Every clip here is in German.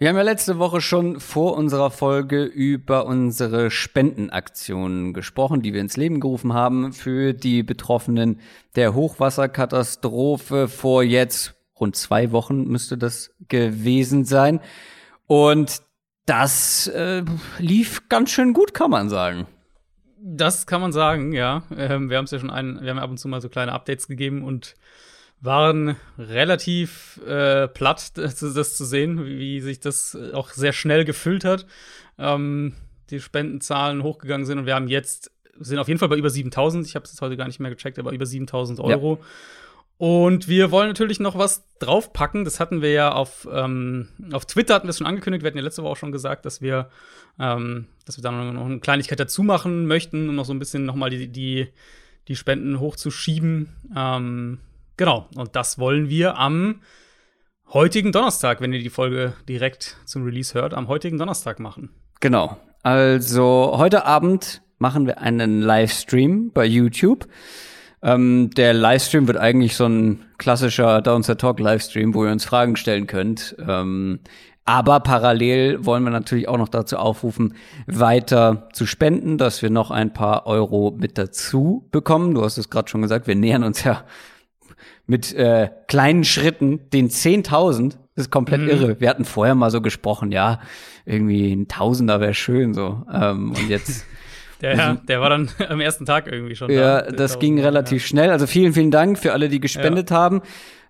Wir haben ja letzte Woche schon vor unserer Folge über unsere Spendenaktionen gesprochen, die wir ins Leben gerufen haben für die Betroffenen der Hochwasserkatastrophe. Vor jetzt rund zwei Wochen müsste das gewesen sein. Und das äh, lief ganz schön gut, kann man sagen. Das kann man sagen, ja. Ähm, wir haben es ja schon ein, wir haben ab und zu mal so kleine Updates gegeben und waren relativ äh, platt, das, das, zu sehen, wie, sich das auch sehr schnell gefüllt hat. Ähm, die Spendenzahlen hochgegangen sind und wir haben jetzt, sind auf jeden Fall bei über 7000. Ich habe es jetzt heute gar nicht mehr gecheckt, aber über 7000 Euro. Ja. Und wir wollen natürlich noch was draufpacken. Das hatten wir ja auf, ähm, auf Twitter hatten wir es schon angekündigt. Wir hatten ja letzte Woche auch schon gesagt, dass wir, ähm, dass wir da noch eine Kleinigkeit dazu machen möchten, um noch so ein bisschen noch mal die, die, die Spenden hochzuschieben. Ähm, Genau, und das wollen wir am heutigen Donnerstag, wenn ihr die Folge direkt zum Release hört, am heutigen Donnerstag machen. Genau. Also heute Abend machen wir einen Livestream bei YouTube. Ähm, der Livestream wird eigentlich so ein klassischer Downset Talk Livestream, wo ihr uns Fragen stellen könnt. Ähm, aber parallel wollen wir natürlich auch noch dazu aufrufen, weiter zu spenden, dass wir noch ein paar Euro mit dazu bekommen. Du hast es gerade schon gesagt, wir nähern uns ja mit äh, kleinen Schritten den 10.000. Das ist komplett mhm. irre. Wir hatten vorher mal so gesprochen, ja, irgendwie ein Tausender wäre schön so. Ähm, und jetzt Der, ja, der war dann am ersten Tag irgendwie schon ja, da. das ging relativ ja. schnell. Also vielen, vielen Dank für alle, die gespendet ja. haben.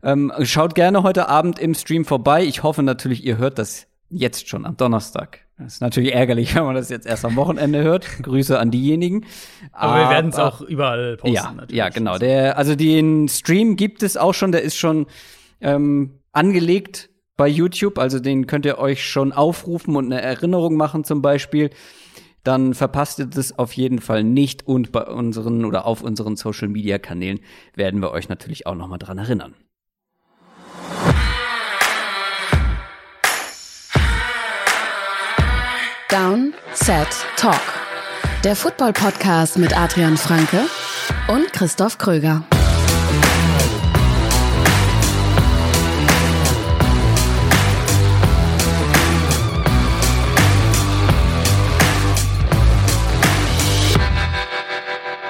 Ähm, schaut gerne heute Abend im Stream vorbei. Ich hoffe natürlich, ihr hört das jetzt schon am Donnerstag. Das ist natürlich ärgerlich, wenn man das jetzt erst am Wochenende hört. Grüße an diejenigen. Aber, Aber wir werden es auch überall posten. Ja, ja, genau. Der, also den Stream gibt es auch schon. Der ist schon ähm, angelegt bei YouTube. Also den könnt ihr euch schon aufrufen und eine Erinnerung machen zum Beispiel. Dann verpasst ihr das auf jeden Fall nicht. Und bei unseren oder auf unseren Social Media Kanälen werden wir euch natürlich auch noch mal dran erinnern. Down, Set, Talk. Der Football-Podcast mit Adrian Franke und Christoph Kröger.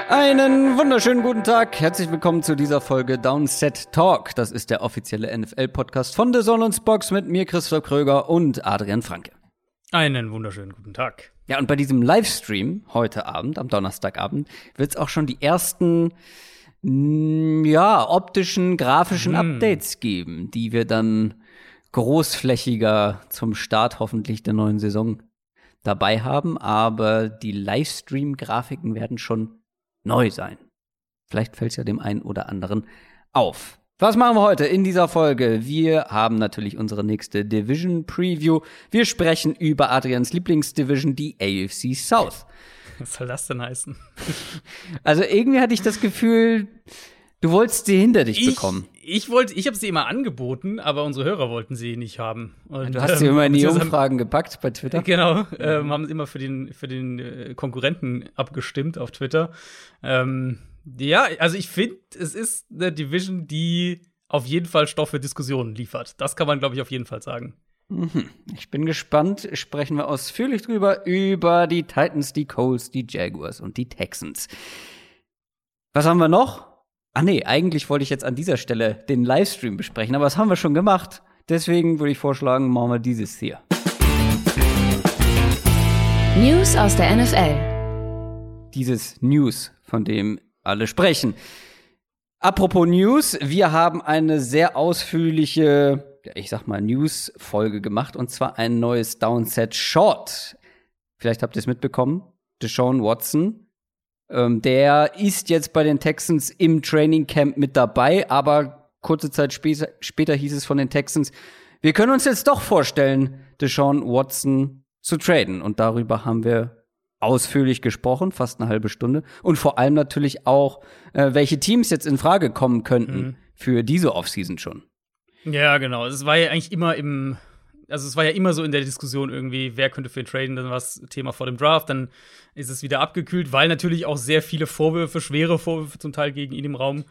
Einen wunderschönen guten Tag. Herzlich willkommen zu dieser Folge Downset Talk. Das ist der offizielle NFL-Podcast von The Zone Box mit mir, Christoph Kröger und Adrian Franke. Einen wunderschönen guten Tag. Ja, und bei diesem Livestream heute Abend, am Donnerstagabend, wird es auch schon die ersten mm, ja, optischen, grafischen hm. Updates geben, die wir dann großflächiger zum Start hoffentlich der neuen Saison dabei haben. Aber die Livestream-Grafiken werden schon neu sein. Vielleicht fällt es ja dem einen oder anderen auf. Was machen wir heute in dieser Folge? Wir haben natürlich unsere nächste Division Preview. Wir sprechen über Adrians Lieblingsdivision, die AFC South. Was soll das denn heißen? Also irgendwie hatte ich das Gefühl, du wolltest sie hinter dich ich, bekommen. Ich wollte, ich habe sie immer angeboten, aber unsere Hörer wollten sie nicht haben. Und, du hast sie ähm, immer in die Umfragen gepackt bei Twitter. Genau, ähm, haben sie immer für den für den äh, Konkurrenten abgestimmt auf Twitter. Ähm, ja, also ich finde, es ist eine Division, die auf jeden Fall Stoff für Diskussionen liefert. Das kann man, glaube ich, auf jeden Fall sagen. Mhm. Ich bin gespannt. Sprechen wir ausführlich drüber über die Titans, die Coles, die Jaguars und die Texans. Was haben wir noch? Ah nee, eigentlich wollte ich jetzt an dieser Stelle den Livestream besprechen, aber das haben wir schon gemacht. Deswegen würde ich vorschlagen, machen wir dieses hier. News aus der NFL. Dieses News, von dem alle sprechen. Apropos News, wir haben eine sehr ausführliche, ich sag mal, News-Folge gemacht und zwar ein neues Downset Short. Vielleicht habt ihr es mitbekommen. Deshaun Watson. Ähm, der ist jetzt bei den Texans im Training Camp mit dabei, aber kurze Zeit später, später hieß es von den Texans, wir können uns jetzt doch vorstellen, Deshaun Watson zu traden. Und darüber haben wir ausführlich gesprochen, fast eine halbe Stunde. Und vor allem natürlich auch, äh, welche Teams jetzt in Frage kommen könnten mhm. für diese Offseason schon. Ja, genau. Es war ja eigentlich immer im, also es war ja immer so in der Diskussion irgendwie, wer könnte für ihn traden, dann war es Thema vor dem Draft, dann ist es wieder abgekühlt, weil natürlich auch sehr viele Vorwürfe, schwere Vorwürfe zum Teil gegen ihn im Raum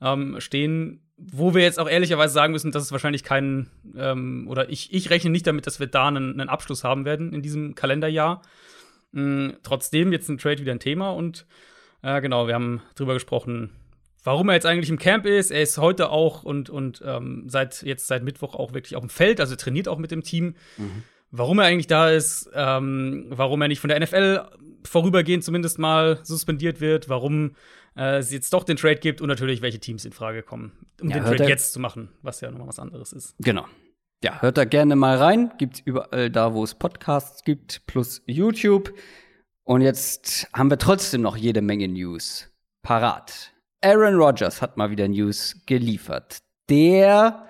ähm, stehen. wo wir jetzt auch ehrlicherweise sagen müssen, dass es wahrscheinlich keinen, ähm, oder ich, ich rechne nicht damit, dass wir da einen, einen Abschluss haben werden in diesem Kalenderjahr. Mhm, trotzdem jetzt ein Trade wieder ein Thema und äh, genau, wir haben drüber gesprochen, warum er jetzt eigentlich im Camp ist. Er ist heute auch und, und ähm, seit jetzt seit Mittwoch auch wirklich auf dem Feld, also trainiert auch mit dem Team. Mhm. Warum er eigentlich da ist, ähm, warum er nicht von der NFL vorübergehend zumindest mal suspendiert wird, warum äh, es jetzt doch den Trade gibt und natürlich, welche Teams in Frage kommen, um ja, den Trade jetzt zu machen, was ja nochmal was anderes ist. Genau. Ja, hört da gerne mal rein. Gibt's überall da, wo es Podcasts gibt, plus YouTube. Und jetzt haben wir trotzdem noch jede Menge News parat. Aaron Rodgers hat mal wieder News geliefert. Der,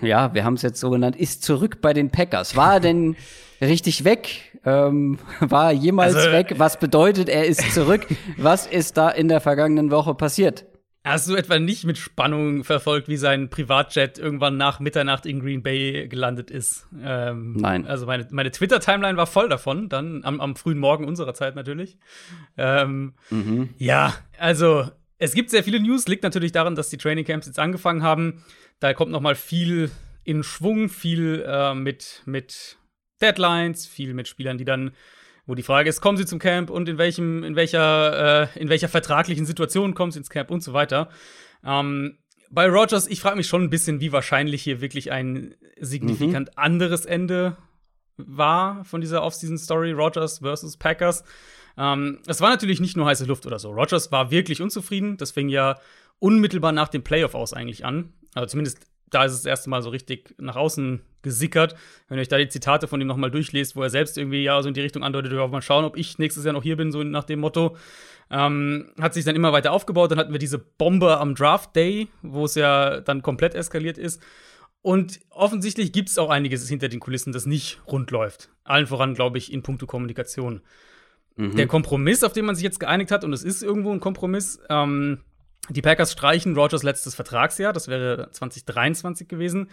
ja, wir haben es jetzt so genannt, ist zurück bei den Packers. War er denn richtig weg? Ähm, war er jemals also, weg? Was bedeutet, er ist zurück? Was ist da in der vergangenen Woche passiert? Hast du etwa nicht mit Spannung verfolgt, wie sein Privatjet irgendwann nach Mitternacht in Green Bay gelandet ist? Ähm, Nein. Also meine, meine Twitter-Timeline war voll davon, dann am, am, frühen Morgen unserer Zeit natürlich. Ähm, mhm. Ja, also es gibt sehr viele News, liegt natürlich daran, dass die Training Camps jetzt angefangen haben. Da kommt noch mal viel in Schwung, viel äh, mit, mit Deadlines, viel mit Spielern, die dann wo die Frage ist, kommen sie zum Camp und in welchem, in welcher, äh, in welcher vertraglichen Situation kommen sie ins Camp und so weiter. Ähm, bei Rogers, ich frage mich schon ein bisschen, wie wahrscheinlich hier wirklich ein signifikant mhm. anderes Ende war von dieser Offseason-Story, Rogers versus Packers. Ähm, es war natürlich nicht nur heiße Luft oder so. Rogers war wirklich unzufrieden. Das fing ja unmittelbar nach dem Playoff aus eigentlich an. Also zumindest da ist es das erste Mal so richtig nach außen gesickert. Wenn ihr euch da die Zitate von ihm nochmal durchlest, wo er selbst irgendwie ja so in die Richtung andeutet, ja, mal schauen, ob ich nächstes Jahr noch hier bin, so nach dem Motto. Ähm, hat sich dann immer weiter aufgebaut. Dann hatten wir diese Bombe am Draft Day, wo es ja dann komplett eskaliert ist. Und offensichtlich gibt es auch einiges hinter den Kulissen, das nicht rund läuft. Allen voran, glaube ich, in puncto Kommunikation. Mhm. Der Kompromiss, auf den man sich jetzt geeinigt hat, und es ist irgendwo ein Kompromiss, ähm, die Packers streichen Rogers letztes Vertragsjahr, das wäre 2023 gewesen,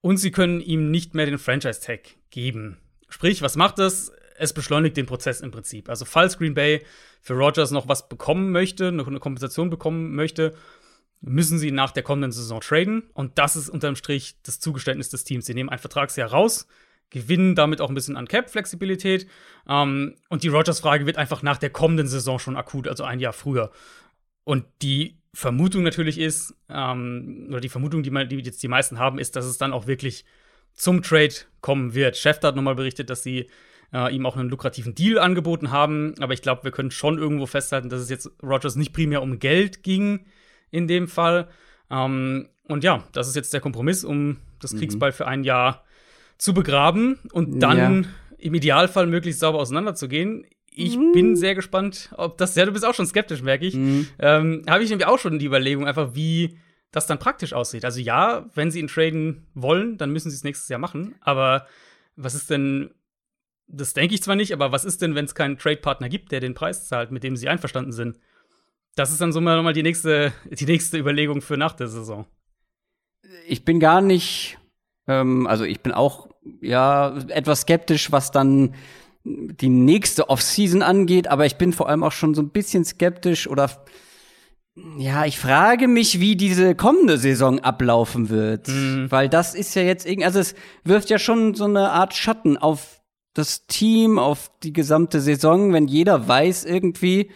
und sie können ihm nicht mehr den Franchise-Tag geben. Sprich, was macht das? Es beschleunigt den Prozess im Prinzip. Also, falls Green Bay für Rogers noch was bekommen möchte, noch eine Kompensation bekommen möchte, müssen sie nach der kommenden Saison traden. Und das ist unterm Strich das Zugeständnis des Teams. Sie nehmen ein Vertragsjahr raus, gewinnen damit auch ein bisschen an Cap-Flexibilität. Ähm, und die Rogers-Frage wird einfach nach der kommenden Saison schon akut, also ein Jahr früher. Und die Vermutung natürlich ist, ähm, oder die Vermutung, die, man, die jetzt die meisten haben, ist, dass es dann auch wirklich zum Trade kommen wird. Chef hat nochmal berichtet, dass sie äh, ihm auch einen lukrativen Deal angeboten haben, aber ich glaube, wir können schon irgendwo festhalten, dass es jetzt Rogers nicht primär um Geld ging in dem Fall. Ähm, und ja, das ist jetzt der Kompromiss, um das mhm. Kriegsball für ein Jahr zu begraben und dann ja. im Idealfall möglichst sauber auseinanderzugehen ich mhm. bin sehr gespannt, ob das. Ja, du bist auch schon skeptisch, merke ich. Mhm. Ähm, Habe ich nämlich auch schon die Überlegung, einfach wie das dann praktisch aussieht. Also ja, wenn sie ihn traden wollen, dann müssen sie es nächstes Jahr machen. Aber was ist denn, das denke ich zwar nicht, aber was ist denn, wenn es keinen Trade-Partner gibt, der den Preis zahlt, mit dem sie einverstanden sind? Das ist dann so mal die nächste, die nächste Überlegung für nach der Saison. Ich bin gar nicht, ähm, also ich bin auch ja etwas skeptisch, was dann die nächste Offseason angeht, aber ich bin vor allem auch schon so ein bisschen skeptisch oder ja, ich frage mich, wie diese kommende Saison ablaufen wird, mhm. weil das ist ja jetzt irgendwie, also es wirft ja schon so eine Art Schatten auf das Team, auf die gesamte Saison, wenn jeder weiß irgendwie,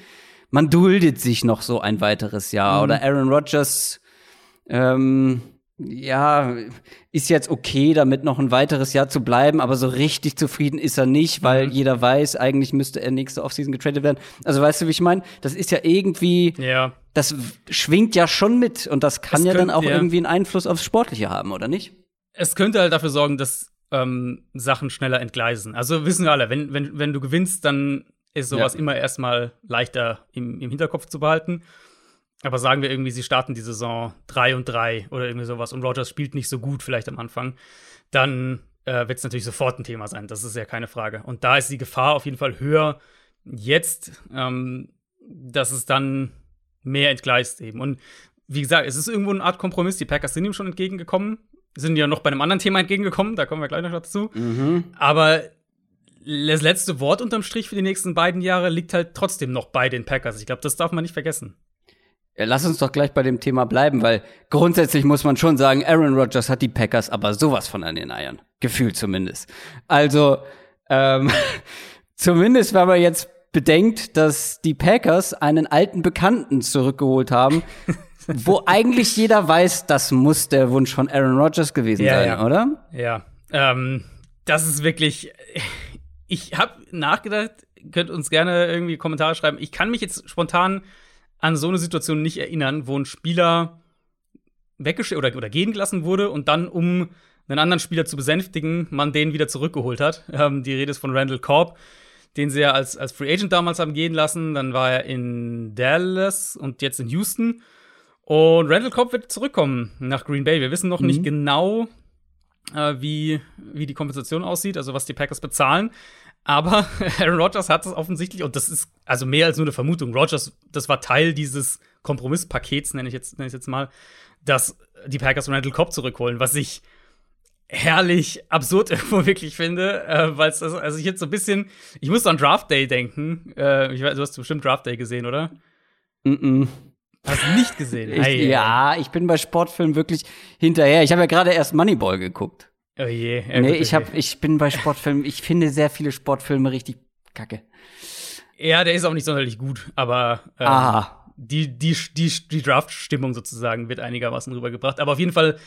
man duldet sich noch so ein weiteres Jahr mhm. oder Aaron Rodgers ähm, ja, ist jetzt okay, damit noch ein weiteres Jahr zu bleiben, aber so richtig zufrieden ist er nicht, weil mhm. jeder weiß, eigentlich müsste er nächste Offseason getradet werden. Also weißt du, wie ich meine? Das ist ja irgendwie, ja. das schwingt ja schon mit und das kann es ja könnt, dann auch ja. irgendwie einen Einfluss aufs Sportliche haben, oder nicht? Es könnte halt dafür sorgen, dass ähm, Sachen schneller entgleisen. Also wissen wir alle, wenn, wenn, wenn du gewinnst, dann ist sowas ja. immer erstmal leichter im, im Hinterkopf zu behalten. Aber sagen wir irgendwie, sie starten die Saison 3 und 3 oder irgendwie sowas und Rogers spielt nicht so gut vielleicht am Anfang, dann äh, wird es natürlich sofort ein Thema sein. Das ist ja keine Frage. Und da ist die Gefahr auf jeden Fall höher jetzt, ähm, dass es dann mehr entgleist eben. Und wie gesagt, es ist irgendwo eine Art Kompromiss. Die Packers sind ihm schon entgegengekommen, sind ja noch bei einem anderen Thema entgegengekommen, da kommen wir gleich noch dazu. Mhm. Aber das letzte Wort unterm Strich für die nächsten beiden Jahre liegt halt trotzdem noch bei den Packers. Ich glaube, das darf man nicht vergessen Ja, lass uns doch gleich bei dem Thema bleiben, weil grundsätzlich muss man schon sagen, Aaron Rodgers hat die Packers aber sowas von an den Eiern. Gefühlt zumindest. Also, ähm, zumindest, wenn man jetzt bedenkt, dass die Packers einen alten Bekannten zurückgeholt haben, wo eigentlich jeder weiß, das muss der Wunsch von Aaron Rodgers gewesen Ja, sein, ja. oder? Ja, ähm, das ist wirklich. Ich habe nachgedacht, könnt uns gerne irgendwie Kommentare schreiben. Ich kann mich jetzt spontan an so eine Situation nicht erinnern, wo ein Spieler weggeschickt oder, oder gehen gelassen wurde und dann, um einen anderen Spieler zu besänftigen, man den wieder zurückgeholt hat. Ähm, die Rede ist von Randall Korb, den sie ja als, als Free Agent damals haben gehen lassen. Dann war er in Dallas und jetzt in Houston. Und Randall Cobb wird zurückkommen nach Green Bay. Wir wissen noch nicht genau, äh, wie, wie die Kompensation aussieht, also was die Packers bezahlen. Aber Aaron Rodgers hat es offensichtlich, und das ist also mehr als nur eine Vermutung. Rodgers, das war Teil dieses Kompromisspakets, nenne ich jetzt, nenne ich jetzt mal, dass die Packers Randall Cobb zurückholen, was ich herrlich absurd irgendwo wirklich finde, äh, weil es also, ich jetzt so ein bisschen, ich muss an Draft Day denken. Äh, ich weiß, du hast bestimmt Draft Day gesehen, oder? Mm -mm. Hast du nicht gesehen? Ich, ja, ich bin bei Sportfilmen wirklich hinterher. Ich habe ja gerade erst Moneyball geguckt. Oh je. Ja, nee, gut, ich, hab, ich bin bei Sportfilmen, ich finde sehr viele Sportfilme richtig kacke. Ja, der ist auch nicht sonderlich gut, aber ähm, Aha. die, die, die, die Draft-Stimmung sozusagen wird einigermaßen rübergebracht. Aber auf jeden Fall,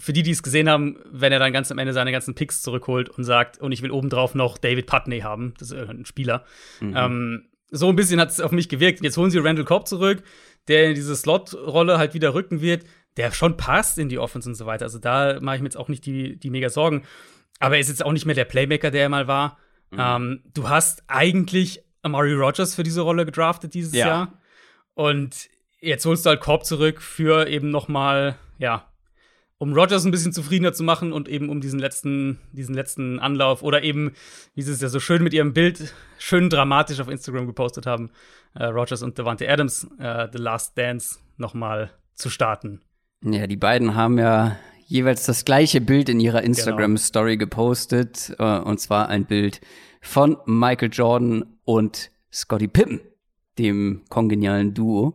für die, die es gesehen haben, wenn er dann ganz am Ende seine ganzen Picks zurückholt und sagt, und ich will obendrauf noch David Putney haben, das ist ein Spieler. Ähm, so ein bisschen hat es auf mich gewirkt. Jetzt holen sie Randall Cobb zurück, der in diese Slot-Rolle halt wieder rücken wird, der schon passt in die Offense und so weiter. Also da mache ich mir jetzt auch nicht die, die mega Sorgen. Aber er ist jetzt auch nicht mehr der Playmaker, der er mal war. Ähm, du hast eigentlich Amari Rogers für diese Rolle gedraftet dieses Ja. Jahr. Und jetzt holst du halt Korb zurück für eben noch mal, ja, um Rogers ein bisschen zufriedener zu machen und eben um diesen letzten, diesen letzten Anlauf oder eben, wie sie es ja so schön mit ihrem Bild schön dramatisch auf Instagram gepostet haben, äh, Rogers und Devante Adams, äh, The Last Dance, noch mal zu starten. Ja, die beiden haben ja jeweils das gleiche Bild in ihrer Instagram-Story gepostet. Äh, und zwar ein Bild von Michael Jordan und Scottie Pippen, dem kongenialen Duo.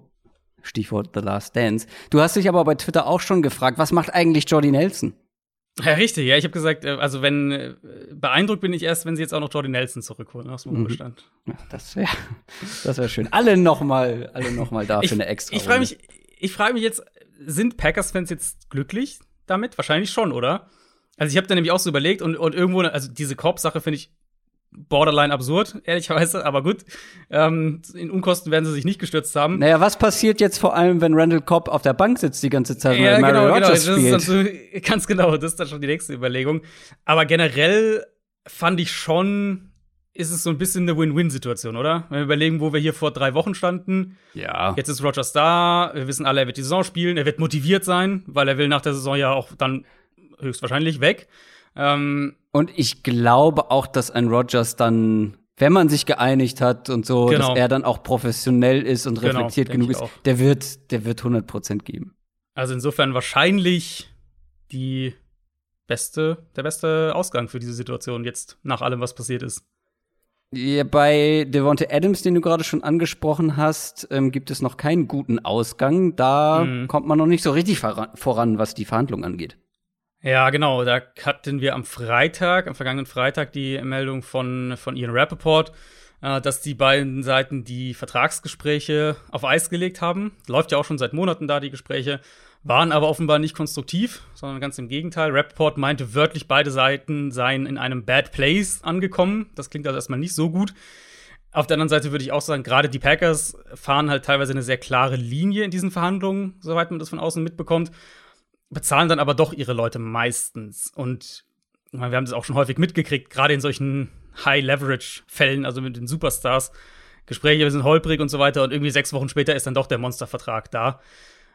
Stichwort The Last Dance. Du hast dich aber bei Twitter auch schon gefragt, was macht eigentlich Jordy Nelson? Ja, richtig, ja. Ich habe gesagt, äh, also wenn äh, beeindruckt bin ich erst, wenn sie jetzt auch noch Jordy Nelson zurückholen aus dem Ruhestand. Ja, Das wäre das wär schön. Alle noch mal, alle noch mal da für Ich, eine extra. ich frage mich, ich frage mich jetzt, sind Packers-Fans jetzt glücklich damit? Wahrscheinlich schon, oder? Also ich habe da nämlich auch so überlegt und, und irgendwo, also diese Korb-Sache finde ich borderline absurd, ehrlicherweise, aber gut. Ähm, in Unkosten werden sie sich nicht gestürzt haben. Naja, was passiert jetzt vor allem, wenn Randall Cobb auf der Bank sitzt die ganze Zeit, Ja, weil Mary genau, genau. Rogers Das ist spielt? so, ganz genau, das ist dann schon die nächste Überlegung. Aber generell fand ich schon, ist es so ein bisschen eine Win-Win-Situation, oder? Wenn wir überlegen, wo wir hier vor drei Wochen standen, ja. Jetzt ist Rogers da, wir wissen alle, er wird die Saison spielen, er wird motiviert sein, weil er will nach der Saison ja auch dann höchstwahrscheinlich weg. Ähm, Und ich glaube auch, dass ein Rogers dann, wenn man sich geeinigt hat und so, Genau. dass er dann auch professionell ist und Genau, reflektiert denk genug ist, auch. der wird, der wird 100% geben. also insofern wahrscheinlich die beste, der beste Ausgang für diese Situation jetzt nach allem, was passiert ist. Ja, bei Devonte Adams, den du gerade schon angesprochen hast, ähm, gibt es noch keinen guten Ausgang. Da Mhm. kommt man noch nicht so richtig voran, was die Verhandlungen angeht. Ja, genau. Da hatten wir am Freitag, am vergangenen Freitag, die Meldung von, von Ian Rappaport, äh, dass die beiden Seiten die Vertragsgespräche auf Eis gelegt haben. Läuft ja auch schon seit Monaten da, die Gespräche. Waren aber offenbar nicht konstruktiv, sondern ganz im Gegenteil. Rappaport meinte wörtlich, beide Seiten seien in einem Bad Place angekommen. Das klingt also erstmal nicht so gut. Auf der anderen Seite würde ich auch sagen, gerade die Packers fahren halt teilweise eine sehr klare Linie in diesen Verhandlungen, soweit man das von außen mitbekommt bezahlen dann aber doch ihre Leute meistens. Und wir haben das auch schon häufig mitgekriegt, gerade in solchen High-Leverage-Fällen, also mit den Superstars. Gespräche sind holprig und so weiter und irgendwie sechs Wochen später ist dann doch der Monstervertrag da.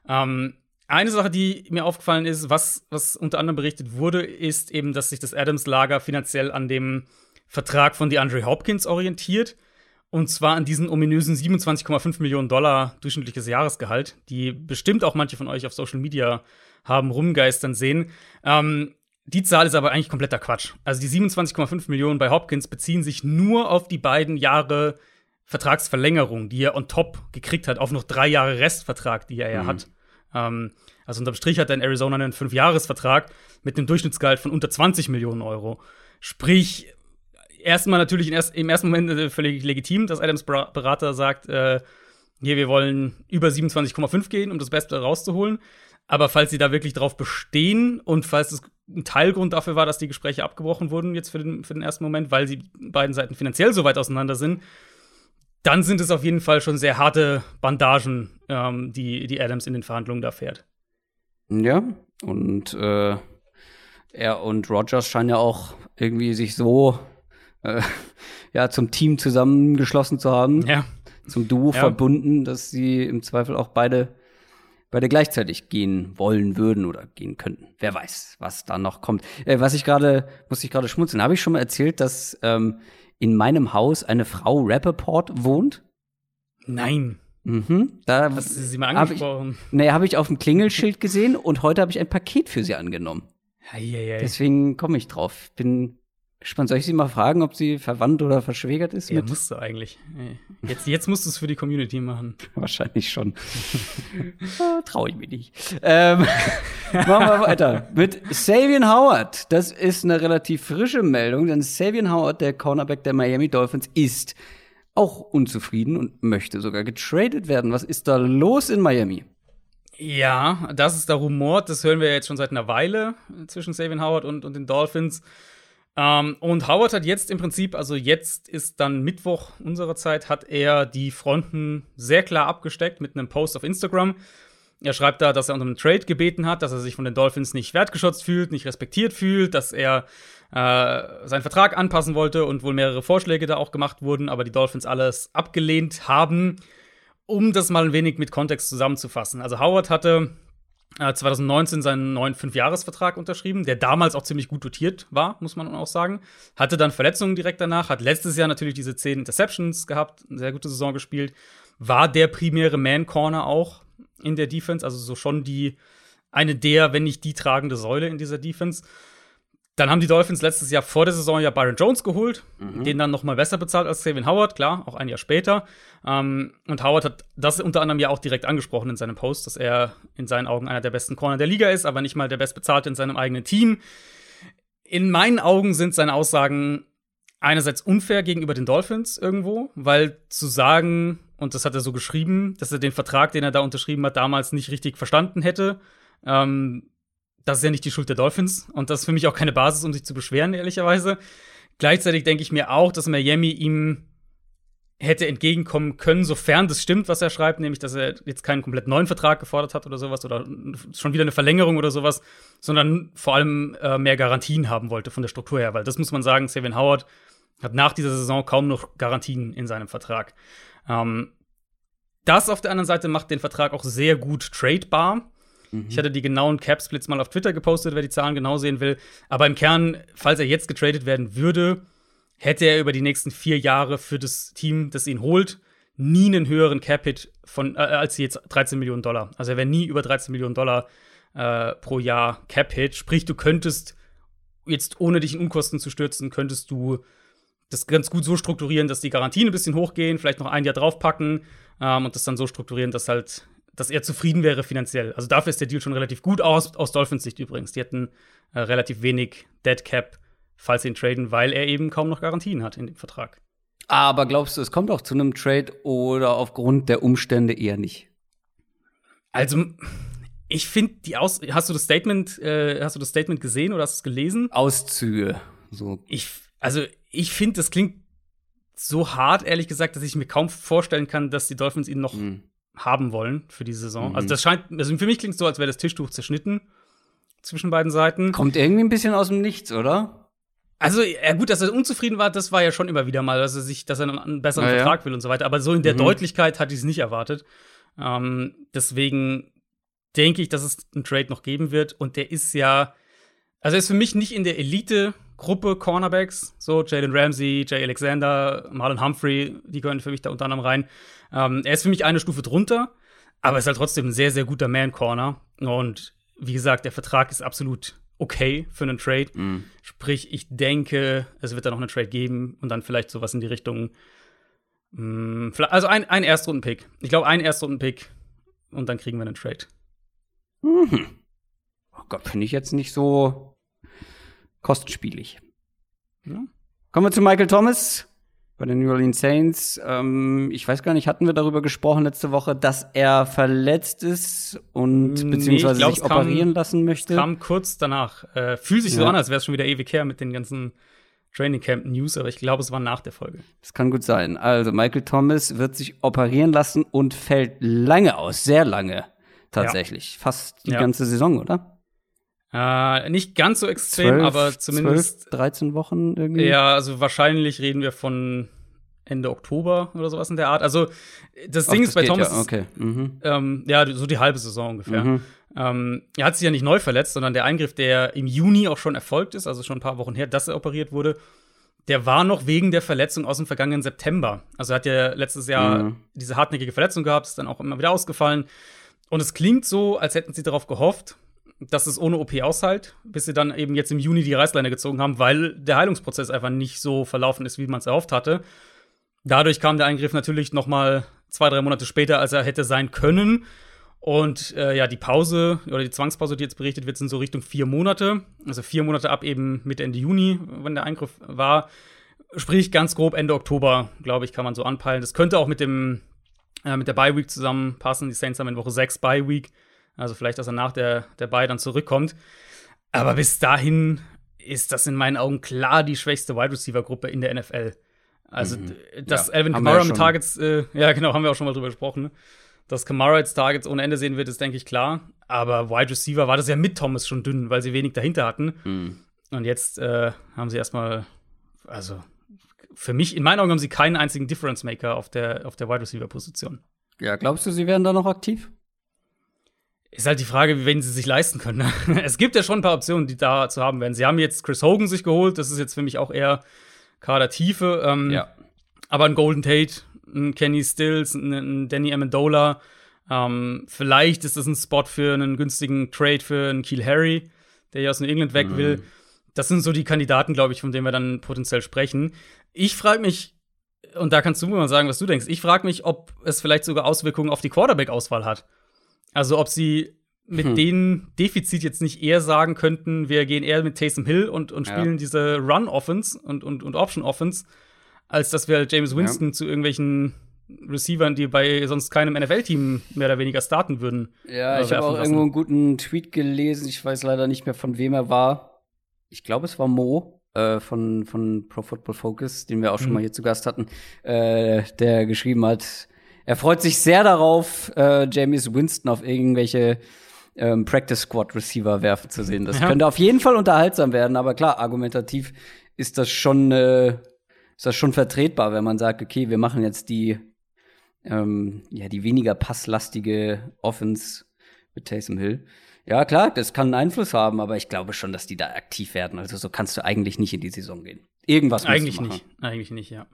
Ähm, eine Sache, die mir aufgefallen ist, was, was unter anderem berichtet wurde, ist eben, dass sich das Adams-Lager finanziell an dem Vertrag von DeAndre Hopkins orientiert. Und zwar an diesen ominösen 27,5 Millionen Dollar durchschnittliches Jahresgehalt, die bestimmt auch manche von euch auf Social Media haben rumgeistern sehen. Ähm, die Zahl ist aber eigentlich kompletter Quatsch. Also die 27,5 Millionen bei Hopkins beziehen sich nur auf die beiden Jahre Vertragsverlängerung, die er on top gekriegt hat, auf noch drei Jahre Restvertrag, die er ja Mhm. hat. Ähm, also unterm Strich hat in Arizona einen Fünfjahresvertrag mit einem Durchschnittsgehalt von unter 20 Millionen Euro. Sprich, erstmal natürlich im erst- im ersten Moment äh, völlig legitim, dass Adams Berater sagt, äh, hier, wir wollen über 27,5 gehen, um das Beste rauszuholen. Aber falls sie da wirklich drauf bestehen und falls es ein Teilgrund dafür war, dass die Gespräche abgebrochen wurden jetzt für den, für den ersten Moment, weil sie beiden Seiten finanziell so weit auseinander sind, dann sind es auf jeden Fall schon sehr harte Bandagen, ähm, die, die Adams in den Verhandlungen da fährt. Ja, und äh, er und Rogers scheinen ja auch irgendwie sich so äh, ja, zum Team zusammengeschlossen zu haben, Ja. zum Duo Ja. verbunden, dass sie im Zweifel auch beide, beide gleichzeitig gehen wollen würden oder gehen könnten. Wer weiß, was da noch kommt. Äh, was ich gerade, muss ich gerade schmunzeln, habe ich schon mal erzählt, dass ähm, in meinem Haus eine Frau Rappaport wohnt? Nein. Mhm. Da Hast du sie mal hab ich, angesprochen? nee, habe ich auf dem Klingelschild gesehen und heute habe ich ein Paket für sie angenommen. Eieiei. Deswegen komme ich drauf. Bin gespannt. Soll ich sie mal fragen, ob sie verwandt oder verschwägert ist? Ja, mit? musst du eigentlich. Ey. Jetzt, jetzt musst du es für die Community machen. Wahrscheinlich schon. Ah, Traue ich mich nicht. Ähm, machen wir weiter mit Savian Howard. Das ist eine relativ frische Meldung, denn Savian Howard, der Cornerback der Miami Dolphins, ist auch unzufrieden und möchte sogar getradet werden. Was ist da los in Miami? Ja, das ist der Rumor. Das hören wir jetzt schon seit einer Weile äh, zwischen Savian Howard und, und den Dolphins. Ähm, und Howard hat jetzt im Prinzip, also jetzt ist dann Mittwoch unserer Zeit, hat er die Fronten sehr klar abgesteckt mit einem Post auf Instagram. Er schreibt da, dass er unter einem Trade gebeten hat, dass er sich von den Dolphins nicht wertgeschätzt fühlt, nicht respektiert fühlt, dass er äh, seinen Vertrag anpassen wollte und wohl mehrere Vorschläge da auch gemacht wurden, aber die Dolphins alles abgelehnt haben. Um das mal ein wenig mit Kontext zusammenzufassen. Also Howard hatte 2019 seinen neuen Fünfjahresvertrag unterschrieben, der damals auch ziemlich gut dotiert war, muss man auch sagen. Hatte dann Verletzungen direkt danach, hat letztes Jahr natürlich diese zehn Interceptions gehabt, eine sehr gute Saison gespielt, war der primäre Man-Corner auch in der Defense, also so schon die eine der, wenn nicht die tragende Säule in dieser Defense. Dann haben die Dolphins letztes Jahr vor der Saison ja Byron Jones geholt, den dann noch mal besser bezahlt als Savin Howard, klar, auch ein Jahr später. Ähm, und Howard hat das unter anderem ja auch direkt angesprochen in seinem Post, dass er in seinen Augen einer der besten Corner der Liga ist, aber nicht mal der bestbezahlte in seinem eigenen Team. In meinen Augen sind seine Aussagen einerseits unfair gegenüber den Dolphins irgendwo, weil zu sagen, und das hat er so geschrieben, dass er den Vertrag, den er da unterschrieben hat, damals nicht richtig verstanden hätte, ähm, das ist ja nicht die Schuld der Dolphins und das ist für mich auch keine Basis, um sich zu beschweren, ehrlicherweise. Gleichzeitig denke ich mir auch, dass Miami ihm hätte entgegenkommen können, sofern das stimmt, was er schreibt, nämlich, dass er jetzt keinen komplett neuen Vertrag gefordert hat oder sowas oder schon wieder eine Verlängerung oder sowas, sondern vor allem äh, mehr Garantien haben wollte von der Struktur her, weil das muss man sagen, Savin Howard hat nach dieser Saison kaum noch Garantien in seinem Vertrag. Ähm, das auf der anderen Seite macht den Vertrag auch sehr gut tradebar. Ich hatte die genauen Cap-Splits mal auf Twitter gepostet, wer die Zahlen genau sehen will. Aber im Kern, falls er jetzt getradet werden würde, hätte er über die nächsten vier Jahre für das Team, das ihn holt, nie einen höheren Cap-Hit von, äh, als jetzt 13 Millionen Dollar. Also er wäre nie über 13 Millionen Dollar äh, pro Jahr Cap-Hit. Sprich, du könntest jetzt, ohne dich in Unkosten zu stürzen, könntest du das ganz gut so strukturieren, dass die Garantien ein bisschen hochgehen, vielleicht noch ein Jahr draufpacken ähm, und das dann so strukturieren, dass halt dass er zufrieden wäre finanziell. Also dafür ist der Deal schon relativ gut aus, aus Dolphins Sicht übrigens. Die hätten äh, relativ wenig Dead Cap, falls sie ihn traden, weil er eben kaum noch Garantien hat in dem Vertrag. Aber glaubst du, es kommt auch zu einem Trade oder aufgrund der Umstände eher nicht? Also ich finde die Aus hast du das Statement äh, hast du das Statement gesehen oder hast du es gelesen? Auszüge. So. Ich also ich finde das klingt so hart ehrlich gesagt, dass ich mir kaum vorstellen kann, dass die Dolphins ihn noch Hm. Haben wollen für die Saison. Mhm. Also das scheint also für mich klingt es so, als wäre das Tischtuch zerschnitten zwischen beiden Seiten. Kommt irgendwie ein bisschen aus dem Nichts, oder? Also, ja gut, dass er unzufrieden war, das war ja schon immer wieder mal, dass er sich, dass er einen besseren Ja, ja. Vertrag will und so weiter. Aber so in der Mhm. Deutlichkeit hatte ich es nicht erwartet. Ähm, deswegen denke ich, dass es einen Trade noch geben wird. Und der ist ja, also er ist für mich nicht in der Elite-Gruppe Cornerbacks. So Jalen Ramsey, Jay Alexander, Marlon Humphrey, die gehören für mich da unter anderem rein. Ähm, er ist für mich eine Stufe drunter, aber ist halt trotzdem ein sehr, sehr guter Man-Corner. Und wie gesagt, der Vertrag ist absolut okay für einen Trade. Sprich, ich denke, es wird da noch einen Trade geben und dann vielleicht sowas in die Richtung Mm, also ein, ein Erstrunden-Pick. Ich glaube, ein Erstrunden-Pick und dann kriegen wir einen Trade. Mhm. Oh Gott, finde ich jetzt nicht so kostenspielig. Ja. Kommen wir zu Michael Thomas bei den New Orleans Saints. Ähm, ich weiß gar nicht, hatten wir darüber gesprochen letzte Woche, dass er verletzt ist und nee, beziehungsweise glaub, sich operieren kam, lassen möchte? Kam kurz danach. Äh, fühlt sich ja. so an, als wäre es schon wieder ewig her mit den ganzen Training Camp News, aber ich glaube, es war nach der Folge. Das kann gut sein. Also Michael Thomas wird sich operieren lassen und fällt lange aus, sehr lange tatsächlich, ja. fast die ja. ganze Saison, oder? Äh, nicht ganz so extrem, 12, aber zumindest 12, 13 Wochen irgendwie. Ja, also wahrscheinlich reden wir von Ende Oktober oder sowas in der Art. Also das Ding Ach, das ist bei Thomas, ja, okay. mhm. ähm, ja, so die halbe Saison ungefähr. Mhm. Ähm, er hat sich ja nicht neu verletzt, sondern der Eingriff, der im Juni auch schon erfolgt ist, also schon ein paar Wochen her, dass er operiert wurde, der war noch wegen der Verletzung aus dem vergangenen September. Also er hat ja letztes Jahr mhm. diese hartnäckige Verletzung gehabt, ist dann auch immer wieder ausgefallen. Und es klingt so, als hätten sie darauf gehofft, dass es ohne OP aushält, bis sie dann eben jetzt im Juni die Reißleine gezogen haben, weil der Heilungsprozess einfach nicht so verlaufen ist, wie man es erhofft hatte. Dadurch kam der Eingriff natürlich noch mal zwei, drei Monate später, als er hätte sein können. Und äh, ja, die Pause oder die Zwangspause, die jetzt berichtet wird, sind so Richtung vier Monate. Also vier Monate ab eben Mitte Ende Juni, wenn der Eingriff war. Sprich, ganz grob Ende Oktober, glaube ich, kann man so anpeilen. Das könnte auch mit dem äh, mit der Bye Week zusammenpassen. Die Saints haben in Woche 6 Bye Week. Also vielleicht, dass er nach der, der Bye dann zurückkommt. Aber bis dahin ist das in meinen Augen klar die schwächste Wide Receiver Gruppe in der NFL. Also, mhm. dass ja, Alvin Kamara mit Targets, äh, ja, genau, haben wir auch schon mal drüber gesprochen. Ne? Dass Kamara jetzt Targets ohne Ende sehen wird, ist, denke ich, klar. Aber Wide Receiver war das ja mit Thomas schon dünn, weil sie wenig dahinter hatten. Mhm. Und jetzt äh, haben sie erstmal, also für mich, in meinen Augen haben sie keinen einzigen Difference Maker auf der, auf der Wide Receiver Position. Ja, glaubst du, sie werden da noch aktiv? Ist halt die Frage, wie wen sie sich leisten können. Ne? es gibt ja schon ein paar Optionen, die da zu haben werden. Sie haben jetzt Chris Hogan sich geholt, das ist jetzt für mich auch eher Kadertiefe. Ähm, ja. Aber ein Golden Tate, ein Kenny Stills, ein, Danny Amendola, ähm, vielleicht ist das ein Spot für einen günstigen Trade für einen Keel Harry, der ja aus New England weg mhm. will. Das sind so die Kandidaten, glaube ich, von denen wir dann potenziell sprechen. Ich frage mich, und da kannst du mir mal sagen, was du denkst. Ich frage mich, ob es vielleicht sogar Auswirkungen auf die Quarterback-Auswahl hat. Also ob sie mit hm. dem Defizit jetzt nicht eher sagen könnten, wir gehen eher mit Taysom Hill und, und spielen ja. diese Run-Offense und, und, und Option-Offense, als dass wir James Winston ja. zu irgendwelchen Receivern, die bei sonst keinem NFL-Team mehr oder weniger starten würden. Ja, ich habe auch lassen. irgendwo einen guten Tweet gelesen. Ich weiß leider nicht mehr, von wem er war. Ich glaube, es war Mo äh, von, von Pro Football Focus, den wir auch schon mhm. mal hier zu Gast hatten, äh, der geschrieben hat, er freut sich sehr darauf, äh, James Winston auf irgendwelche ähm, Practice Squad Receiver werfen zu sehen. Das ja. könnte auf jeden Fall unterhaltsam werden, aber klar, argumentativ ist das schon, äh, ist das schon vertretbar, wenn man sagt, okay, wir machen jetzt die, ähm, ja, die weniger passlastige Offense mit Taysom Hill. Ja, klar, das kann einen Einfluss haben, aber ich glaube schon, dass die da aktiv werden. Also so kannst du eigentlich nicht in die Saison gehen. Irgendwas musst Eigentlich du machen. nicht. Eigentlich nicht, ja.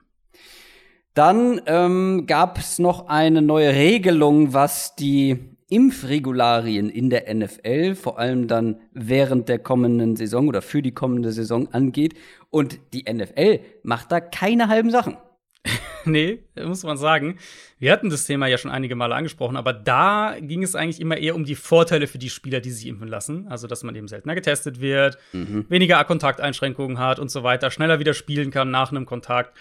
Dann ähm, gab es noch eine neue Regelung, was die Impfregularien in der NFL, vor allem dann während der kommenden Saison oder für die kommende Saison angeht. Und die NFL macht da keine halben Sachen. nee, muss man sagen. Wir hatten das Thema ja schon einige Male angesprochen, aber da ging es eigentlich immer eher um die Vorteile für die Spieler, die sich impfen lassen. Also, dass man eben seltener getestet wird, mhm. weniger Kontakteinschränkungen hat und so weiter, schneller wieder spielen kann nach einem Kontakt.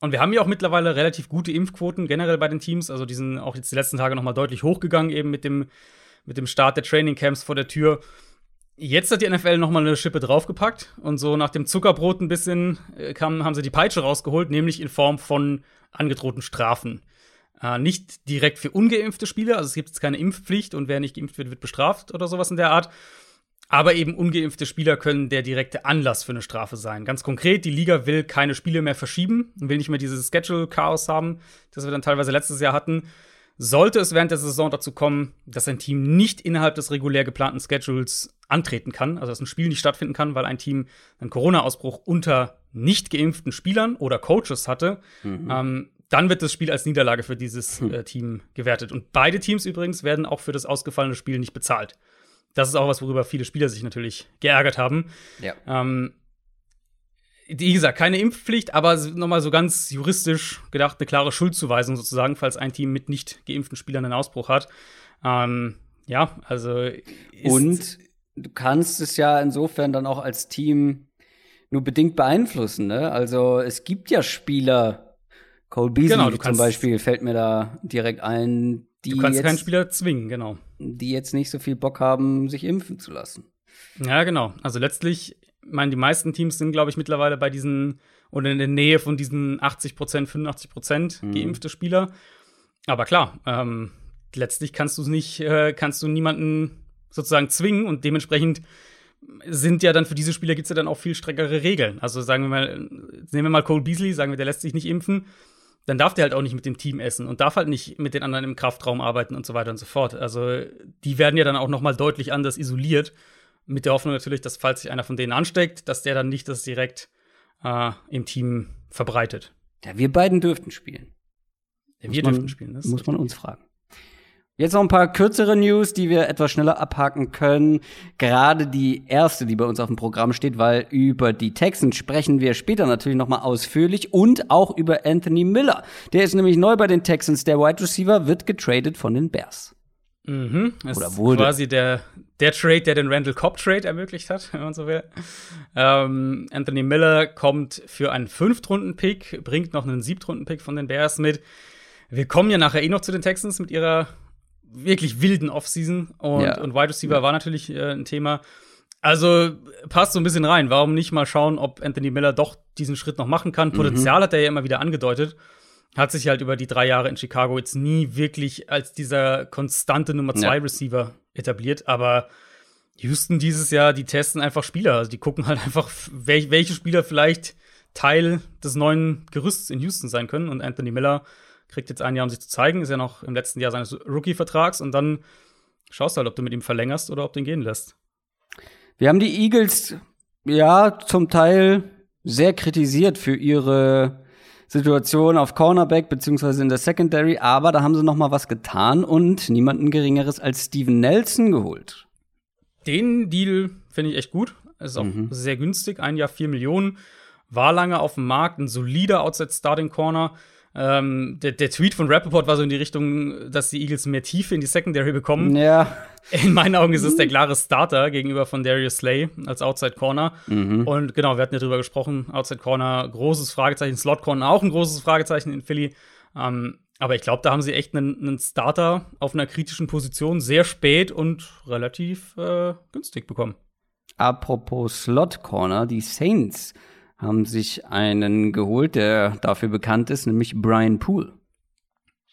Und wir haben ja auch mittlerweile relativ gute Impfquoten generell bei den Teams. Also die sind auch jetzt die letzten Tage noch mal deutlich hochgegangen, eben mit dem, mit dem Start der Trainingcamps vor der Tür. Jetzt hat die NFL noch mal eine Schippe draufgepackt und so nach dem Zuckerbrot ein bisschen äh, kam, haben sie die Peitsche rausgeholt, nämlich in Form von angedrohten Strafen. Äh, nicht direkt für ungeimpfte Spieler, also es gibt jetzt keine Impfpflicht und wer nicht geimpft wird, wird bestraft oder sowas in der Art, aber eben ungeimpfte Spieler können der direkte Anlass für eine Strafe sein. Ganz konkret, die Liga will keine Spiele mehr verschieben, will nicht mehr dieses Schedule-Chaos haben, das wir dann teilweise letztes Jahr hatten. Sollte es während der Saison dazu kommen, dass ein Team nicht innerhalb des regulär geplanten Schedules antreten kann, also dass ein Spiel nicht stattfinden kann, weil ein Team einen Corona-Ausbruch unter nicht geimpften Spielern oder Coaches hatte, mhm. ähm, dann wird das Spiel als Niederlage für dieses hm. äh, Team gewertet. Und beide Teams übrigens werden auch für das ausgefallene Spiel nicht bezahlt. Das ist auch was, worüber viele Spieler sich natürlich geärgert haben. Ja. Ähm, wie gesagt, keine Impfpflicht, aber nochmal so ganz juristisch gedacht, eine klare Schuldzuweisung sozusagen, falls ein Team mit nicht geimpften Spielern einen Ausbruch hat. Ähm, ja, also. Und du kannst es ja insofern dann auch als Team nur bedingt beeinflussen, ne? Also es gibt ja Spieler, Cole Beasley genau, zum Beispiel fällt mir da direkt ein, die du kannst jetzt, keinen Spieler zwingen, genau. Die jetzt nicht so viel Bock haben, sich impfen zu lassen. Ja, genau. Also letztlich, ich meine, die meisten Teams sind, glaube ich, mittlerweile bei diesen oder in der Nähe von diesen 80 Prozent, 85 Prozent mhm. geimpfte Spieler. Aber klar, ähm, letztlich kannst du es nicht, äh, kannst du niemanden sozusagen zwingen und dementsprechend sind ja dann für diese Spieler gibt es ja dann auch viel strengere Regeln. Also sagen wir mal, nehmen wir mal Cole Beasley, sagen wir, der lässt sich nicht impfen, dann darf der halt auch nicht mit dem Team essen und darf halt nicht mit den anderen im Kraftraum arbeiten und so weiter und so fort. Also die werden ja dann auch noch mal deutlich anders isoliert, mit der Hoffnung natürlich, dass falls sich einer von denen ansteckt, dass der dann nicht das direkt äh, im Team verbreitet. Ja, wir beiden dürften spielen. Ja, wir dürften spielen. Das muss man uns fragen. Jetzt noch ein paar kürzere News, die wir etwas schneller abhaken können. Gerade die erste, die bei uns auf dem Programm steht, weil über die Texans sprechen wir später natürlich noch mal ausführlich und auch über Anthony Miller. Der ist nämlich neu bei den Texans. Der Wide Receiver wird getradet von den Bears. Mhm. Das Oder wurde. quasi der, der Trade, der den Randall Cobb Trade ermöglicht hat, wenn man so will. Ähm, Anthony Miller kommt für einen Fünftrunden-Pick, bringt noch einen Siebtrunden-Pick von den Bears mit. Wir kommen ja nachher eh noch zu den Texans mit ihrer wirklich wilden Offseason und, ja. und Wide Receiver ja. war natürlich äh, ein Thema. Also passt so ein bisschen rein. Warum nicht mal schauen, ob Anthony Miller doch diesen Schritt noch machen kann? Potenzial mhm. hat er ja immer wieder angedeutet. Hat sich halt über die drei Jahre in Chicago jetzt nie wirklich als dieser konstante Nummer zwei ja. Receiver etabliert. Aber Houston dieses Jahr, die testen einfach Spieler. Also die gucken halt einfach, wel welche Spieler vielleicht Teil des neuen Gerüsts in Houston sein können. Und Anthony Miller kriegt jetzt ein Jahr, um sich zu zeigen, ist ja noch im letzten Jahr seines Rookie-Vertrags und dann schaust du halt, ob du mit ihm verlängerst oder ob du ihn gehen lässt. Wir haben die Eagles ja zum Teil sehr kritisiert für ihre Situation auf Cornerback beziehungsweise in der Secondary, aber da haben sie noch mal was getan und niemanden Geringeres als Steven Nelson geholt. Den Deal finde ich echt gut. Ist auch mhm. sehr günstig, ein Jahr vier Millionen, war lange auf dem Markt, ein solider Outside Starting Corner. Ähm, der, der, Tweet von Rappaport war so in die Richtung, dass die Eagles mehr Tiefe in die Secondary bekommen. Ja. In meinen Augen ist es der klare Starter gegenüber von Darius Slay als Outside Corner. Mhm. Und genau, wir hatten ja drüber gesprochen. Outside Corner, großes Fragezeichen. Slot Corner auch ein großes Fragezeichen in Philly. Ähm, aber ich glaube, da haben sie echt einen, einen, Starter auf einer kritischen Position sehr spät und relativ äh, günstig bekommen. Apropos Slot Corner, die Saints haben sich einen geholt, der dafür bekannt ist, nämlich Brian Poole.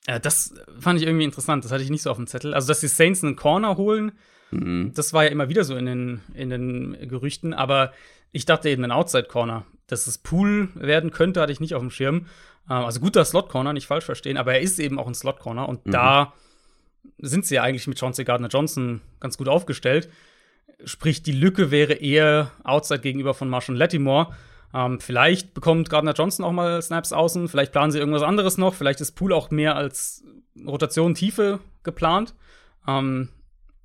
Ja, das fand ich irgendwie interessant. Das hatte ich nicht so auf dem Zettel. Also, dass die Saints einen Corner holen, mhm. das war ja immer wieder so in den, in den Gerüchten. Aber ich dachte eben ein Outside-Corner. Dass es Pool werden könnte, hatte ich nicht auf dem Schirm. Ähm, also guter Slot-Corner, nicht falsch verstehen. Aber er ist eben auch ein Slot-Corner. Und mhm. da sind sie ja eigentlich mit Chauncey Gardner-Johnson ganz gut aufgestellt. Sprich, die Lücke wäre eher Outside gegenüber von Marshall Lattimore. Ähm, vielleicht bekommt Gardner Johnson auch mal Snaps außen, vielleicht planen sie irgendwas anderes noch, vielleicht ist Pool auch mehr als Rotation Tiefe geplant. Ähm,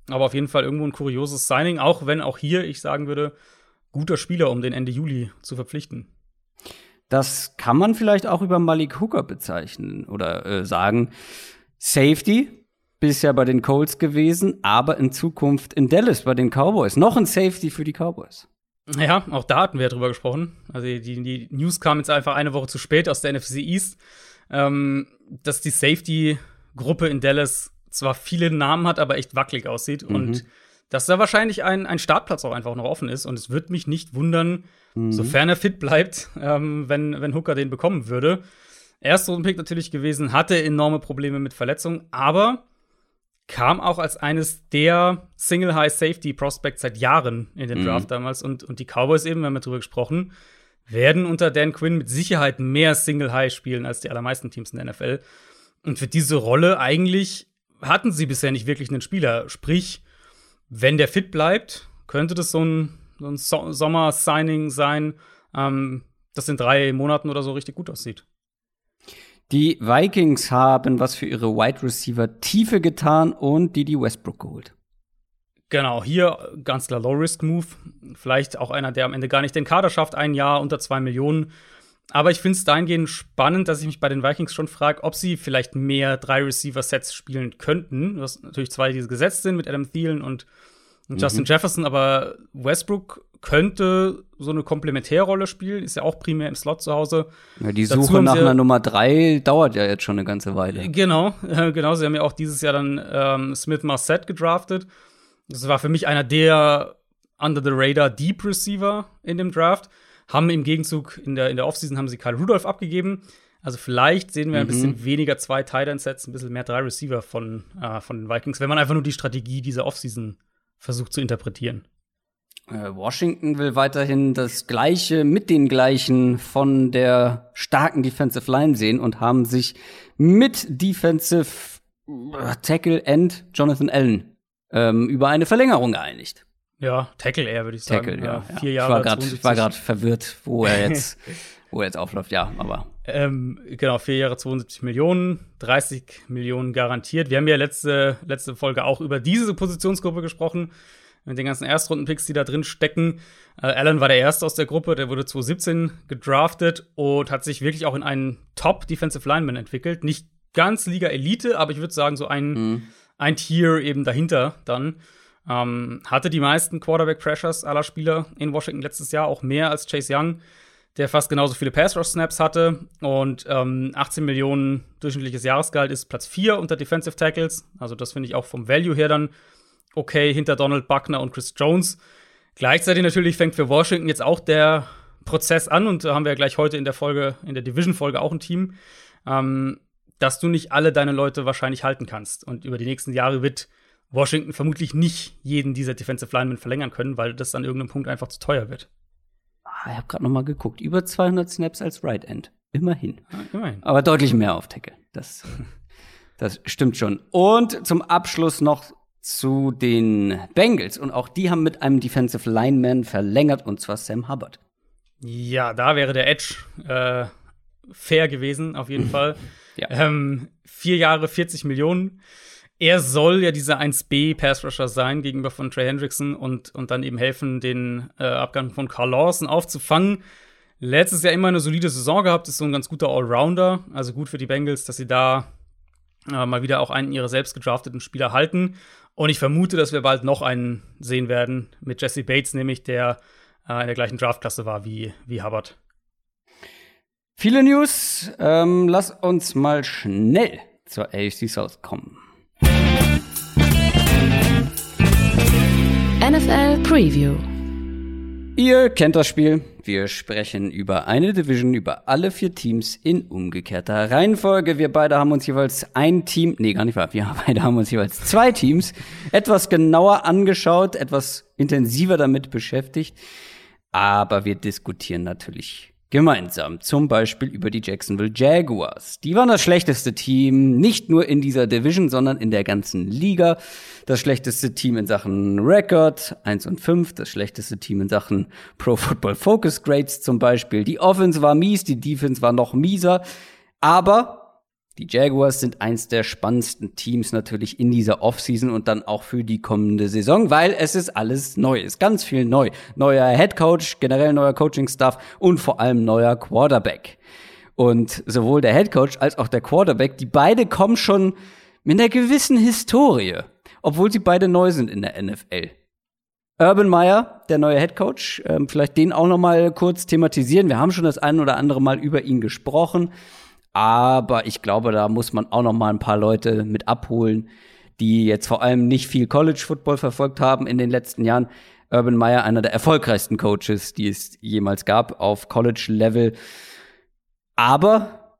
aber auf jeden Fall irgendwo ein kurioses Signing, auch wenn auch hier ich sagen würde, guter Spieler, um den Ende Juli zu verpflichten. Das kann man vielleicht auch über Malik Hooker bezeichnen oder äh, sagen. Safety, bisher bei den Colts gewesen, aber in Zukunft in Dallas bei den Cowboys. Noch ein Safety für die Cowboys. Ja, auch da hatten wir ja drüber gesprochen. Also die, die News kam jetzt einfach eine Woche zu spät aus der NFC East, ähm, dass die Safety-Gruppe in Dallas zwar viele Namen hat, aber echt wackelig aussieht. Mhm. Und dass da wahrscheinlich ein, ein Startplatz auch einfach noch offen ist. Und es würde mich nicht wundern, mhm. sofern er fit bleibt, ähm, wenn, wenn Hooker den bekommen würde. Erster Pick natürlich gewesen, hatte enorme Probleme mit Verletzungen, aber kam auch als eines der Single High Safety Prospects seit Jahren in den mhm. Draft mhm. damals und, und die Cowboys eben, wir haben ja drüber gesprochen, werden unter Dan Quinn mit Sicherheit mehr Single High spielen als die allermeisten Teams in der NFL. Und für diese Rolle eigentlich hatten sie bisher nicht wirklich einen Spieler. Sprich, wenn der fit bleibt, könnte das so ein, so ein so Sommer-Signing sein, ähm, das in drei Monaten oder so richtig gut aussieht. Die Vikings haben was für ihre Wide Receiver Tiefe getan und die die Westbrook geholt. Genau, hier ganz klar Low-Risk-Move. Vielleicht auch einer, der am Ende gar nicht den Kader schafft, ein Jahr unter zwei Millionen. Aber ich finde es dahingehend spannend, dass ich mich bei den Vikings schon frage, ob sie vielleicht mehr drei Receiver-Sets spielen könnten. Was natürlich zwei, die gesetzt sind mit Adam Thielen und, mhm. Justin Jefferson, aber Westbrook könnte so eine Komplementärrolle spielen, ist ja auch primär im Slot zu Hause. Ja, die Suche nach einer Nummer drei dauert ja jetzt schon eine ganze Weile. Genau, äh, genau. Sie haben ja auch dieses Jahr dann ähm, Smith Marset gedraftet. Das war für mich einer der Under the Radar Deep Receiver in dem Draft. Haben im Gegenzug in der, in der Offseason haben sie Kyle Rudolph abgegeben. Also vielleicht sehen wir ein mhm. bisschen weniger zwei Tight End Sets, ein bisschen mehr drei Receiver von, äh, von den Vikings, wenn man einfach nur die Strategie dieser Offseason versucht zu interpretieren. Äh, Washington will weiterhin das Gleiche mit den Gleichen von der starken Defensive Line sehen und haben sich mit Defensive äh, Tackle End Jonathan Allen ähm, über eine Verlängerung geeinigt. Ja, Tackle eher, würde ich sagen. Tackle, ja. ja. Vier Jahre. Ich war gerade verwirrt, wo er jetzt, wo er jetzt aufläuft, ja, aber. Ähm, genau, vier Jahre 72 Millionen, 30 Millionen garantiert. Wir haben ja letzte, letzte Folge auch über diese Positionsgruppe gesprochen, mit den ganzen Erstrunden-Picks, die da drin stecken. Äh, Allen war der Erste aus der Gruppe, der wurde 2017 gedraftet und hat sich wirklich auch in einen Top-Defensive Lineman entwickelt. Nicht ganz Liga-Elite, aber ich würde sagen, so ein, mhm. ein Tier eben dahinter dann. Ähm, hatte die meisten Quarterback-Pressures aller Spieler in Washington letztes Jahr, auch mehr als Chase Young, der fast genauso viele Pass-Rush-Snaps hatte. Und ähm, 18 Millionen durchschnittliches Jahresgehalt ist Platz 4 unter Defensive Tackles. Also, das finde ich auch vom Value her dann okay, hinter Donald Buckner und Chris Jones. Gleichzeitig natürlich fängt für Washington jetzt auch der Prozess an, und da haben wir ja gleich heute in der Folge, in der Division-Folge auch ein Team, ähm, dass du nicht alle deine Leute wahrscheinlich halten kannst. Und über die nächsten Jahre wird Washington vermutlich nicht jeden dieser Defensive Linemen verlängern können, weil das an irgendeinem Punkt einfach zu teuer wird. Ah, ich habe gerade noch mal geguckt. Über 200 Snaps als Right End. Immerhin. Ja, immerhin. Aber deutlich mehr auf Tackle. Das, das stimmt schon. Und zum Abschluss noch zu den Bengals. Und auch die haben mit einem Defensive Lineman verlängert, und zwar Sam Hubbard. Ja, da wäre der Edge äh, fair gewesen, auf jeden Fall. Ja. Ähm, vier Jahre, 40 Millionen er soll ja dieser 1B Pass Rusher sein gegenüber von Trey Hendrickson und, und dann eben helfen, den äh, Abgang von Carl Lawson aufzufangen. Letztes Jahr immer eine solide Saison gehabt, ist so ein ganz guter Allrounder. Also gut für die Bengals, dass sie da äh, mal wieder auch einen ihrer selbst gedrafteten Spieler halten. Und ich vermute, dass wir bald noch einen sehen werden mit Jesse Bates, nämlich der äh, in der gleichen Draftklasse war wie, wie Hubbard. Viele News. Ähm, lass uns mal schnell zur AFC South kommen. NFL Preview. Ihr kennt das Spiel. Wir sprechen über eine Division, über alle vier Teams in umgekehrter Reihenfolge. Wir beide haben uns jeweils ein Team, nee, gar nicht wahr, wir beide haben uns jeweils zwei Teams etwas genauer angeschaut, etwas intensiver damit beschäftigt. Aber wir diskutieren natürlich gemeinsam. Zum Beispiel über die Jacksonville Jaguars. Die waren das schlechteste Team, nicht nur in dieser Division, sondern in der ganzen Liga. Das schlechteste Team in Sachen Record, 1 und 5. Das schlechteste Team in Sachen Pro Football Focus Grades zum Beispiel. Die Offense war mies, die Defense war noch mieser. Aber die Jaguars sind eins der spannendsten Teams natürlich in dieser Offseason und dann auch für die kommende Saison, weil es ist alles neu, ist ganz viel neu. Neuer Head Coach, generell neuer Coaching-Staff und vor allem neuer Quarterback. Und sowohl der Head Coach als auch der Quarterback, die beide kommen schon mit einer gewissen Historie, obwohl sie beide neu sind in der NFL. Urban Meyer, der neue Head Coach, ähm, vielleicht den auch noch mal kurz thematisieren. Wir haben schon das ein oder andere Mal über ihn gesprochen. Aber ich glaube, da muss man auch noch mal ein paar Leute mit abholen, die jetzt vor allem nicht viel College Football verfolgt haben in den letzten Jahren. Urban Meyer, einer der erfolgreichsten Coaches, die es jemals gab auf College Level. Aber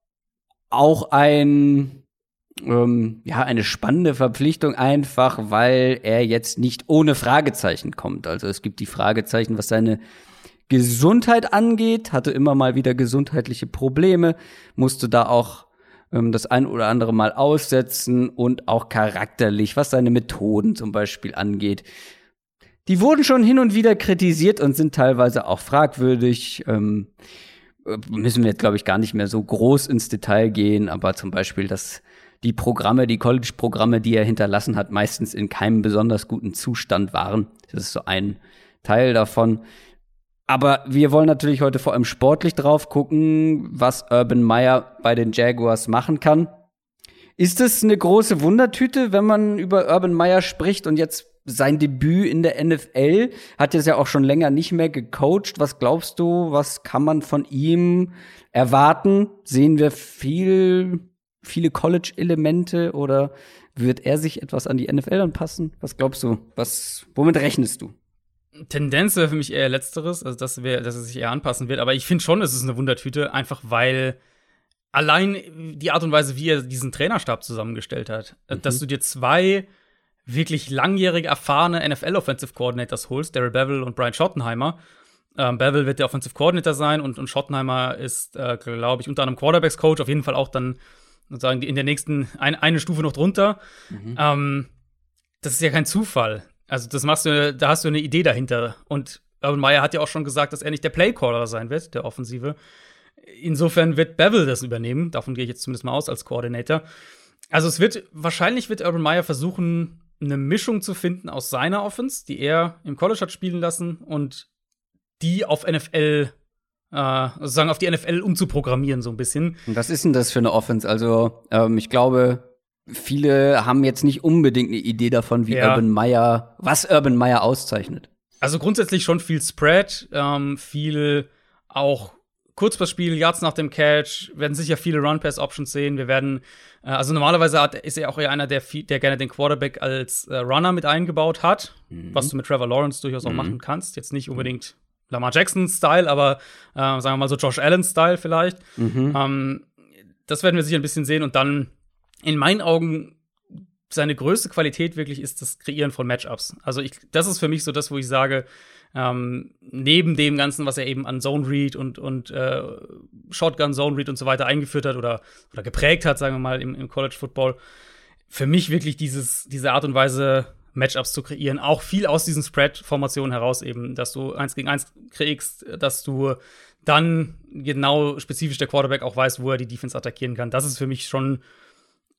auch ein, ähm, ja, eine spannende Verpflichtung einfach, weil er jetzt nicht ohne Fragezeichen kommt. Also es gibt die Fragezeichen, was seine Gesundheit angeht, hatte immer mal wieder gesundheitliche Probleme, musste da auch ähm, das ein oder andere Mal aussetzen und auch charakterlich, was seine Methoden zum Beispiel angeht. Die wurden schon hin und wieder kritisiert und sind teilweise auch fragwürdig. Ähm, müssen wir jetzt, glaube ich, gar nicht mehr so groß ins Detail gehen, aber zum Beispiel, dass die Programme, die College-Programme, die er hinterlassen hat, meistens in keinem besonders guten Zustand waren. Das ist so ein Teil davon. Aber wir wollen natürlich heute vor allem sportlich drauf gucken, was Urban Meyer bei den Jaguars machen kann. Ist es eine große Wundertüte, wenn man über Urban Meyer spricht und jetzt sein Debüt in der NFL hat jetzt ja auch schon länger nicht mehr gecoacht. Was glaubst du, was kann man von ihm erwarten? Sehen wir viel, viele College-Elemente oder wird er sich etwas an die NFL anpassen? Was glaubst du? Was, womit rechnest du? Tendenz wäre für mich eher letzteres, also dass, wir, dass er sich eher anpassen wird. Aber ich finde schon, es ist eine Wundertüte, einfach weil allein die Art und Weise, wie er diesen Trainerstab zusammengestellt hat, mhm. dass du dir zwei wirklich langjährige, erfahrene NFL-Offensive Coordinators holst, Daryl Bevel und Brian Schottenheimer. Ähm, Bevel wird der Offensive Coordinator sein und, und Schottenheimer ist, äh, glaube ich, unter anderem Quarterbacks-Coach, auf jeden Fall auch dann sozusagen in der nächsten, ein, eine Stufe noch drunter. Mhm. Ähm, das ist ja kein Zufall. Also, das machst du, da hast du eine Idee dahinter. Und Urban Meyer hat ja auch schon gesagt, dass er nicht der Playcaller sein wird, der Offensive. Insofern wird Bevel das übernehmen. Davon gehe ich jetzt zumindest mal aus als Koordinator. Also, es wird, wahrscheinlich wird Urban Meyer versuchen, eine Mischung zu finden aus seiner Offense, die er im College hat spielen lassen, und die auf NFL äh, sozusagen auf die NFL umzuprogrammieren, so ein bisschen. Was ist denn das für eine Offense? Also, ähm, ich glaube, viele haben jetzt nicht unbedingt eine Idee davon, wie ja. Urban Meyer, was Urban Meyer auszeichnet. Also grundsätzlich schon viel Spread, ähm, viel auch Kurzpassspiel, Yards nach dem Catch, werden sicher viele Run-Pass-Options sehen. Wir werden, äh, also normalerweise hat, ist er auch eher einer, der, der gerne den Quarterback als äh, Runner mit eingebaut hat, mhm. was du mit Trevor Lawrence durchaus auch mhm. machen kannst. Jetzt nicht unbedingt Lamar Jackson-Style, aber äh, sagen wir mal so Josh Allen-Style vielleicht. Mhm. Ähm, das werden wir sicher ein bisschen sehen und dann in meinen Augen seine größte Qualität wirklich ist das Kreieren von Matchups. Also ich, das ist für mich so das, wo ich sage, ähm, neben dem Ganzen, was er eben an Zone Read und, und äh, Shotgun Zone Read und so weiter eingeführt hat oder, oder geprägt hat, sagen wir mal, im, im College Football, für mich wirklich dieses, diese Art und Weise, Matchups zu kreieren. Auch viel aus diesen Spread-Formationen heraus eben, dass du eins gegen eins kriegst, dass du dann genau spezifisch der Quarterback auch weiß, wo er die Defense attackieren kann. Das ist für mich schon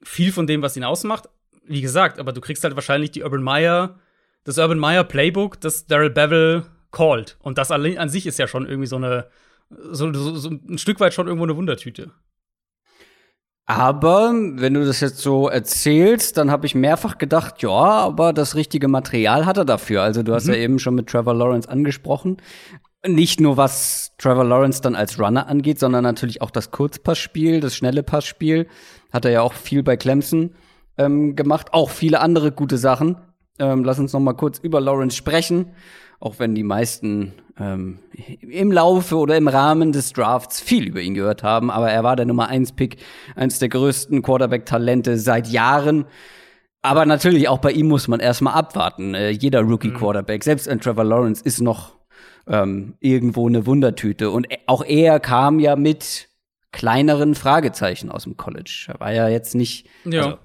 viel von dem, was ihn ausmacht. Wie gesagt, aber du kriegst halt wahrscheinlich die Urban Meyer, das Urban Meyer Playbook, das Daryl Bevel called. Und das an sich ist ja schon irgendwie so eine, so, so, so ein Stück weit schon irgendwo eine Wundertüte. Aber wenn du das jetzt so erzählst, dann habe ich mehrfach gedacht, ja, aber das richtige Material hat er dafür. Also du hast mhm. ja eben schon mit Trevor Lawrence angesprochen. Nicht nur was Trevor Lawrence dann als Runner angeht, sondern natürlich auch das Kurzpassspiel, das schnelle Passspiel. Hat er ja auch viel bei Clemson ähm, gemacht. Auch viele andere gute Sachen. Ähm, lass uns noch mal kurz über Lawrence sprechen. Auch wenn die meisten ähm, im Laufe oder im Rahmen des Drafts viel über ihn gehört haben. Aber er war der Nummer 1 Pick, eines der größten Quarterback-Talente seit Jahren. Aber natürlich auch bei ihm muss man erstmal abwarten. Äh, jeder Rookie-Quarterback, mhm. selbst ein Trevor Lawrence, ist noch ähm, irgendwo eine Wundertüte. Und auch er kam ja mit kleineren Fragezeichen aus dem College. Er war ja jetzt nicht. Ja. Also,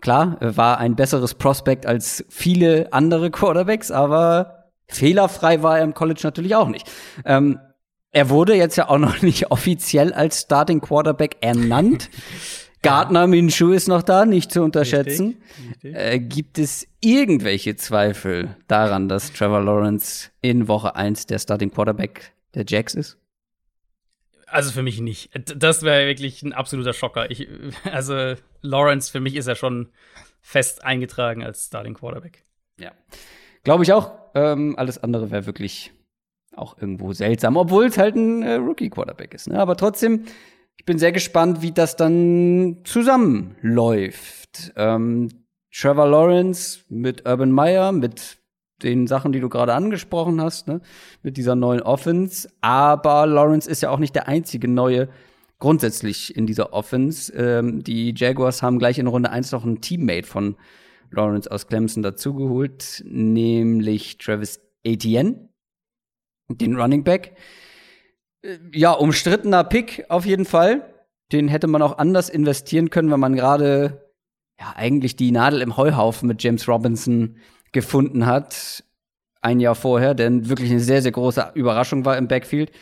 klar, war ein besseres Prospect als viele andere Quarterbacks, aber Fehlerfrei war er im College natürlich auch nicht. Ähm, er wurde jetzt ja auch noch nicht offiziell als Starting Quarterback ernannt. Gardner Minshew ist noch da, nicht zu unterschätzen. Richtig, richtig. Äh, gibt es irgendwelche Zweifel daran, dass Trevor Lawrence in Woche 1 der Starting Quarterback der Jacks ist? Also für mich nicht. Das wäre wirklich ein absoluter Schocker. Ich, also Lawrence, für mich ist er schon fest eingetragen als Starting Quarterback. Ja. Glaube ich auch. Ähm, alles andere wäre wirklich auch irgendwo seltsam, obwohl es halt ein äh, Rookie-Quarterback ist. Ne? Aber trotzdem, ich bin sehr gespannt, wie das dann zusammenläuft. Ähm, Trevor Lawrence mit Urban Meyer, mit den Sachen, die du gerade angesprochen hast, ne? mit dieser neuen Offense. Aber Lawrence ist ja auch nicht der einzige neue grundsätzlich in dieser Offense. Ähm, die Jaguars haben gleich in Runde 1 noch einen Teammate von Lawrence aus Clemson dazugeholt, nämlich Travis Etienne, den Running Back. Äh, ja, umstrittener Pick auf jeden Fall. Den hätte man auch anders investieren können, wenn man gerade ja eigentlich die Nadel im Heuhaufen mit James Robinson gefunden hat. Ein Jahr vorher, denn wirklich eine sehr, sehr große Überraschung war im Backfield.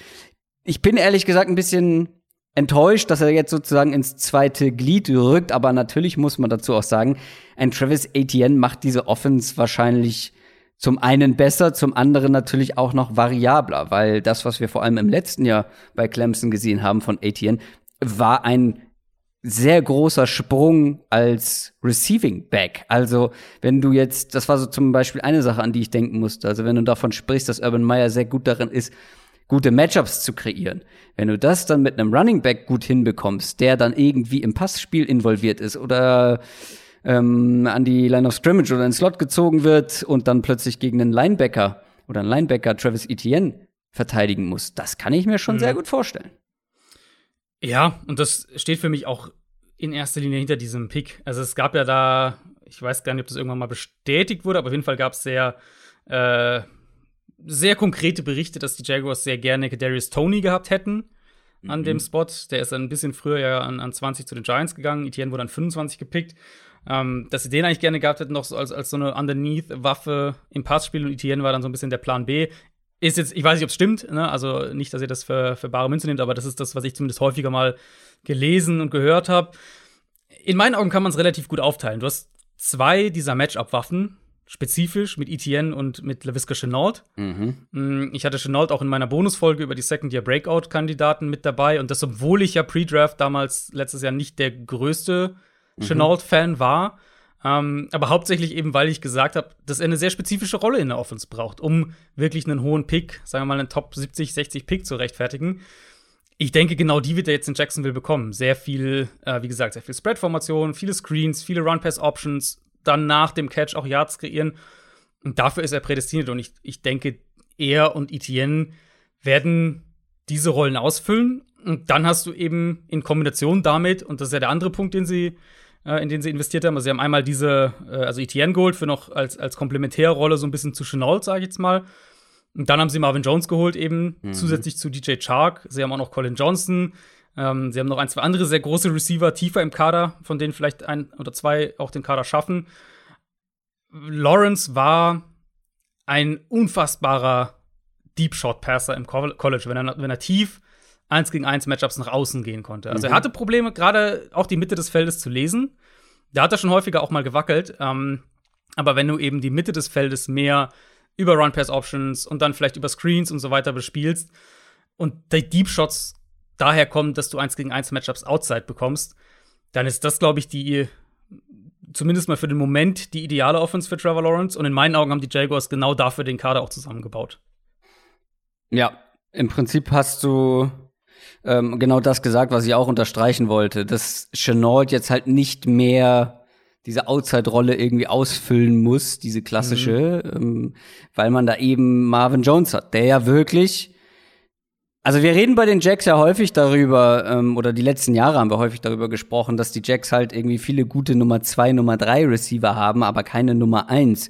Ich bin ehrlich gesagt ein bisschen enttäuscht, dass er jetzt sozusagen ins zweite Glied rückt, aber natürlich muss man dazu auch sagen, ein Travis Etienne macht diese Offense wahrscheinlich zum einen besser, zum anderen natürlich auch noch variabler, weil das, was wir vor allem im letzten Jahr bei Clemson gesehen haben von Etienne, war ein sehr großer Sprung als Receiving Back. Also, wenn du jetzt, das war so zum Beispiel eine Sache, an die ich denken musste. Also, wenn du davon sprichst, dass Urban Meyer sehr gut darin ist, gute Matchups zu kreieren. Wenn du das dann mit einem Running Back gut hinbekommst, der dann irgendwie im Passspiel involviert ist oder ähm, an die Line of Scrimmage oder ins Slot gezogen wird und dann plötzlich gegen einen Linebacker oder einen Linebacker Travis Etienne verteidigen muss, das kann ich mir schon mhm. sehr gut vorstellen. Ja, und das steht für mich auch in erster Linie hinter diesem Pick. Also es gab ja da, ich weiß gar nicht, ob das irgendwann mal bestätigt wurde, aber auf jeden Fall gab es sehr äh, sehr konkrete Berichte, dass die Jaguars sehr gerne Darius Tony gehabt hätten an mhm. dem Spot. Der ist dann ein bisschen früher ja an, an 20 zu den Giants gegangen. Etienne wurde dann 25 gepickt. Ähm, dass sie den eigentlich gerne gehabt hätten, noch so als, als so eine Underneath-Waffe im Passspiel und Etienne war dann so ein bisschen der Plan B. Ist jetzt, ich weiß nicht, ob es stimmt, ne? also nicht, dass ihr das für, für bare Münze nehmt, aber das ist das, was ich zumindest häufiger mal gelesen und gehört habe. In meinen Augen kann man es relativ gut aufteilen. Du hast zwei dieser Matchup-Waffen, spezifisch mit Etienne und mit LaVisca Chenault. Mhm. Mm, ich hatte Chenault auch in meiner Bonusfolge über die Second-Year-Breakout-Kandidaten mit dabei und das, obwohl ich ja Pre-Draft damals letztes Jahr nicht der größte mhm. Chenault-Fan war. Ähm, aber hauptsächlich eben, weil ich gesagt habe, dass er eine sehr spezifische Rolle in der Offense braucht, um wirklich einen hohen Pick, sagen wir mal einen Top 70, 60 Pick zu rechtfertigen. Ich denke, genau die wird er jetzt in Jacksonville bekommen. Sehr viel, äh, wie gesagt, sehr viel Spread-Formation, viele Screens, viele Run-Pass-Options, dann nach dem Catch auch Yards kreieren. Und dafür ist er prädestiniert. Und ich, ich denke, er und Etienne werden diese Rollen ausfüllen. Und dann hast du eben in Kombination damit, und das ist ja der andere Punkt, den sie, in den sie investiert haben, also sie haben einmal diese, äh, also Etienne geholt für noch als, als Komplementärrolle so ein bisschen zu Chenault, sage ich jetzt mal. Und dann haben sie Marvin Jones geholt, eben mhm. zusätzlich zu DJ Chark. Sie haben auch noch Colin Johnson. Ähm, sie haben noch ein, zwei andere sehr große Receiver tiefer im Kader, von denen vielleicht ein oder zwei auch den Kader schaffen. Lawrence war ein unfassbarer Deep Shot Passer im College, wenn er, wenn er tief 1 gegen 1 Matchups nach außen gehen konnte. Also mhm. er hatte Probleme, gerade auch die Mitte des Feldes zu lesen. Da hat er schon häufiger auch mal gewackelt. Ähm, aber wenn du eben die Mitte des Feldes mehr über Run Pass Options und dann vielleicht über Screens und so weiter bespielst und die Deep Shots daher kommen, dass du 1 gegen 1 Matchups outside bekommst, dann ist das, glaube ich, die zumindest mal für den Moment die ideale Offense für Trevor Lawrence. Und in meinen Augen haben die Jaguars genau dafür den Kader auch zusammengebaut. Ja, im Prinzip hast du ähm, genau das gesagt, was ich auch unterstreichen wollte, dass Chenault jetzt halt nicht mehr diese Outside-Rolle irgendwie ausfüllen muss, diese klassische, mhm. ähm, weil man da eben Marvin Jones hat, der ja wirklich also wir reden bei den Jacks ja häufig darüber, ähm, oder die letzten Jahre haben wir häufig darüber gesprochen, dass die Jacks halt irgendwie viele gute Nummer zwei, Nummer drei Receiver haben, aber keine Nummer eins.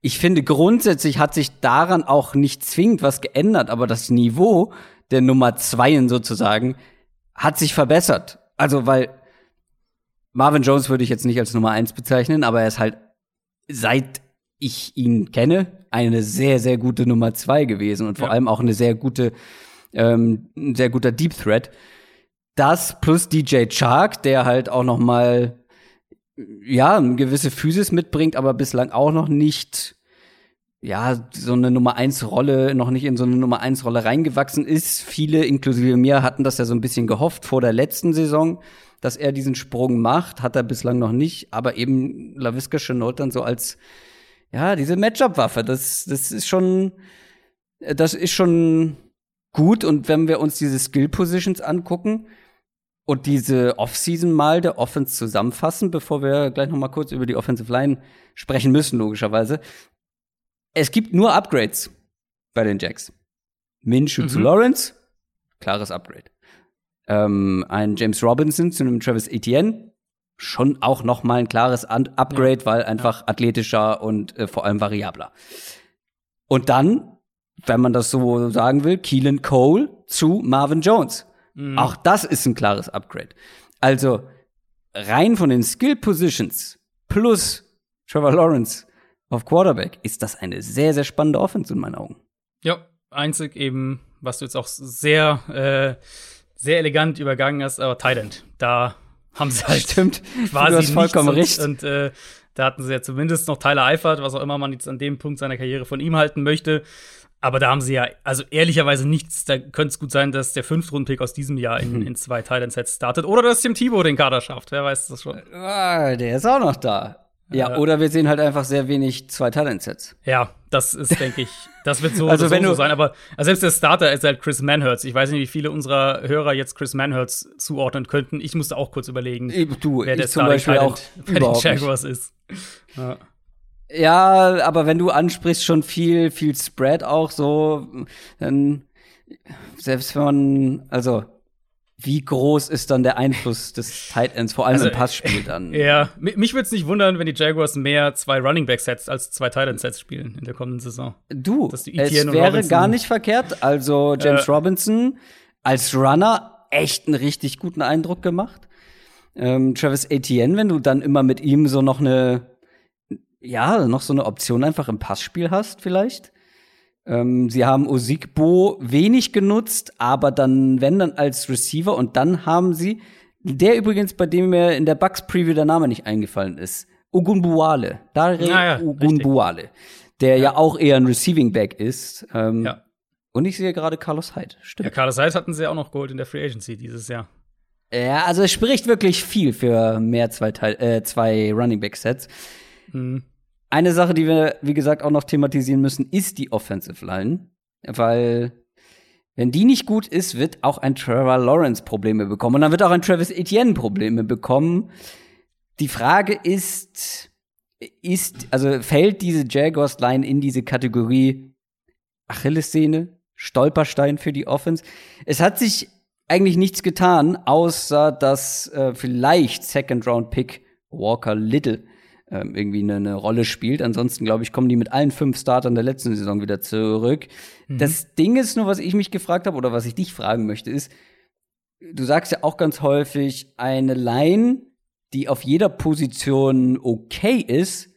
Ich finde, grundsätzlich hat sich daran auch nicht zwingend was geändert, aber das Niveau der Nummer zweien sozusagen hat sich verbessert. Also, weil Marvin Jones würde ich jetzt nicht als Nummer eins bezeichnen, aber er ist halt seit ich ihn kenne eine sehr, sehr gute Nummer zwei gewesen und vor ja. allem auch eine sehr gute ähm, ein sehr guter Deep Threat. Das plus DJ Chark, der halt auch noch mal ja, eine gewisse Physis mitbringt, aber bislang auch noch nicht ja, so eine Nummer eins Rolle, noch nicht in so eine Nummer eins Rolle reingewachsen ist. Viele, inklusive mir, hatten das ja so ein bisschen gehofft vor der letzten Saison, dass er diesen Sprung macht. Hat er bislang noch nicht, aber eben LaVisca Chenault dann so als, ja, diese Matchup-Waffe. Das, das ist schon, das ist schon gut. Und wenn wir uns diese Skill Positions angucken und diese Offseason mal der Offense zusammenfassen, bevor wir gleich noch mal kurz über die Offensive Line sprechen müssen, logischerweise. Es gibt nur Upgrades bei den Jacks. Minshew mhm. zu Lawrence, klares Upgrade. Ähm, ein James Robinson zu einem Travis Etienne, schon auch noch mal ein klares Upgrade, ja. weil einfach ja. athletischer und äh, vor allem variabler. Und dann wenn man das so sagen will, Keelan Cole zu Marvin Jones. Mhm. Auch das ist ein klares Upgrade. Also rein von den Skill Positions plus Trevor Lawrence auf Quarterback ist das eine sehr, sehr spannende Offense in meinen Augen. Ja, einzig eben, was du jetzt auch sehr äh, sehr elegant übergangen hast, aber Thailand, da haben sie halt Stimmt. quasi du hast vollkommen nichts recht. Und, und äh, da hatten sie ja zumindest noch Tyler Eifert, was auch immer man jetzt an dem Punkt seiner Karriere von ihm halten möchte. Aber da haben sie ja, also ehrlicherweise nichts. Da könnte es gut sein, dass der Fünftrunden-Pick aus diesem Jahr in, in zwei Thailand-Sets startet. Oder dass Tim Thibaut den Kader schafft. Wer weiß das schon. Ah, der ist auch noch da. Ja, Ja. oder wir sehen halt einfach sehr wenig zwei Talent-Sets. Ja, das ist, denke ich, das wird so, Also wenn du- so sein. Aber also selbst der Starter ist halt Chris Manhurts. Ich weiß nicht, wie viele unserer Hörer jetzt Chris Manhurts zuordnen könnten. Ich musste auch kurz überlegen, Du, wer der Talent bei den. Jaguars ist. Ja. Ja, aber wenn du ansprichst, schon viel, viel Spread auch so, dann selbst wenn man, also wie groß ist dann der Einfluss des Tight Ends, vor allem Also, im Passspiel dann? Ja, mi- mich würde es nicht wundern, wenn die Jaguars mehr zwei Running Back Sets als zwei Tight End Sets spielen in der kommenden Saison. Du, es Etienne und wäre Robinson- gar nicht verkehrt. Also James Äh. Robinson als Runner echt einen richtig guten Eindruck gemacht. Ähm, Travis Etienne, wenn du dann immer mit ihm so noch eine, ja, noch so eine Option einfach im Passspiel hast, vielleicht. Ähm, sie haben Osigbo wenig genutzt, aber dann, wenn dann als Receiver und dann haben sie, der übrigens, bei dem mir in der Bucks Preview der Name nicht eingefallen ist, Ugunbuale. Dare Ah ja, Ugunbuale. Der ja. auch eher ein Receiving Back ist. Ähm, Ja. Und ich sehe gerade Carlos Hyde. Ja, Stimmt. Carlos Hyde hatten sie auch noch geholt in der Free Agency dieses Jahr. Ja, also es spricht wirklich viel für mehr zwei, Teil, äh, zwei Running Back Sets. Hm. Eine Sache, die wir, wie gesagt, auch noch thematisieren müssen, ist die Offensive Line. Weil, wenn die nicht gut ist, wird auch ein Trevor Lawrence Probleme bekommen. Und dann wird auch ein Travis Etienne Probleme bekommen. Die Frage ist, ist, also fällt diese Jaguars Line in diese Kategorie Achillessehne, Stolperstein für die Offense? Es hat sich eigentlich nichts getan, außer dass äh, vielleicht Second Round Pick Walker Little ähm, irgendwie eine, eine Rolle spielt. Ansonsten, glaube ich, kommen die mit allen fünf Startern der letzten Saison wieder zurück. Das Ding ist nur, was ich mich gefragt habe oder was ich dich fragen möchte, ist, du sagst ja auch ganz häufig, eine Line, die auf jeder Position okay ist,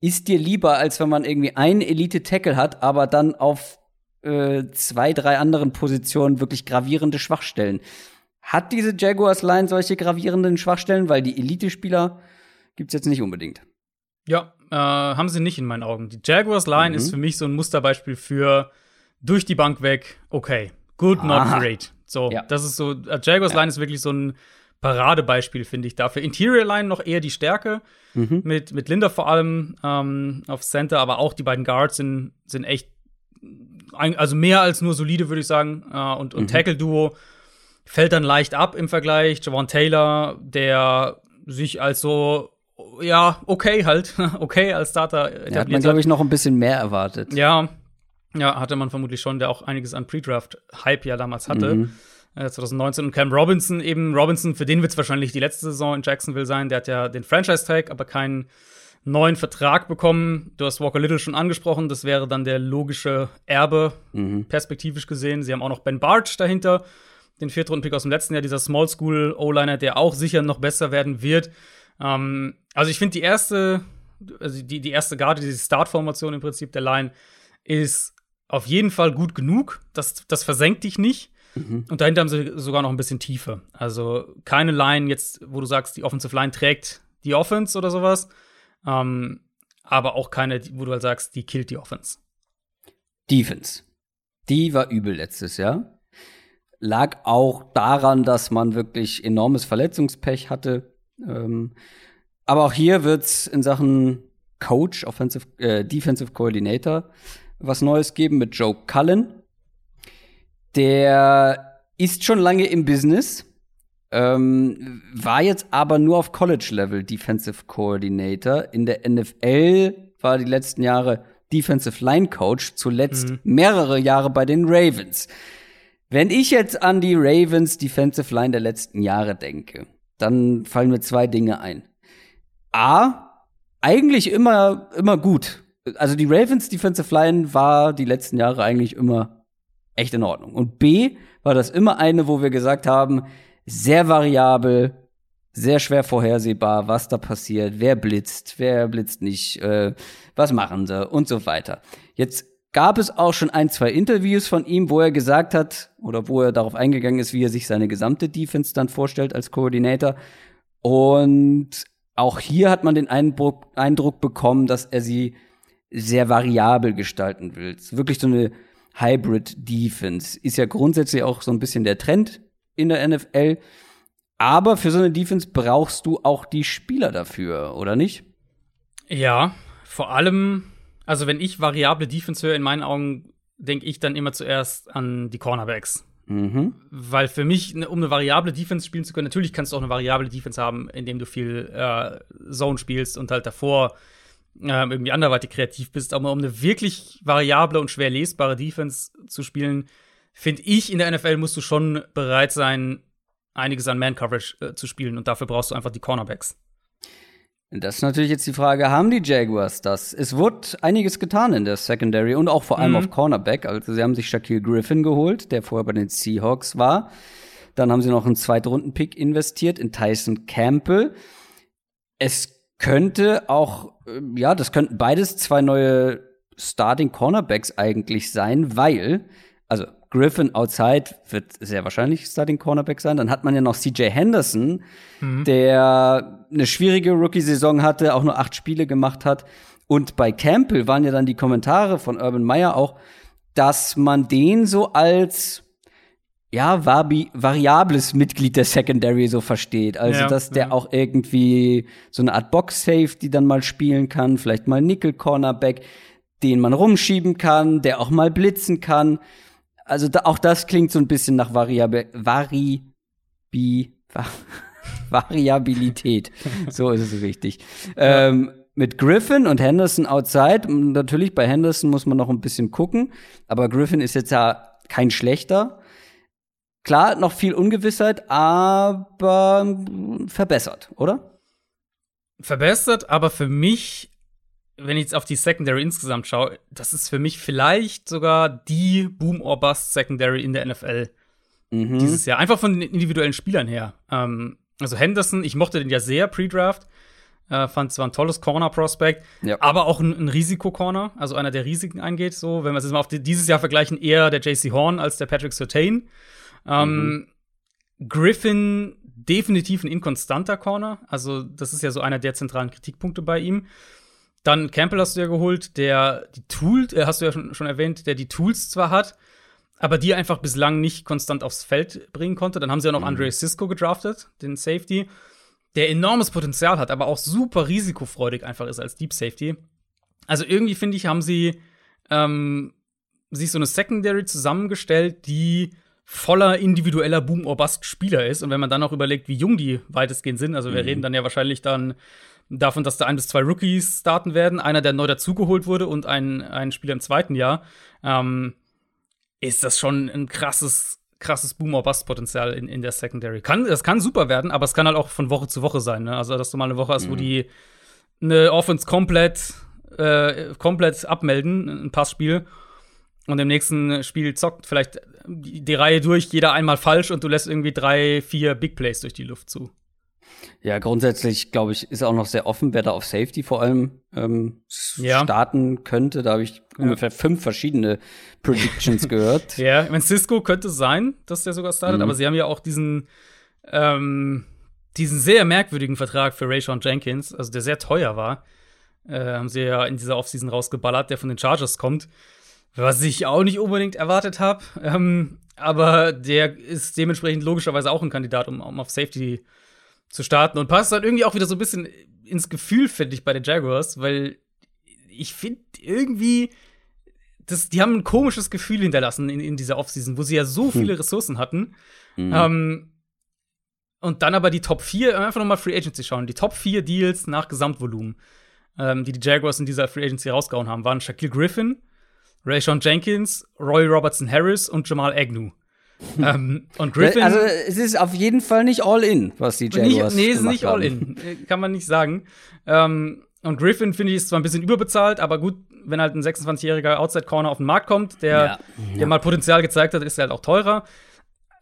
ist dir lieber, als wenn man irgendwie einen Elite-Tackle hat, aber dann auf äh, zwei, drei anderen Positionen wirklich gravierende Schwachstellen. Hat diese Jaguars-Line solche gravierenden Schwachstellen? Weil die Elite-Spieler gibt's jetzt nicht unbedingt. Ja, äh, haben sie nicht in meinen Augen. Die Jaguars Line Mhm. ist für mich so ein Musterbeispiel für durch die Bank weg, okay, good, not Aha. great. So, Ja. das ist so, äh, Jaguars Line ist wirklich so ein Paradebeispiel, finde ich. Dafür Interior Line noch eher die Stärke, Mhm. mit, mit Linda vor allem ähm, auf Center, aber auch die beiden Guards sind, sind echt, also mehr als nur solide, würde ich sagen. Äh, und und Mhm. Tackle-Duo fällt dann leicht ab im Vergleich. Javon Taylor, der sich als so, ja, okay halt, okay als Starter Da hat man, etabliert glaube ich, noch ein bisschen mehr erwartet. ja, ja, hatte man vermutlich schon, der auch einiges an Pre-Draft-Hype ja damals hatte. Mhm. Äh, 2019 und Cam Robinson eben. Robinson, für den wird es wahrscheinlich die letzte Saison in Jacksonville sein. Der hat ja den Franchise-Tag, aber keinen neuen Vertrag bekommen. Du hast Walker Little schon angesprochen. Das wäre dann der logische Erbe, Mhm. perspektivisch gesehen. Sie haben auch noch Ben Barch dahinter, den Viertrunden-Pick aus dem letzten Jahr, dieser Small School O-Liner, der auch sicher noch besser werden wird. Ähm, also ich finde die erste, also die, die erste Garde, diese Startformation im Prinzip der Line, ist auf jeden Fall gut genug. Das, das versenkt dich nicht. Mhm. Und dahinter haben sie sogar noch ein bisschen Tiefe. Also keine Line jetzt, wo du sagst, die Offensive Line trägt die Offense oder sowas. Ähm, aber auch keine, wo du halt sagst, die killt die Offense. Defense. Die war übel letztes Jahr. Lag auch daran, dass man wirklich enormes Verletzungspech hatte. Ähm, aber auch hier wird's in Sachen Coach, Offensive, äh, Defensive Coordinator, was Neues geben mit Joe Cullen. Der ist schon lange im Business, ähm, war jetzt aber nur auf College-Level Defensive Coordinator. In der NFL war die letzten Jahre Defensive Line Coach, zuletzt mehrere Jahre bei den Ravens. Wenn ich jetzt an die Ravens Defensive Line der letzten Jahre denke, dann fallen mir zwei Dinge ein. A, eigentlich immer, immer gut. Also die Ravens Defensive Line war die letzten Jahre eigentlich immer echt in Ordnung. Und B, war das immer eine, wo wir gesagt haben, sehr variabel, sehr schwer vorhersehbar, was da passiert, wer blitzt, wer blitzt nicht, äh, was machen sie und so weiter. Jetzt gab es auch schon ein, zwei Interviews von ihm, wo er gesagt hat oder wo er darauf eingegangen ist, wie er sich seine gesamte Defense dann vorstellt als Koordinator. Und auch hier hat man den Eindruck, Eindruck bekommen, dass er sie sehr variabel gestalten will. Wirklich so eine Hybrid Defense ist ja grundsätzlich auch so ein bisschen der Trend in der NFL. Aber für so eine Defense brauchst du auch die Spieler dafür, oder nicht? Ja, vor allem, also wenn ich variable Defense höre, in meinen Augen denke ich dann immer zuerst an die Cornerbacks. Mhm. Weil für mich, ne, um eine variable Defense spielen zu können, natürlich kannst du auch eine variable Defense haben, indem du viel äh, Zone spielst und halt davor äh, irgendwie anderweitig kreativ bist. Aber um eine wirklich variable und schwer lesbare Defense zu spielen, finde ich, in der NFL musst du schon bereit sein, einiges an Man-Coverage äh, zu spielen. Und dafür brauchst du einfach die Cornerbacks. Das ist natürlich jetzt die Frage, haben die Jaguars das? Es wurde einiges getan in der Secondary und auch vor allem mhm. auf Cornerback. Also sie haben sich Shaquille Griffin geholt, der vorher bei den Seahawks war. Dann haben sie noch einen Zweitrunden-Pick investiert in Tyson Campbell. Es könnte auch, äh, ja, das könnten beides zwei neue Starting Cornerbacks eigentlich sein, weil, also Griffin outside wird sehr wahrscheinlich Starting Cornerback sein. Dann hat man ja noch CJ Henderson, mhm. der eine schwierige Rookie-Saison hatte, auch nur acht Spiele gemacht hat. Und bei Campbell waren ja dann die Kommentare von Urban Meyer auch, dass man den so als ja, vari variables Mitglied der Secondary so versteht. Also, ja, dass der ja. auch irgendwie so eine Art Box-Safety dann mal spielen kann, vielleicht mal Nickel-Cornerback, den man rumschieben kann, der auch mal blitzen kann also da, auch das klingt so ein bisschen nach Variabil Vari Bi Variabilität. so ist es richtig. Ähm, mit Griffin und Henderson outside. Natürlich, bei Henderson muss man noch ein bisschen gucken, aber Griffin ist jetzt ja kein schlechter. Klar, noch viel Ungewissheit, aber verbessert, oder? Verbessert, aber für mich wenn ich jetzt auf die Secondary insgesamt schaue, das ist für mich vielleicht sogar die Boom or Bust Secondary in der NFL mhm. dieses Jahr. Einfach von den individuellen Spielern her. Ähm, also Henderson, ich mochte den ja sehr pre-Draft. Äh, fand zwar ein tolles Corner-Prospect, ja. aber auch ein, ein Risiko-Corner, also einer, der Risiken eingeht. So, wenn wir es jetzt mal auf die, dieses Jahr vergleichen, eher der JC Horn als der Patrick Surtain. Ähm, mhm. Griffin definitiv ein inkonstanter Corner. Also, das ist ja so einer der zentralen Kritikpunkte bei ihm. Dann Campbell hast du ja geholt, der die Tools, äh, hast du ja schon, schon erwähnt, der die Tools zwar hat, aber die einfach bislang nicht konstant aufs Feld bringen konnte. Dann haben sie ja noch mhm. Andre Cisco gedraftet, den Safety, der enormes Potenzial hat, aber auch super risikofreudig einfach ist als Deep Safety. Also irgendwie finde ich, haben sie ähm, sich so eine Secondary zusammengestellt, die voller individueller Boom or Bust Spieler ist. Und wenn man dann auch überlegt, wie jung die weitestgehend sind, also wir mhm. reden dann ja wahrscheinlich dann davon, dass da ein bis zwei Rookies starten werden, einer, der neu dazugeholt wurde und ein, ein Spieler im zweiten Jahr, ähm, ist das schon ein krasses, krasses Boomer-Bust-Potenzial in, in der Secondary. Kann, das kann super werden, aber es kann halt auch von Woche zu Woche sein. Ne? Also, dass du mal eine Woche hast, mhm. wo die eine Offense komplett, äh, komplett abmelden, ein Passspiel, und im nächsten Spiel zockt vielleicht die, die Reihe durch, jeder einmal falsch und du lässt irgendwie drei, vier Big Plays durch die Luft zu. Ja, grundsätzlich, glaube ich, ist auch noch sehr offen, wer da auf Safety vor allem ähm, ja. starten könnte. Da habe ich ja. ungefähr fünf verschiedene Predictions gehört. Ja, ich meine, Cisco könnte sein, dass der sogar startet, mhm. aber sie haben ja auch diesen, ähm, diesen sehr merkwürdigen Vertrag für Rayshon Jenkins, also der sehr teuer war. Äh, haben sie ja in dieser Offseason rausgeballert, der von den Chargers kommt. Was ich auch nicht unbedingt erwartet habe. Ähm, aber der ist dementsprechend logischerweise auch ein Kandidat, um, um auf Safety zu zu starten und passt dann irgendwie auch wieder so ein bisschen ins Gefühl, finde ich, bei den Jaguars, weil ich finde irgendwie, das, die haben ein komisches Gefühl hinterlassen in, in dieser Offseason, wo sie ja so hm. viele Ressourcen hatten. Mhm. Ähm, und dann aber die Top 4, einfach nochmal Free Agency schauen, die Top 4 Deals nach Gesamtvolumen, ähm, die die Jaguars in dieser Free Agency rausgehauen haben, waren Shaquille Griffin, Rayshon Jenkins, Roy Robertson Harris und Jamal Agnew ähm, und Griffin. Also, es ist auf jeden Fall nicht all in, was die Jaguars nicht, Nee, es ist nicht all in. Äh, kann man nicht sagen. Ähm, und Griffin finde ich ist zwar ein bisschen überbezahlt, aber gut, wenn halt ein 26-jähriger Outside Corner auf den Markt kommt, der, ja. der mal Potenzial gezeigt hat, ist er halt auch teurer.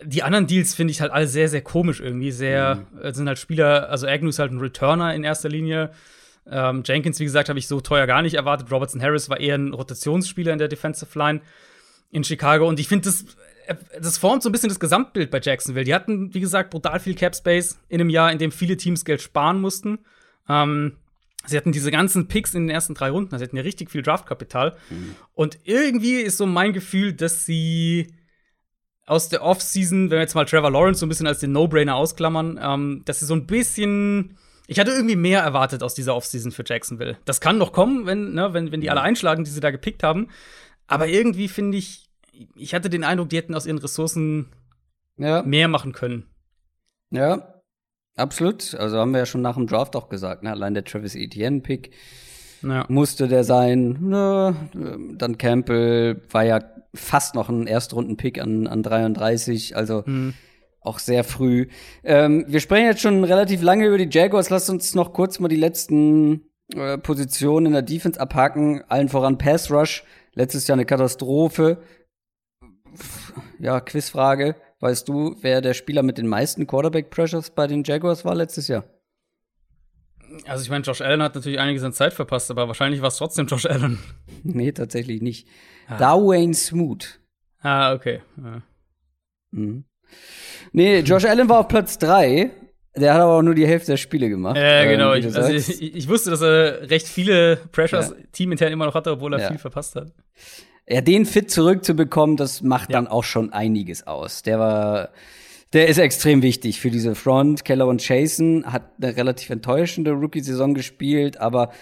Die anderen Deals finde ich halt alle sehr, sehr komisch irgendwie. Sehr, mhm. Äh, sind halt Spieler, also Agnew ist halt ein Returner in erster Linie. Ähm, Jenkins, wie gesagt, habe ich so teuer gar nicht erwartet. Robertson Harris war eher ein Rotationsspieler in der Defensive Line in Chicago. Und ich finde, das, das formt so ein bisschen das Gesamtbild bei Jacksonville. Die hatten, wie gesagt, brutal viel Cap Space in einem Jahr, in dem viele Teams Geld sparen mussten. Ähm, sie hatten diese ganzen Picks in den ersten drei Runden, also sie hatten ja richtig viel Draftkapital. Mhm. Und irgendwie ist so mein Gefühl, dass sie aus der Offseason, wenn wir jetzt mal Trevor Lawrence so ein bisschen als den No-Brainer ausklammern, ähm, dass sie so ein bisschen ich hatte irgendwie mehr erwartet aus dieser Offseason für Jacksonville. Das kann noch kommen, wenn, ne, wenn, wenn die alle einschlagen, die sie da gepickt haben. Aber irgendwie finde ich, ich hatte den Eindruck, die hätten aus ihren Ressourcen ja. mehr machen können. Ja, absolut. Also haben wir ja schon nach dem Draft auch gesagt, ne? allein der Travis Etienne-Pick ja. musste der sein. Ne? Dann Campbell war ja fast noch ein Erstrunden-Pick an, an 33. Also mhm auch sehr früh. Ähm, wir sprechen jetzt schon relativ lange über die Jaguars. Lass uns noch kurz mal die letzten äh, Positionen in der Defense abhaken. Allen voran Pass Rush. Letztes Jahr eine Katastrophe. Ja, Quizfrage. Weißt du, wer der Spieler mit den meisten Quarterback Pressures bei den Jaguars war letztes Jahr? Also ich meine, Josh Allen hat natürlich einiges an Zeit verpasst, aber wahrscheinlich war es trotzdem Josh Allen. nee, tatsächlich nicht. Ah. Darwayne Smoot. Ah, okay. Ja. Mhm. Nee, Josh Allen war auf Platz 3. Der hat aber auch nur die Hälfte der Spiele gemacht. Ja, äh, genau. Ich, also ich, ich, wusste, dass er recht viele Pressures ja. teamintern immer noch hatte, obwohl er ja. viel verpasst hat. Ja, den fit zurückzubekommen, das macht ja. dann auch schon einiges aus. Der war, der ist extrem wichtig für diese Front. Keller und Jason hat eine relativ enttäuschende Rookie-Saison gespielt, aber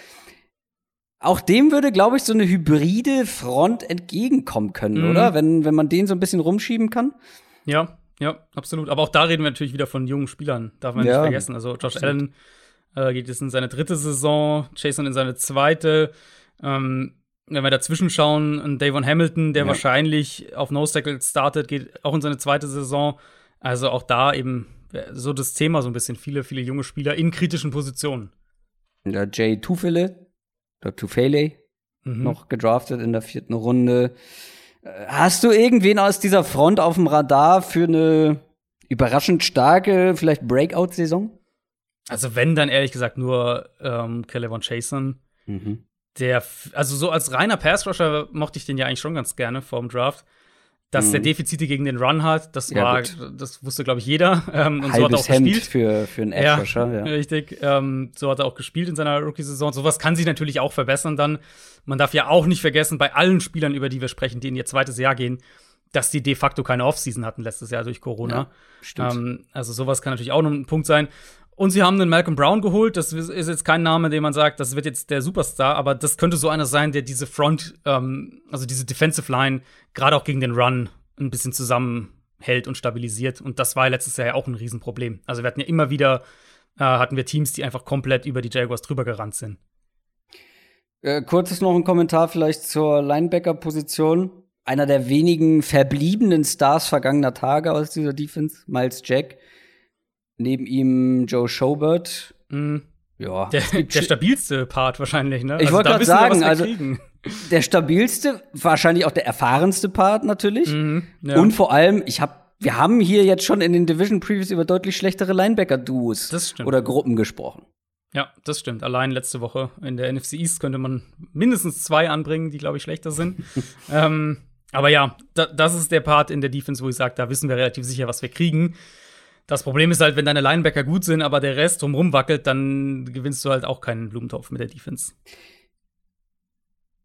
auch dem würde, glaube ich, so eine hybride Front entgegenkommen können, mhm. oder? Wenn, wenn man den so ein bisschen rumschieben kann. Ja, ja, absolut. Aber auch da reden wir natürlich wieder von jungen Spielern, darf man ja, nicht vergessen. Also Josh absolut. Allen äh, geht jetzt in seine dritte Saison, Jason in seine zweite. Ähm, wenn wir dazwischen schauen, ein Davon Hamilton, der ja. wahrscheinlich auf Nose Tackle startet, geht auch in seine zweite Saison. Also auch da eben so das Thema so ein bisschen viele, viele junge Spieler in kritischen Positionen. Der Jay Tufele, der Tufele, mhm. noch gedraftet in der vierten Runde. Hast du irgendwen aus dieser Front auf dem Radar für eine überraschend starke, vielleicht Breakout-Saison? Also wenn, dann ehrlich gesagt nur ähm, Kelevon Chason. Mhm. Der, also so als reiner Pass-Rusher mochte ich den ja eigentlich schon ganz gerne vorm Draft. Dass mhm. der Defizite gegen den Run hat, das ja, war, gut. das wusste, glaube ich, jeder. Ähm, und Halbes so hat er auch Hemd gespielt. Für, für einen Edge-Rusher, ja, ja. Richtig. Ähm, so hat er auch gespielt in seiner Rookie-Saison. Sowas kann sich natürlich auch verbessern dann. Man darf ja auch nicht vergessen, bei allen Spielern, über die wir sprechen, die in ihr zweites Jahr gehen, dass die de facto keine Offseason hatten letztes Jahr durch Corona. Ja, stimmt. Ähm, also sowas kann natürlich auch noch ein Punkt sein. Und sie haben den Malcolm Brown geholt. Das ist jetzt kein Name, den man sagt, das wird jetzt der Superstar, aber das könnte so einer sein, der diese Front, ähm, also diese Defensive Line, gerade auch gegen den Run ein bisschen zusammenhält und stabilisiert. Und das war letztes Jahr ja auch ein Riesenproblem. Also wir hatten ja immer wieder, äh, hatten wir Teams, die einfach komplett über die Jaguars drüber gerannt sind. Äh, kurzes noch ein Kommentar vielleicht zur Linebacker-Position. Einer der wenigen verbliebenen Stars vergangener Tage aus dieser Defense, Miles Jack. Neben ihm Joe Schobert. Mhm. Ja. Der, der, stabilste Part wahrscheinlich, ne? Ich also, wollte gerade sagen, also der stabilste, wahrscheinlich auch der erfahrenste Part natürlich. Mhm, ja. Und vor allem, ich habe wir haben hier jetzt schon in den Division Previews über deutlich schlechtere Linebacker-Duos oder Gruppen gesprochen. Ja, das stimmt. Allein letzte Woche in der NFC East könnte man mindestens zwei anbringen, die, glaube ich, schlechter sind. ähm, aber ja, da, das ist der Part in der Defense, wo ich sage, da wissen wir relativ sicher, was wir kriegen. Das Problem ist halt, wenn deine Linebacker gut sind, aber der Rest drumherum wackelt, dann gewinnst du halt auch keinen Blumentopf mit der Defense.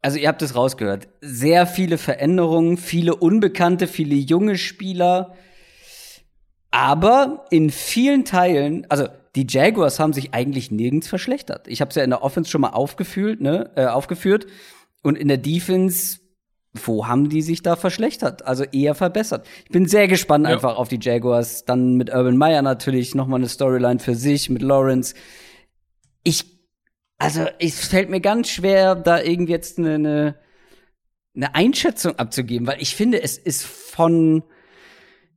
Also ihr habt es rausgehört. Sehr viele Veränderungen, viele Unbekannte, viele junge Spieler. Aber in vielen Teilen, also die Jaguars haben sich eigentlich nirgends verschlechtert. Ich habe es ja in der Offense schon mal aufgeführt, ne, äh, aufgeführt. Und in der Defense, wo haben die sich da verschlechtert? Also eher verbessert. Ich bin sehr gespannt ja. einfach auf die Jaguars. Dann mit Urban Meyer natürlich noch mal eine Storyline für sich, mit Lawrence. Ich, also es fällt mir ganz schwer, da irgendwie jetzt eine, eine, eine Einschätzung abzugeben, weil ich finde, es ist von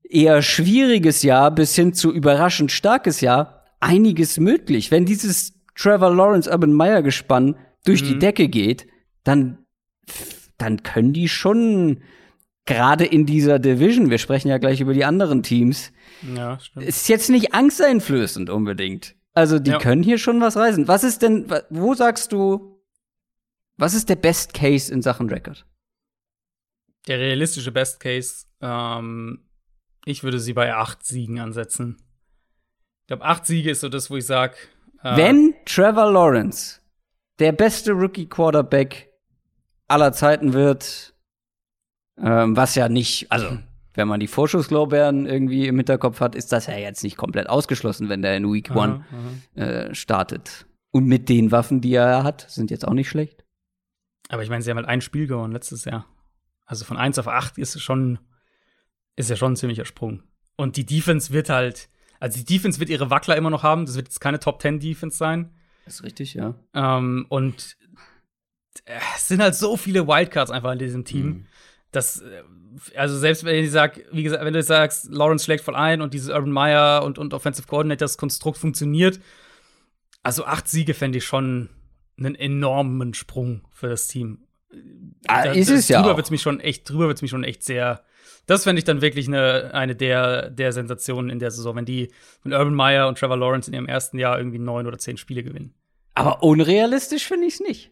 eher schwieriges Jahr bis hin zu überraschend starkes Jahr einiges möglich. Wenn dieses Trevor Lawrence Urban Meyer Gespann durch mhm. die Decke geht, dann dann können die schon gerade in dieser Division, wir sprechen ja gleich über die anderen Teams, ja, stimmt. ist jetzt nicht angsteinflößend unbedingt. Also die Ja. können hier schon was reisen. Was ist denn, wo sagst du, was ist der Best Case in Sachen Record? Der realistische Best Case, ähm, ich würde sie bei acht Siegen ansetzen. Ich glaube, acht Siege ist so das, wo ich sage, äh, Wenn Trevor Lawrence der beste Rookie Quarterback aller Zeiten wird, ähm, was ja nicht, also wenn man die Vorschusslorbeeren irgendwie im Hinterkopf hat, ist das ja jetzt nicht komplett ausgeschlossen, wenn der in Week Aha, One aha. äh, startet. Und mit den Waffen, die er hat, sind jetzt auch nicht schlecht. Aber ich meine, sie haben halt ein Spiel gewonnen letztes Jahr. Also von 1 auf 8 ist es schon, ist ja schon ein ziemlicher Sprung. Und die Defense wird halt, also die Defense wird ihre Wackler immer noch haben. Das wird jetzt keine Top 10 Defense sein. Das ist richtig, ja. Ähm, und es sind halt so viele Wildcards einfach in diesem Team. Mhm. dass, äh, also selbst wenn ich sag, wie gesagt, wenn du sagst, Lawrence schlägt voll ein und dieses Urban Meyer und, und Offensive Coordinator, das Konstrukt funktioniert, also acht Siege fände ich schon einen enormen Sprung für das Team. Ah, Da- ist das- es ja Drüber wird's mich schon echt, drüber wird's mich schon echt sehr. Das fände ich dann wirklich eine, eine der, der Sensationen in der Saison, wenn die, wenn Urban Meyer und Trevor Lawrence in ihrem ersten Jahr irgendwie neun oder zehn Spiele gewinnen. Aber unrealistisch finde ich es nicht.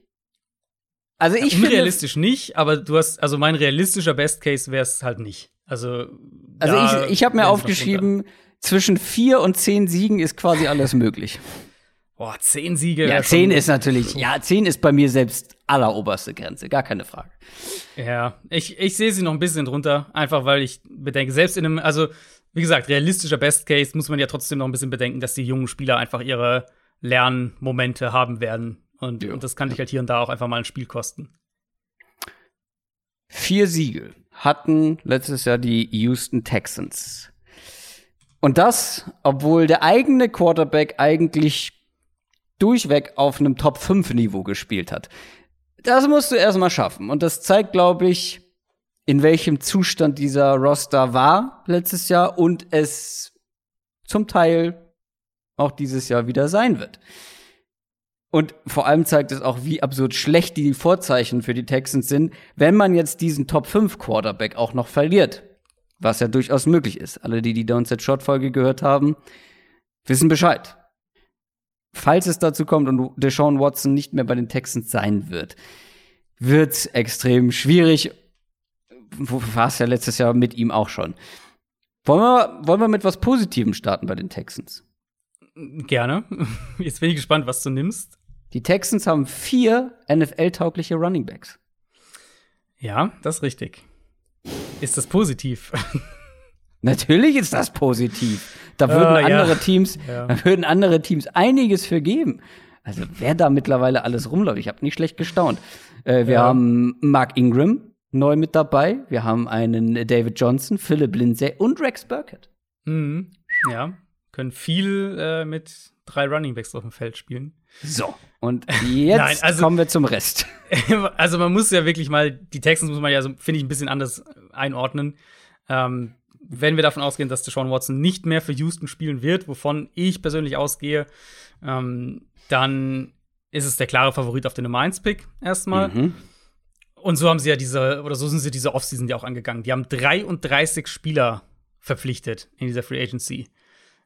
Also ich finde, Unrealistisch nicht, aber du hast, also mein realistischer Best Case wäre es halt nicht. Also, also ich, ich habe mir aufgeschrieben, zwischen vier und zehn Siegen ist quasi alles möglich. Boah, zehn Siege. Ja, zehn ist natürlich, ja, zehn ist bei mir selbst alleroberste Grenze, gar keine Frage. Ja, ich, ich sehe sie noch ein bisschen drunter, einfach weil ich bedenke, selbst in einem, also, wie gesagt, realistischer Best Case muss man ja trotzdem noch ein bisschen bedenken, dass die jungen Spieler einfach ihre Lernmomente haben werden. Und, Ja. und das kann dich halt hier und da auch einfach mal ein Spiel kosten. Vier Siege hatten letztes Jahr die Houston Texans. Und das, obwohl der eigene Quarterback eigentlich durchweg auf einem Top-5-Niveau gespielt hat. Das musst du erstmal schaffen. Und das zeigt, glaube ich, in welchem Zustand dieser Roster war letztes Jahr und es zum Teil auch dieses Jahr wieder sein wird. Und vor allem zeigt es auch, wie absurd schlecht die Vorzeichen für die Texans sind, wenn man jetzt diesen Top 5 Quarterback auch noch verliert. Was ja durchaus möglich ist. Alle, die die Downset Shot Folge gehört haben, wissen Bescheid. Falls es dazu kommt und Deshaun Watson nicht mehr bei den Texans sein wird, wird's extrem schwierig. War es ja letztes Jahr mit ihm auch schon. Wollen wir, wollen wir mit was Positivem starten bei den Texans? Gerne. Jetzt bin ich gespannt, was du nimmst. Die Texans haben vier NFL-taugliche Running Backs. Ja, das ist richtig. Ist das positiv? Natürlich ist das positiv. Da würden ja. andere Teams, Ja. da würden andere Teams einiges für geben. Also wer da mittlerweile alles rumläuft, ich habe nicht schlecht gestaunt. Äh, wir Ja. haben Mark Ingram neu mit dabei. Wir haben einen David Johnson, Philip Lindsay und Rex Burkett. mhm. Ja, können viel äh, mit drei Runningbacks auf dem Feld spielen. So. Und jetzt Nein, also- kommen wir zum Rest. also man muss ja wirklich mal, die Texans muss man ja so, finde ich, ein bisschen anders einordnen. Ähm, wenn wir davon ausgehen, dass Deshaun Watson nicht mehr für Houston spielen wird, wovon ich persönlich ausgehe, ähm, dann ist es der klare Favorit auf den Nummer 1-Pick erstmal. Mhm. Und so haben sie ja diese, oder so sind sie diese Offseason ja auch angegangen. Die haben 33 Spieler verpflichtet in dieser Free Agency.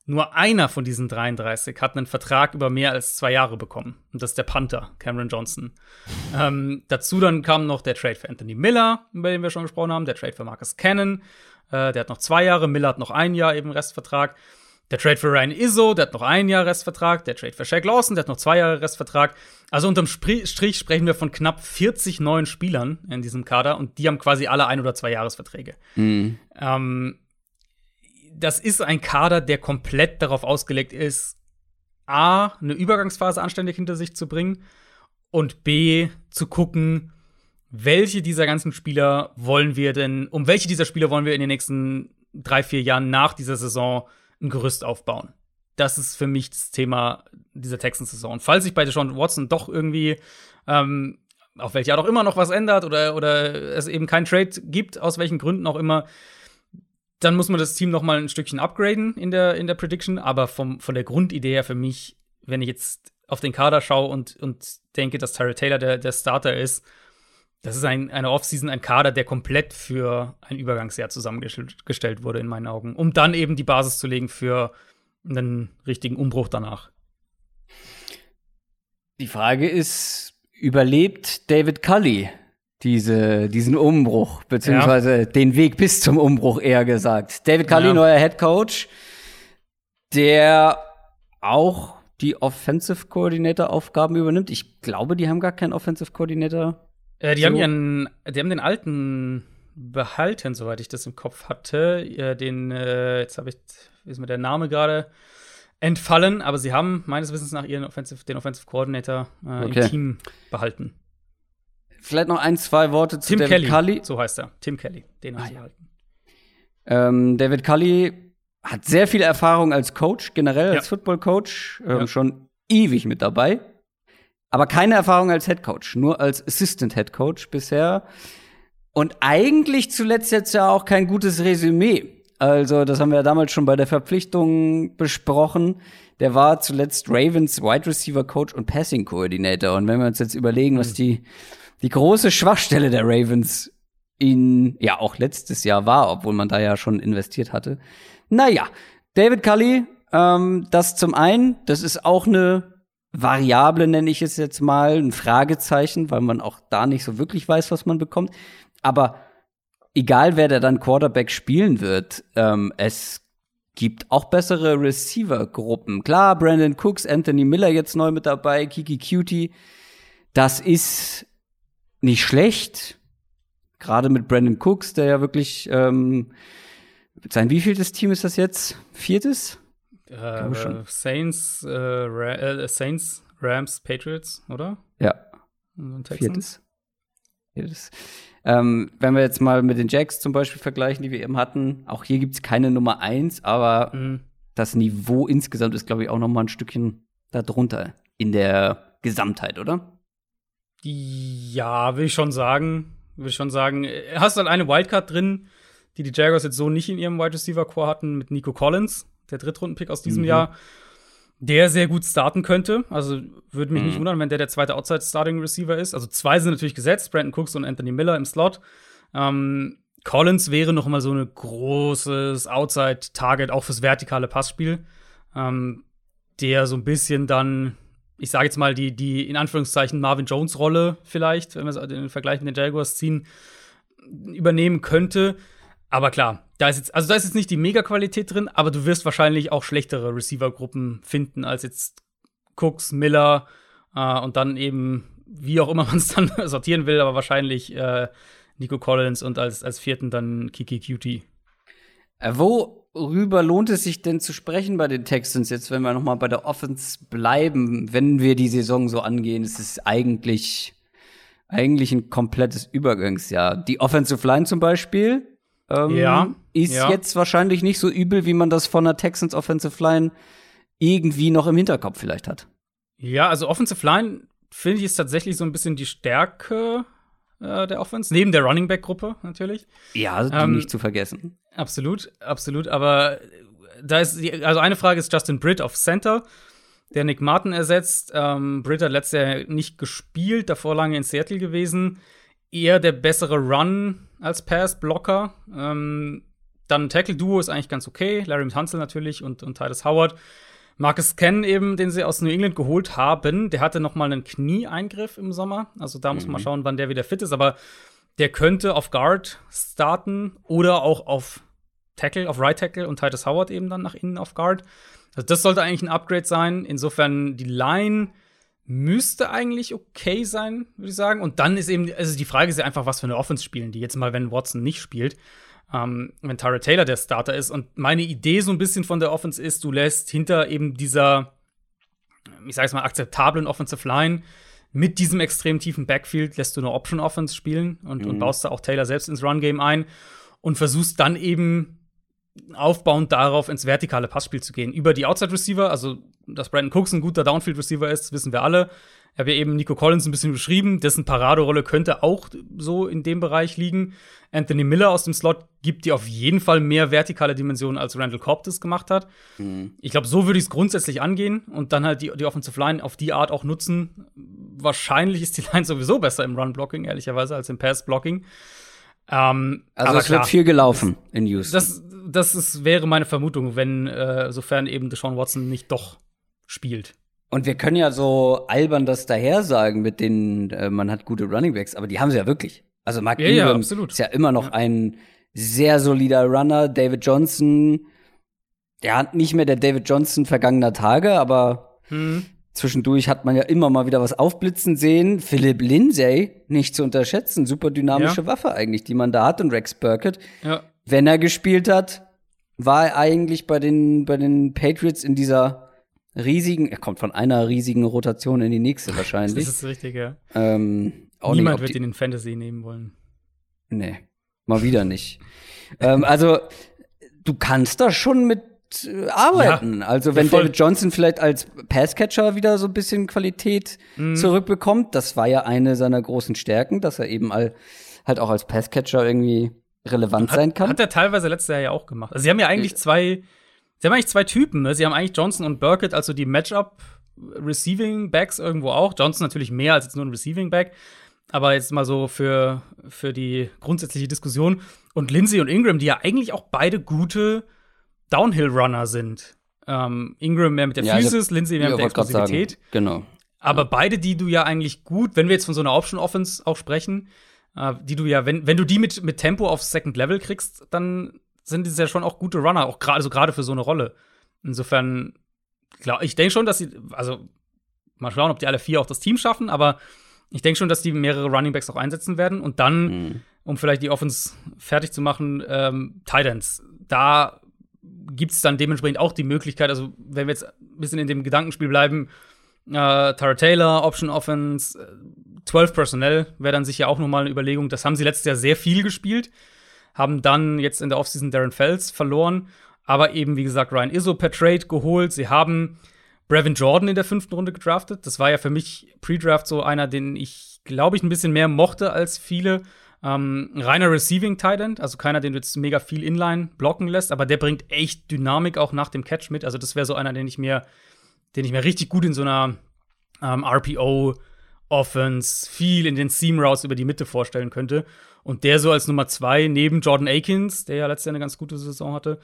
Nur einer von diesen 33 hat einen Vertrag über mehr als zwei Jahre bekommen. Und das ist der Panther, Cameron Johnson. ähm, dazu dann kam noch der Trade für Anthony Miller, über den wir schon gesprochen haben, der Trade für Marcus Cannon. Äh, der hat noch zwei Jahre, Miller hat noch ein Jahr eben Restvertrag. Der Trade für Ryan Izzo, der hat noch ein Jahr Restvertrag. Der Trade für Shaq Lawson, der hat noch zwei Jahre Restvertrag. Also unterm Strich sprechen wir von knapp 40 neuen Spielern in diesem Kader und die haben quasi alle ein oder zwei Jahresverträge. Mhm. Ähm, das ist ein Kader, der komplett darauf ausgelegt ist, A, eine Übergangsphase anständig hinter sich zu bringen und B, zu gucken, welche dieser ganzen Spieler wollen wir denn, um welche dieser Spieler wollen wir in den nächsten drei, vier Jahren nach dieser Saison ein Gerüst aufbauen. Das ist für mich das Thema dieser Texans-Saison. Falls sich bei Deshaun Watson doch irgendwie ähm, auf welche Art auch immer noch was ändert oder, oder es eben keinen Trade gibt, aus welchen Gründen auch immer, dann muss man das Team noch mal ein Stückchen upgraden in der, in der Prediction. Aber vom, von der Grundidee her für mich, wenn ich jetzt auf den Kader schaue und, und denke, dass Tyra Taylor der, der Starter ist, das ist ein, eine Offseason, ein Kader, der komplett für ein Übergangsjahr zusammengestellt wurde, in meinen Augen, um dann eben die Basis zu legen für einen richtigen Umbruch danach. Die Frage ist, überlebt David Cully diese, diesen Umbruch, beziehungsweise ja. den Weg bis zum Umbruch eher gesagt. David Cully, ja. neuer Head Coach, der auch die Offensive Coordinator Aufgaben übernimmt. Ich glaube, die haben gar keinen Offensive Coordinator. Äh, die so. haben ihren, die haben den alten behalten, soweit ich das im Kopf hatte. Den, äh, jetzt habe ich, ist mir der Name gerade entfallen, aber sie haben meines Wissens nach ihren Offensive, den Offensive Coordinator äh, okay. im Team behalten. Vielleicht noch ein, zwei Worte zu Tim David Kelly. Cully. So heißt er. Tim Kelly. Den haben ah, sie ja. behalten. Ähm, David Cully hat sehr viel Erfahrung als Coach, generell als ja. Football-Coach, ähm, ja. schon ewig mit dabei. Aber keine Erfahrung als Head Coach, nur als Assistant Head Coach bisher. Und eigentlich zuletzt jetzt ja auch kein gutes Resümee. Also, das haben wir ja damals schon bei der Verpflichtung besprochen. Der war zuletzt Ravens Wide Receiver Coach und Passing Coordinator. Und wenn wir uns jetzt überlegen, was hm. die, die große Schwachstelle der Ravens in, ja, auch letztes Jahr war, obwohl man da ja schon investiert hatte. Naja, David Cully, ähm, das zum einen, das ist auch eine Variable, nenne ich es jetzt mal, ein Fragezeichen, weil man auch da nicht so wirklich weiß, was man bekommt. Aber egal, wer da dann Quarterback spielen wird, ähm, es gibt auch bessere Receiver-Gruppen. Klar, Brandon Cooks, Anthony Miller jetzt neu mit dabei, Kiki Cutie. Das ist nicht schlecht. Gerade mit Brandon Cooks, der ja wirklich ähm, sein wievieltes Team ist das jetzt? Viertes? Äh, Saints, äh, Ra äh, Saints, Rams, Patriots, oder? Ja. Viertes. Viertes. Ähm, wenn wir jetzt mal mit den Jacks zum Beispiel vergleichen, die wir eben hatten, auch hier gibt es keine Nummer eins, aber mhm. das Niveau insgesamt ist, glaube ich, auch noch mal ein Stückchen darunter in der Gesamtheit, oder? Ja, will ich schon sagen. Will ich schon sagen. Hast halt eine Wildcard drin, die die Jaguars jetzt so nicht in ihrem Wide Receiver Core hatten, mit Nico Collins, der Drittrunden-Pick aus diesem mhm. Jahr, der sehr gut starten könnte. Also würde mich mhm. nicht wundern, wenn der der zweite Outside-Starting-Receiver ist. Also zwei sind natürlich gesetzt, Brandon Cooks und Anthony Miller im Slot. Ähm, Collins wäre noch mal so ein großes Outside-Target, auch fürs vertikale Passspiel, ähm, der so ein bisschen dann, ich sage jetzt mal, die, die in Anführungszeichen Marvin Jones-Rolle vielleicht, wenn wir es den Vergleich mit den Jaguars ziehen, übernehmen könnte. Aber klar, da ist jetzt, also da ist jetzt nicht die Mega-Qualität drin, aber du wirst wahrscheinlich auch schlechtere Receiver-Gruppen finden als jetzt Cooks, Miller äh, und dann eben, wie auch immer man es dann sortieren will, aber wahrscheinlich äh, Nico Collins und als, als vierten dann Kiki Cutie. Äh, worüber lohnt es sich denn zu sprechen bei den Texans jetzt, wenn wir noch mal bei der Offense bleiben, wenn wir die Saison so angehen? Es ist eigentlich, eigentlich ein komplettes Übergangsjahr. Die Offensive Line zum Beispiel, ähm, ja, ist ja. jetzt wahrscheinlich nicht so übel, wie man das von der Texans Offensive Line irgendwie noch im Hinterkopf vielleicht hat. Ja, also Offensive Line finde ich ist tatsächlich so ein bisschen die Stärke äh, der Offense, neben der Running Back Gruppe natürlich. Ja, die ähm, nicht zu vergessen. Absolut, absolut. Aber da ist die, also eine Frage ist Justin Britt auf Center, der Nick Martin ersetzt. Ähm, Britt hat letztes Jahr nicht gespielt, davor lange in Seattle gewesen. Eher der bessere Run als Pass-Blocker. Ähm, dann Tackle-Duo ist eigentlich ganz okay. Larry Hansel natürlich und, und Titus Howard. Marcus Ken eben, den sie aus New England geholt haben, der hatte noch mal einen Knieeingriff im Sommer. Also da muss man mal mhm. schauen, wann der wieder fit ist. Aber der könnte auf Guard starten oder auch auf Tackle, auf Right Tackle und Titus Howard eben dann nach innen auf Guard. Also das sollte eigentlich ein Upgrade sein. Insofern die Line müsste eigentlich okay sein, würde ich sagen. Und dann ist eben, also die Frage ist ja einfach, was für eine Offense spielen die. Jetzt mal, wenn Watson nicht spielt, ähm, wenn Tara Taylor der Starter ist. Und meine Idee so ein bisschen von der Offense ist, du lässt hinter eben dieser, ich sage es mal, akzeptablen Offensive Line mit diesem extrem tiefen Backfield lässt du eine Option Offense spielen und, mhm. und baust da auch Taylor selbst ins Run Game ein und versuchst dann eben aufbauend darauf ins vertikale Passspiel zu gehen. Über die Outside Receiver, also dass Brandon Cooks ein guter Downfield Receiver ist, wissen wir alle. Ich habe ja eben Nico Collins ein bisschen beschrieben, dessen Paraderolle könnte auch so in dem Bereich liegen. Anthony Miller aus dem Slot gibt dir auf jeden Fall mehr vertikale Dimensionen, als Randall Cobb das gemacht hat. Mhm. Ich glaube, so würde ich es grundsätzlich angehen und dann halt die, die Offensive Line auf die Art auch nutzen. Wahrscheinlich ist die Line sowieso besser im Run-Blocking, ehrlicherweise, als im Pass-Blocking. Ähm, also es wird viel gelaufen in Houston. Das, das ist, wäre meine Vermutung, wenn, äh, sofern eben Deshaun Watson nicht doch spielt. Und wir können ja so albern das daher sagen mit den, äh, man hat gute Running Backs, aber die haben sie ja wirklich. Also Mark Ja, ja, Ingram absolut. ist ja immer noch ein sehr solider Runner. David Johnson, der hat nicht mehr der David Johnson vergangener Tage, aber Hm. zwischendurch hat man ja immer mal wieder was aufblitzen sehen. Philip Lindsay, nicht zu unterschätzen, super dynamische Waffe eigentlich, die man da hat. Und Rex Burkett, Ja. wenn er gespielt hat, war er eigentlich bei den, bei den Patriots in dieser riesigen, er kommt von einer riesigen Rotation in die nächste Das wahrscheinlich. ist richtig, ja. ähm, nicht, Niemand ob wird ihn in Fantasy nehmen wollen. Nee, mal wieder nicht. ähm, also, du kannst da schon mit äh, arbeiten. also, wenn. David Johnson vielleicht als Passcatcher wieder so ein bisschen Qualität Mhm. zurückbekommt, das war ja eine seiner großen Stärken, dass er eben all, halt auch als Passcatcher irgendwie relevant sein kann. Hat er teilweise letztes Jahr ja auch gemacht. Also sie haben ja eigentlich zwei, sie haben eigentlich zwei Typen, ne? Sie haben eigentlich Johnson und Burkett, also die Matchup Receiving Backs irgendwo auch. Johnson natürlich mehr als jetzt nur ein Receiving Back. Aber jetzt mal so für, für die grundsätzliche Diskussion. Und Lindsay und Ingram, die ja eigentlich auch beide gute Downhill-Runner sind. Ähm, Ingram mehr mit der Ja, Physis, Lindsay mehr Ja, mit der Explosivität. Genau. Aber beide, die du ja eigentlich gut, wenn wir jetzt von so einer Option Offense auch sprechen, äh, die du ja, wenn, wenn du die mit, mit Tempo aufs Second Level kriegst, dann sind das ja schon auch gute Runner, auch gerade also gerade für so eine Rolle. Insofern, glaub, ich denke schon, dass sie, also mal schauen, ob die alle vier auch das Team schaffen, aber ich denke schon, dass die mehrere Running Backs auch einsetzen werden und dann, Mhm. um vielleicht die Offense fertig zu machen, ähm, Titans. Da gibt es dann dementsprechend auch die Möglichkeit, also wenn wir jetzt ein bisschen in dem Gedankenspiel bleiben, äh, Tara Taylor, Option Offense, äh, 12 Personnel wäre dann sicher auch nochmal eine Überlegung. Das haben sie letztes Jahr sehr viel gespielt, haben dann jetzt in der Offseason Darren Fells verloren, aber eben, wie gesagt, Ryan Izzo per Trade geholt. Sie haben Brevin Jordan in der fünften Runde gedraftet. Das war ja für mich Pre-Draft so einer, den ich, glaube ich, ein bisschen mehr mochte als viele. Ähm, ein reiner Receiving Tight also keiner, den du jetzt mega viel Inline blocken lässt, aber der bringt echt Dynamik auch nach dem Catch mit. Also das wäre so einer, den ich mir, den ich mir richtig gut in so einer ähm, RPO Offense, viel in den Seam Routes über die Mitte vorstellen könnte. Und der so als Nummer zwei neben Jordan Akins, der ja letztes Jahr eine ganz gute Saison hatte.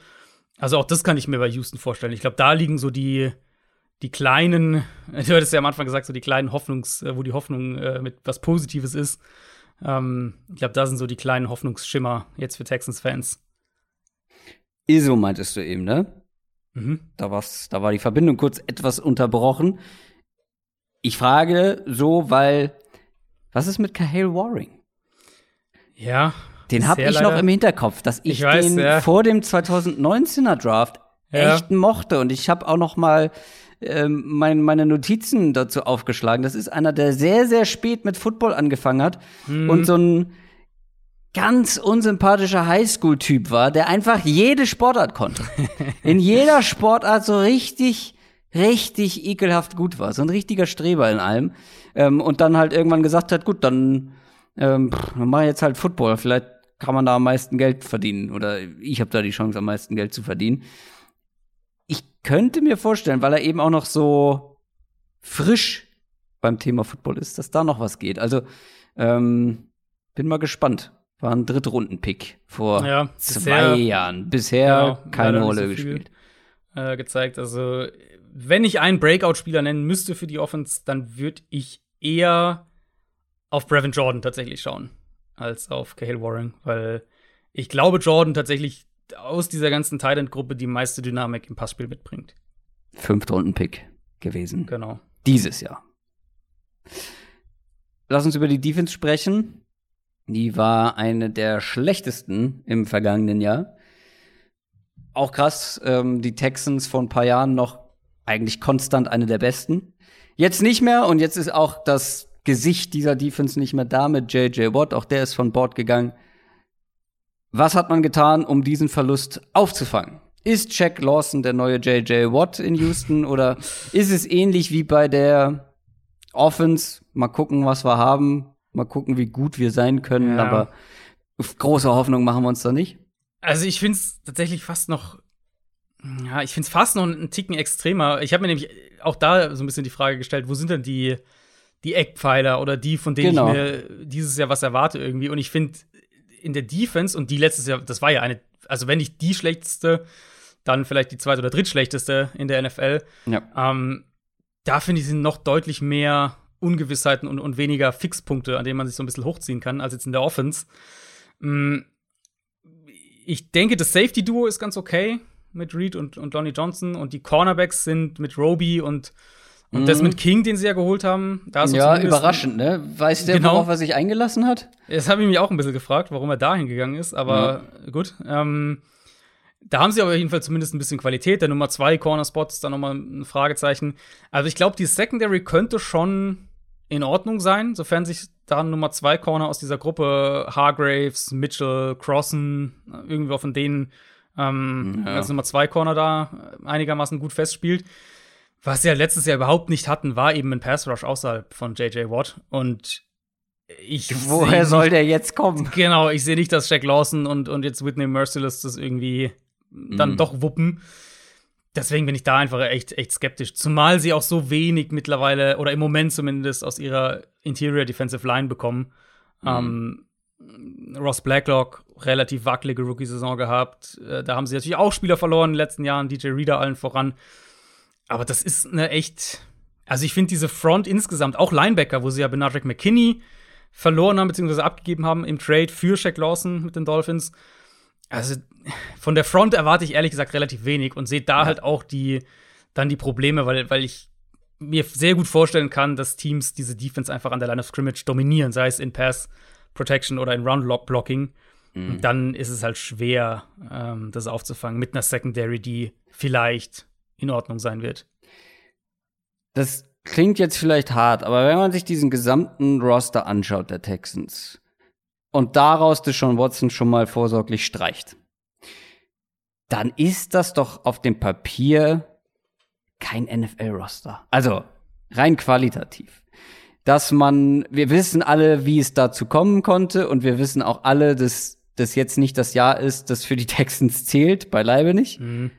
Also auch das kann ich mir bei Houston vorstellen. Ich glaube, da liegen so die, die kleinen, du hattest ja am Anfang gesagt, so die kleinen Hoffnungs, äh, wo die Hoffnung äh, mit was Positives ist. Ähm, ich glaube, da sind so die kleinen Hoffnungsschimmer jetzt für Texans-Fans. ISO meintest du eben, ne? Mhm. Da, war's, da war die Verbindung kurz etwas unterbrochen. Ich frage so, weil, was ist mit Cahill Waring? Ja. Den habe ich noch leider- im Hinterkopf, dass ich, Ich weiß, den ja. vor dem 2019er Draft Ja. echt mochte. Und ich habe auch noch mal ähm, mein, meine Notizen dazu aufgeschlagen. Das ist einer, der sehr, sehr spät mit Football angefangen hat Mhm. und so ein ganz unsympathischer Highschool-Typ war, der einfach jede Sportart konnte. In jeder Sportart so richtig, richtig ekelhaft gut war. So ein richtiger Streber in allem. Ähm, und dann halt irgendwann gesagt hat, gut, dann, ähm, pff, dann mach ich jetzt halt Football. Vielleicht kann man da am meisten Geld verdienen. Oder ich habe da die Chance, am meisten Geld zu verdienen. Ich könnte mir vorstellen, weil er eben auch noch so frisch beim Thema Football ist, dass da noch was geht. Also, ähm, bin mal gespannt. War ein Drittrunden-Pick vor Ja, zwei bisher- Jahren. Bisher Genau, keine Rolle so gespielt. äh, gezeigt. Also, wenn ich einen Breakout-Spieler nennen müsste für die Offense, dann würde ich eher auf Brevin Jordan tatsächlich schauen, als auf Cahill Warren, weil ich glaube, Jordan tatsächlich aus dieser ganzen Thailand-Gruppe die meiste Dynamik im Passspiel mitbringt. Fünftrunden-Pick gewesen. Genau. Dieses Jahr. Lass uns über die Defense sprechen. Die war eine der schlechtesten im vergangenen Jahr. Auch krass, ähm, die Texans vor ein paar Jahren noch eigentlich konstant eine der besten. Jetzt nicht mehr und jetzt ist auch das Gesicht dieser Defense nicht mehr da mit JJ Watt. Auch der ist von Bord gegangen. Was hat man getan, um diesen Verlust aufzufangen? Ist Jack Lawson der neue JJ Watt in Houston oder ist es ähnlich wie bei der Offense? Mal gucken, was wir haben. Mal gucken, wie gut wir sein können. Ja. Aber große Hoffnung machen wir uns da nicht. Also ich finde es tatsächlich fast noch, ja, ich finde es fast noch einen Ticken extremer. Ich habe mir nämlich auch da so ein bisschen die Frage gestellt, wo sind denn die, die Eckpfeiler oder die, von denen Genau. ich mir dieses Jahr was erwarte irgendwie? Und ich finde in der Defense und die letztes Jahr, das war ja eine, also wenn nicht die schlechteste, dann vielleicht die zweite oder drittschlechteste in der NFL. Ja. Ähm, da finde ich, sind noch deutlich mehr Ungewissheiten und, und weniger Fixpunkte, an denen man sich so ein bisschen hochziehen kann, als jetzt in der Offense. Mm, ich denke, das Safety-Duo ist ganz okay mit Reed und, und Donnie Johnson und die Cornerbacks sind mit Roby und, und mhm. Desmond King, den sie ja geholt haben. ja, überraschend, ne? Weiß der, genau. worauf er sich eingelassen hat? Das habe ich mich auch ein bisschen gefragt, warum er da hingegangen ist, aber ja. gut. Ähm, da haben sie aber jedenfalls zumindest ein bisschen Qualität. Der Nummer zwei Corner-Spot ist da nochmal ein Fragezeichen. Also ich glaube, die Secondary könnte schon in Ordnung sein, sofern sich da Nummer zwei Corner aus dieser Gruppe Hargraves, Mitchell, Crossen, irgendwie von denen ähm, ja. als Nummer zwei Corner da einigermaßen gut festspielt. Was sie ja letztes Jahr überhaupt nicht hatten, war eben ein Pass Rush außerhalb von JJ Watt. Und ich Woher soll der jetzt kommen? Genau, ich sehe nicht, dass Jack Lawson und, und jetzt Whitney Merciless das irgendwie dann mhm. doch wuppen. Deswegen bin ich da einfach echt, echt skeptisch. Zumal sie auch so wenig mittlerweile, oder im Moment zumindest, aus ihrer Interior Defensive Line bekommen. Mhm. Ähm, Ross Blacklock, relativ wackelige Rookie-Saison gehabt. Äh, da haben sie natürlich auch Spieler verloren in den letzten Jahren, DJ Reader allen voran. Aber das ist eine echt. Also, ich finde diese Front insgesamt, auch Linebacker, wo sie ja Benadryl McKinney verloren haben, beziehungsweise abgegeben haben im Trade für Shaq Lawson mit den Dolphins. Also, von der Front erwarte ich ehrlich gesagt relativ wenig und sehe da ja. halt auch die, dann die Probleme, weil, weil ich mir sehr gut vorstellen kann, dass Teams diese Defense einfach an der Line of Scrimmage dominieren, sei es in Pass Protection oder in Round Lock Blocking. Mhm. Dann ist es halt schwer, ähm, das aufzufangen mit einer Secondary, die vielleicht in Ordnung sein wird. Das klingt jetzt vielleicht hart, aber wenn man sich diesen gesamten Roster anschaut der Texans und daraus Deshaun Watson schon mal vorsorglich streicht, dann ist das doch auf dem Papier kein NFL-Roster. Also rein qualitativ. Dass man, wir wissen alle, wie es dazu kommen konnte und wir wissen auch alle, dass das jetzt nicht das Jahr ist, das für die Texans zählt, beileibe nicht. Mhm.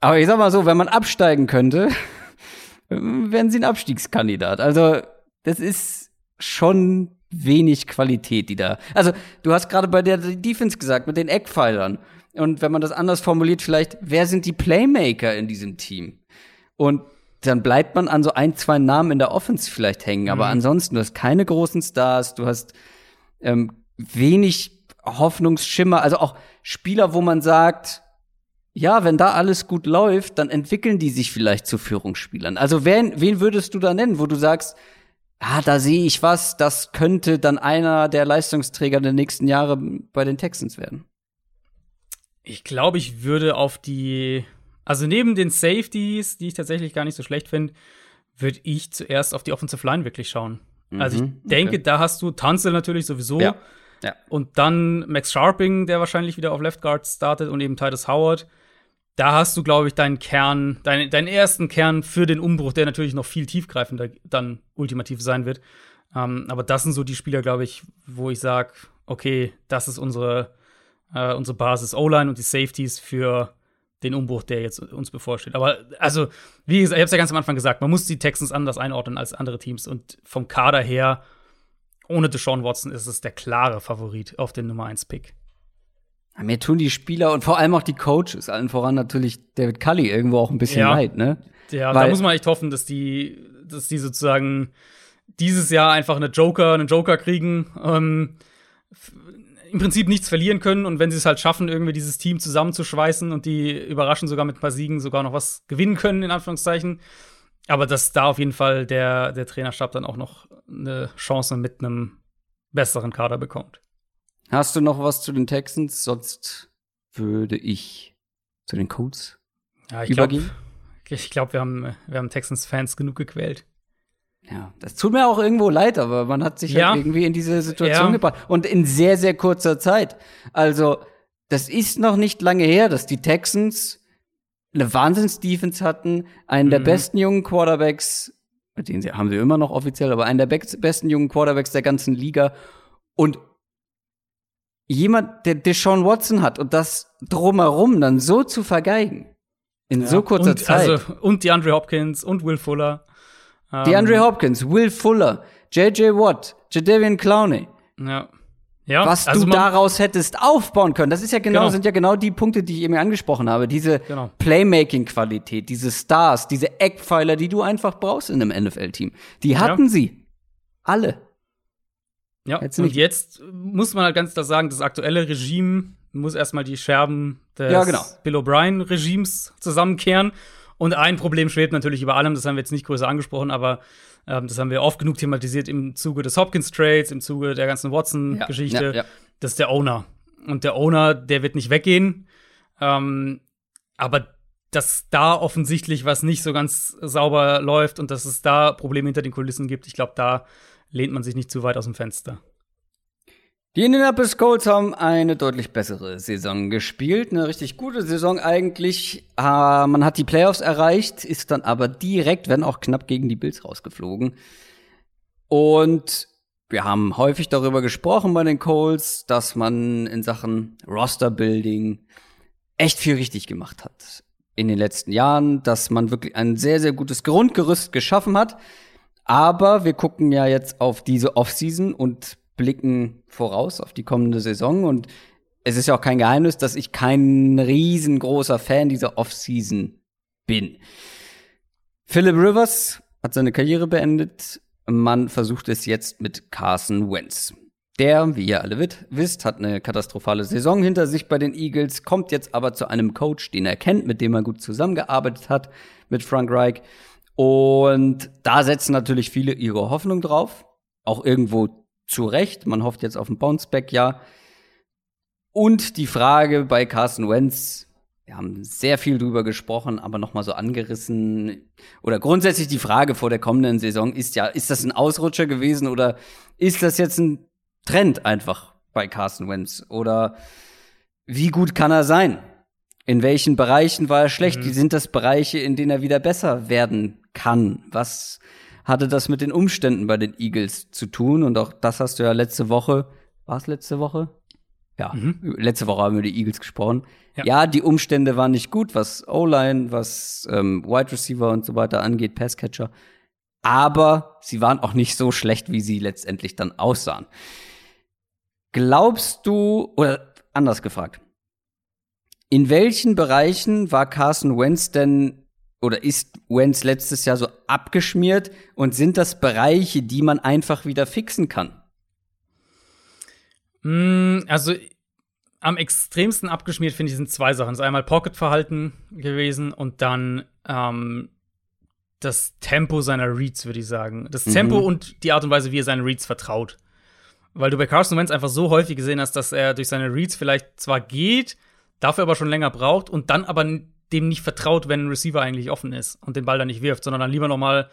Aber ich sag mal so, wenn man absteigen könnte, wären sie ein Abstiegskandidat. Also, das ist schon wenig Qualität, die da. Also, du hast gerade bei der Defense gesagt, mit den Eckpfeilern. Und wenn man das anders formuliert, vielleicht, wer sind die Playmaker in diesem Team? Und dann bleibt man an so ein, zwei Namen in der Offense vielleicht hängen. Mhm. Aber ansonsten, du hast keine großen Stars, du hast ähm, wenig Hoffnungsschimmer, also auch Spieler, wo man sagt, ja, wenn da alles gut läuft, dann entwickeln die sich vielleicht zu Führungsspielern. Also wen, wen würdest du da nennen, wo du sagst, ah, da sehe ich was, das könnte dann einer der Leistungsträger der nächsten Jahre bei den Texans werden? Ich glaube, ich würde auf die, also neben den Safeties, die ich tatsächlich gar nicht so schlecht finde, würde ich zuerst auf die Offensive Line wirklich schauen. Mhm, also ich mhm, denke, okay. da hast du Tanzel natürlich sowieso. Ja. Ja. Und dann Max Sharping, der wahrscheinlich wieder auf Left Guard startet und eben Titus Howard da hast du, glaube ich, deinen Kern, deinen, deinen ersten Kern für den Umbruch, der natürlich noch viel tiefgreifender dann ultimativ sein wird. Ähm, aber das sind so die Spieler, glaube ich, wo ich sage, okay, das ist unsere, äh, unsere Basis O-Line und die Safeties für den Umbruch, der jetzt uns bevorsteht. Aber also, wie gesagt, ich habe es ja ganz am Anfang gesagt, man muss die Texans anders einordnen als andere Teams. Und vom Kader her, ohne Deshaun Watson, ist es der klare Favorit auf den Nummer 1 Pick. Mir tun die Spieler und vor allem auch die Coaches, allen voran natürlich David Cully, irgendwo auch ein bisschen ja. leid, ne? Ja, Weil, da muss man echt hoffen, dass die, dass die sozusagen dieses Jahr einfach eine Joker, einen Joker kriegen, ähm, im Prinzip nichts verlieren können und wenn sie es halt schaffen, irgendwie dieses Team zusammenzuschweißen und die überraschen sogar mit ein paar Siegen sogar noch was gewinnen können, in Anführungszeichen. Aber dass da auf jeden Fall der, der Trainerstab dann auch noch eine Chance mit einem besseren Kader bekommt. Hast du noch was zu den Texans? Sonst würde ich zu den Colts ja, ich übergehen. Glaub, ich glaube, wir haben, wir haben Texans-Fans genug gequält. Ja, das tut mir auch irgendwo leid, aber man hat sich ja. halt irgendwie in diese Situation ja. gebracht. Und in sehr, sehr kurzer Zeit. Also, das ist noch nicht lange her, dass die Texans eine Wahnsinns-Defense hatten, einen mhm. der besten jungen Quarterbacks, den sie, haben sie immer noch offiziell, aber einen der be besten jungen Quarterbacks der ganzen Liga. Und jemand, der Deshaun Watson hat und das drumherum dann so zu vergeigen. In ja, so kurzer und, Zeit. Also, und die Andre Hopkins und Will Fuller. Die Andre ähm, Hopkins, Will Fuller, J.J. Watt, Jadavian Clowney. Ja. ja, was also du daraus hättest aufbauen können. Das ist ja genau, genau, sind ja genau die Punkte, die ich eben angesprochen habe. Diese genau. Playmaking-Qualität, diese Stars, diese Eckpfeiler, die du einfach brauchst in einem NFL-Team. Die hatten ja. sie. Alle. Ja, und jetzt muss man halt ganz klar sagen, das aktuelle Regime muss erstmal die Scherben des ja, genau. Bill O'Brien-Regimes zusammenkehren. Und ein Problem schwebt natürlich über allem, das haben wir jetzt nicht größer angesprochen, aber ähm, das haben wir oft genug thematisiert im Zuge des Hopkins-Trades, im Zuge der ganzen Watson-Geschichte. Ja, ja. Das ist der Owner. Und der Owner, der wird nicht weggehen. Ähm, aber dass da offensichtlich was nicht so ganz sauber läuft und dass es da Probleme hinter den Kulissen gibt, ich glaube, da lehnt man sich nicht zu weit aus dem Fenster. Die Indianapolis Colts haben eine deutlich bessere Saison gespielt, eine richtig gute Saison eigentlich. Äh, man hat die Playoffs erreicht, ist dann aber direkt, wenn auch knapp gegen die Bills rausgeflogen. Und wir haben häufig darüber gesprochen bei den Colts, dass man in Sachen Roster-Building echt viel richtig gemacht hat in den letzten Jahren, dass man wirklich ein sehr, sehr gutes Grundgerüst geschaffen hat. Aber wir gucken ja jetzt auf diese Offseason und blicken voraus auf die kommende Saison und es ist ja auch kein Geheimnis, dass ich kein riesengroßer Fan dieser Offseason bin. Philip Rivers hat seine Karriere beendet. Man versucht es jetzt mit Carson Wentz. Der, wie ihr alle wisst, hat eine katastrophale Saison hinter sich bei den Eagles, kommt jetzt aber zu einem Coach, den er kennt, mit dem er gut zusammengearbeitet hat, mit Frank Reich. Und da setzen natürlich viele ihre Hoffnung drauf. Auch irgendwo zu Recht. Man hofft jetzt auf ein Bounceback, ja. Und die Frage bei Carson Wentz, wir haben sehr viel drüber gesprochen, aber noch mal so angerissen. Oder grundsätzlich die Frage vor der kommenden Saison ist ja, ist das ein Ausrutscher gewesen oder ist das jetzt ein Trend einfach bei Carson Wentz? Oder wie gut kann er sein? In welchen Bereichen war er schlecht? Mhm. Wie sind das Bereiche, in denen er wieder besser werden kann? Was hatte das mit den Umständen bei den Eagles zu tun. Und auch das hast du ja letzte Woche, war es letzte Woche? Ja, mhm. letzte Woche haben wir die Eagles gesprochen. Ja. ja, die Umstände waren nicht gut, was O-Line, was ähm, Wide Receiver und so weiter angeht, Passcatcher. Aber sie waren auch nicht so schlecht, wie sie letztendlich dann aussahen. Glaubst du, oder anders gefragt, in welchen Bereichen war Carson Wentz denn oder ist Wentz letztes Jahr so abgeschmiert und sind das Bereiche, die man einfach wieder fixen kann? Mm, also am extremsten abgeschmiert finde ich sind zwei Sachen. Das ist einmal Pocket-Verhalten gewesen und dann ähm, das Tempo seiner Reads, würde ich sagen. Das Tempo mhm. und die Art und Weise, wie er seinen Reads vertraut. Weil du bei Carson Wentz einfach so häufig gesehen hast, dass er durch seine Reads vielleicht zwar geht, dafür aber schon länger braucht und dann aber dem nicht vertraut, wenn ein Receiver eigentlich offen ist und den Ball dann nicht wirft, sondern dann lieber nochmal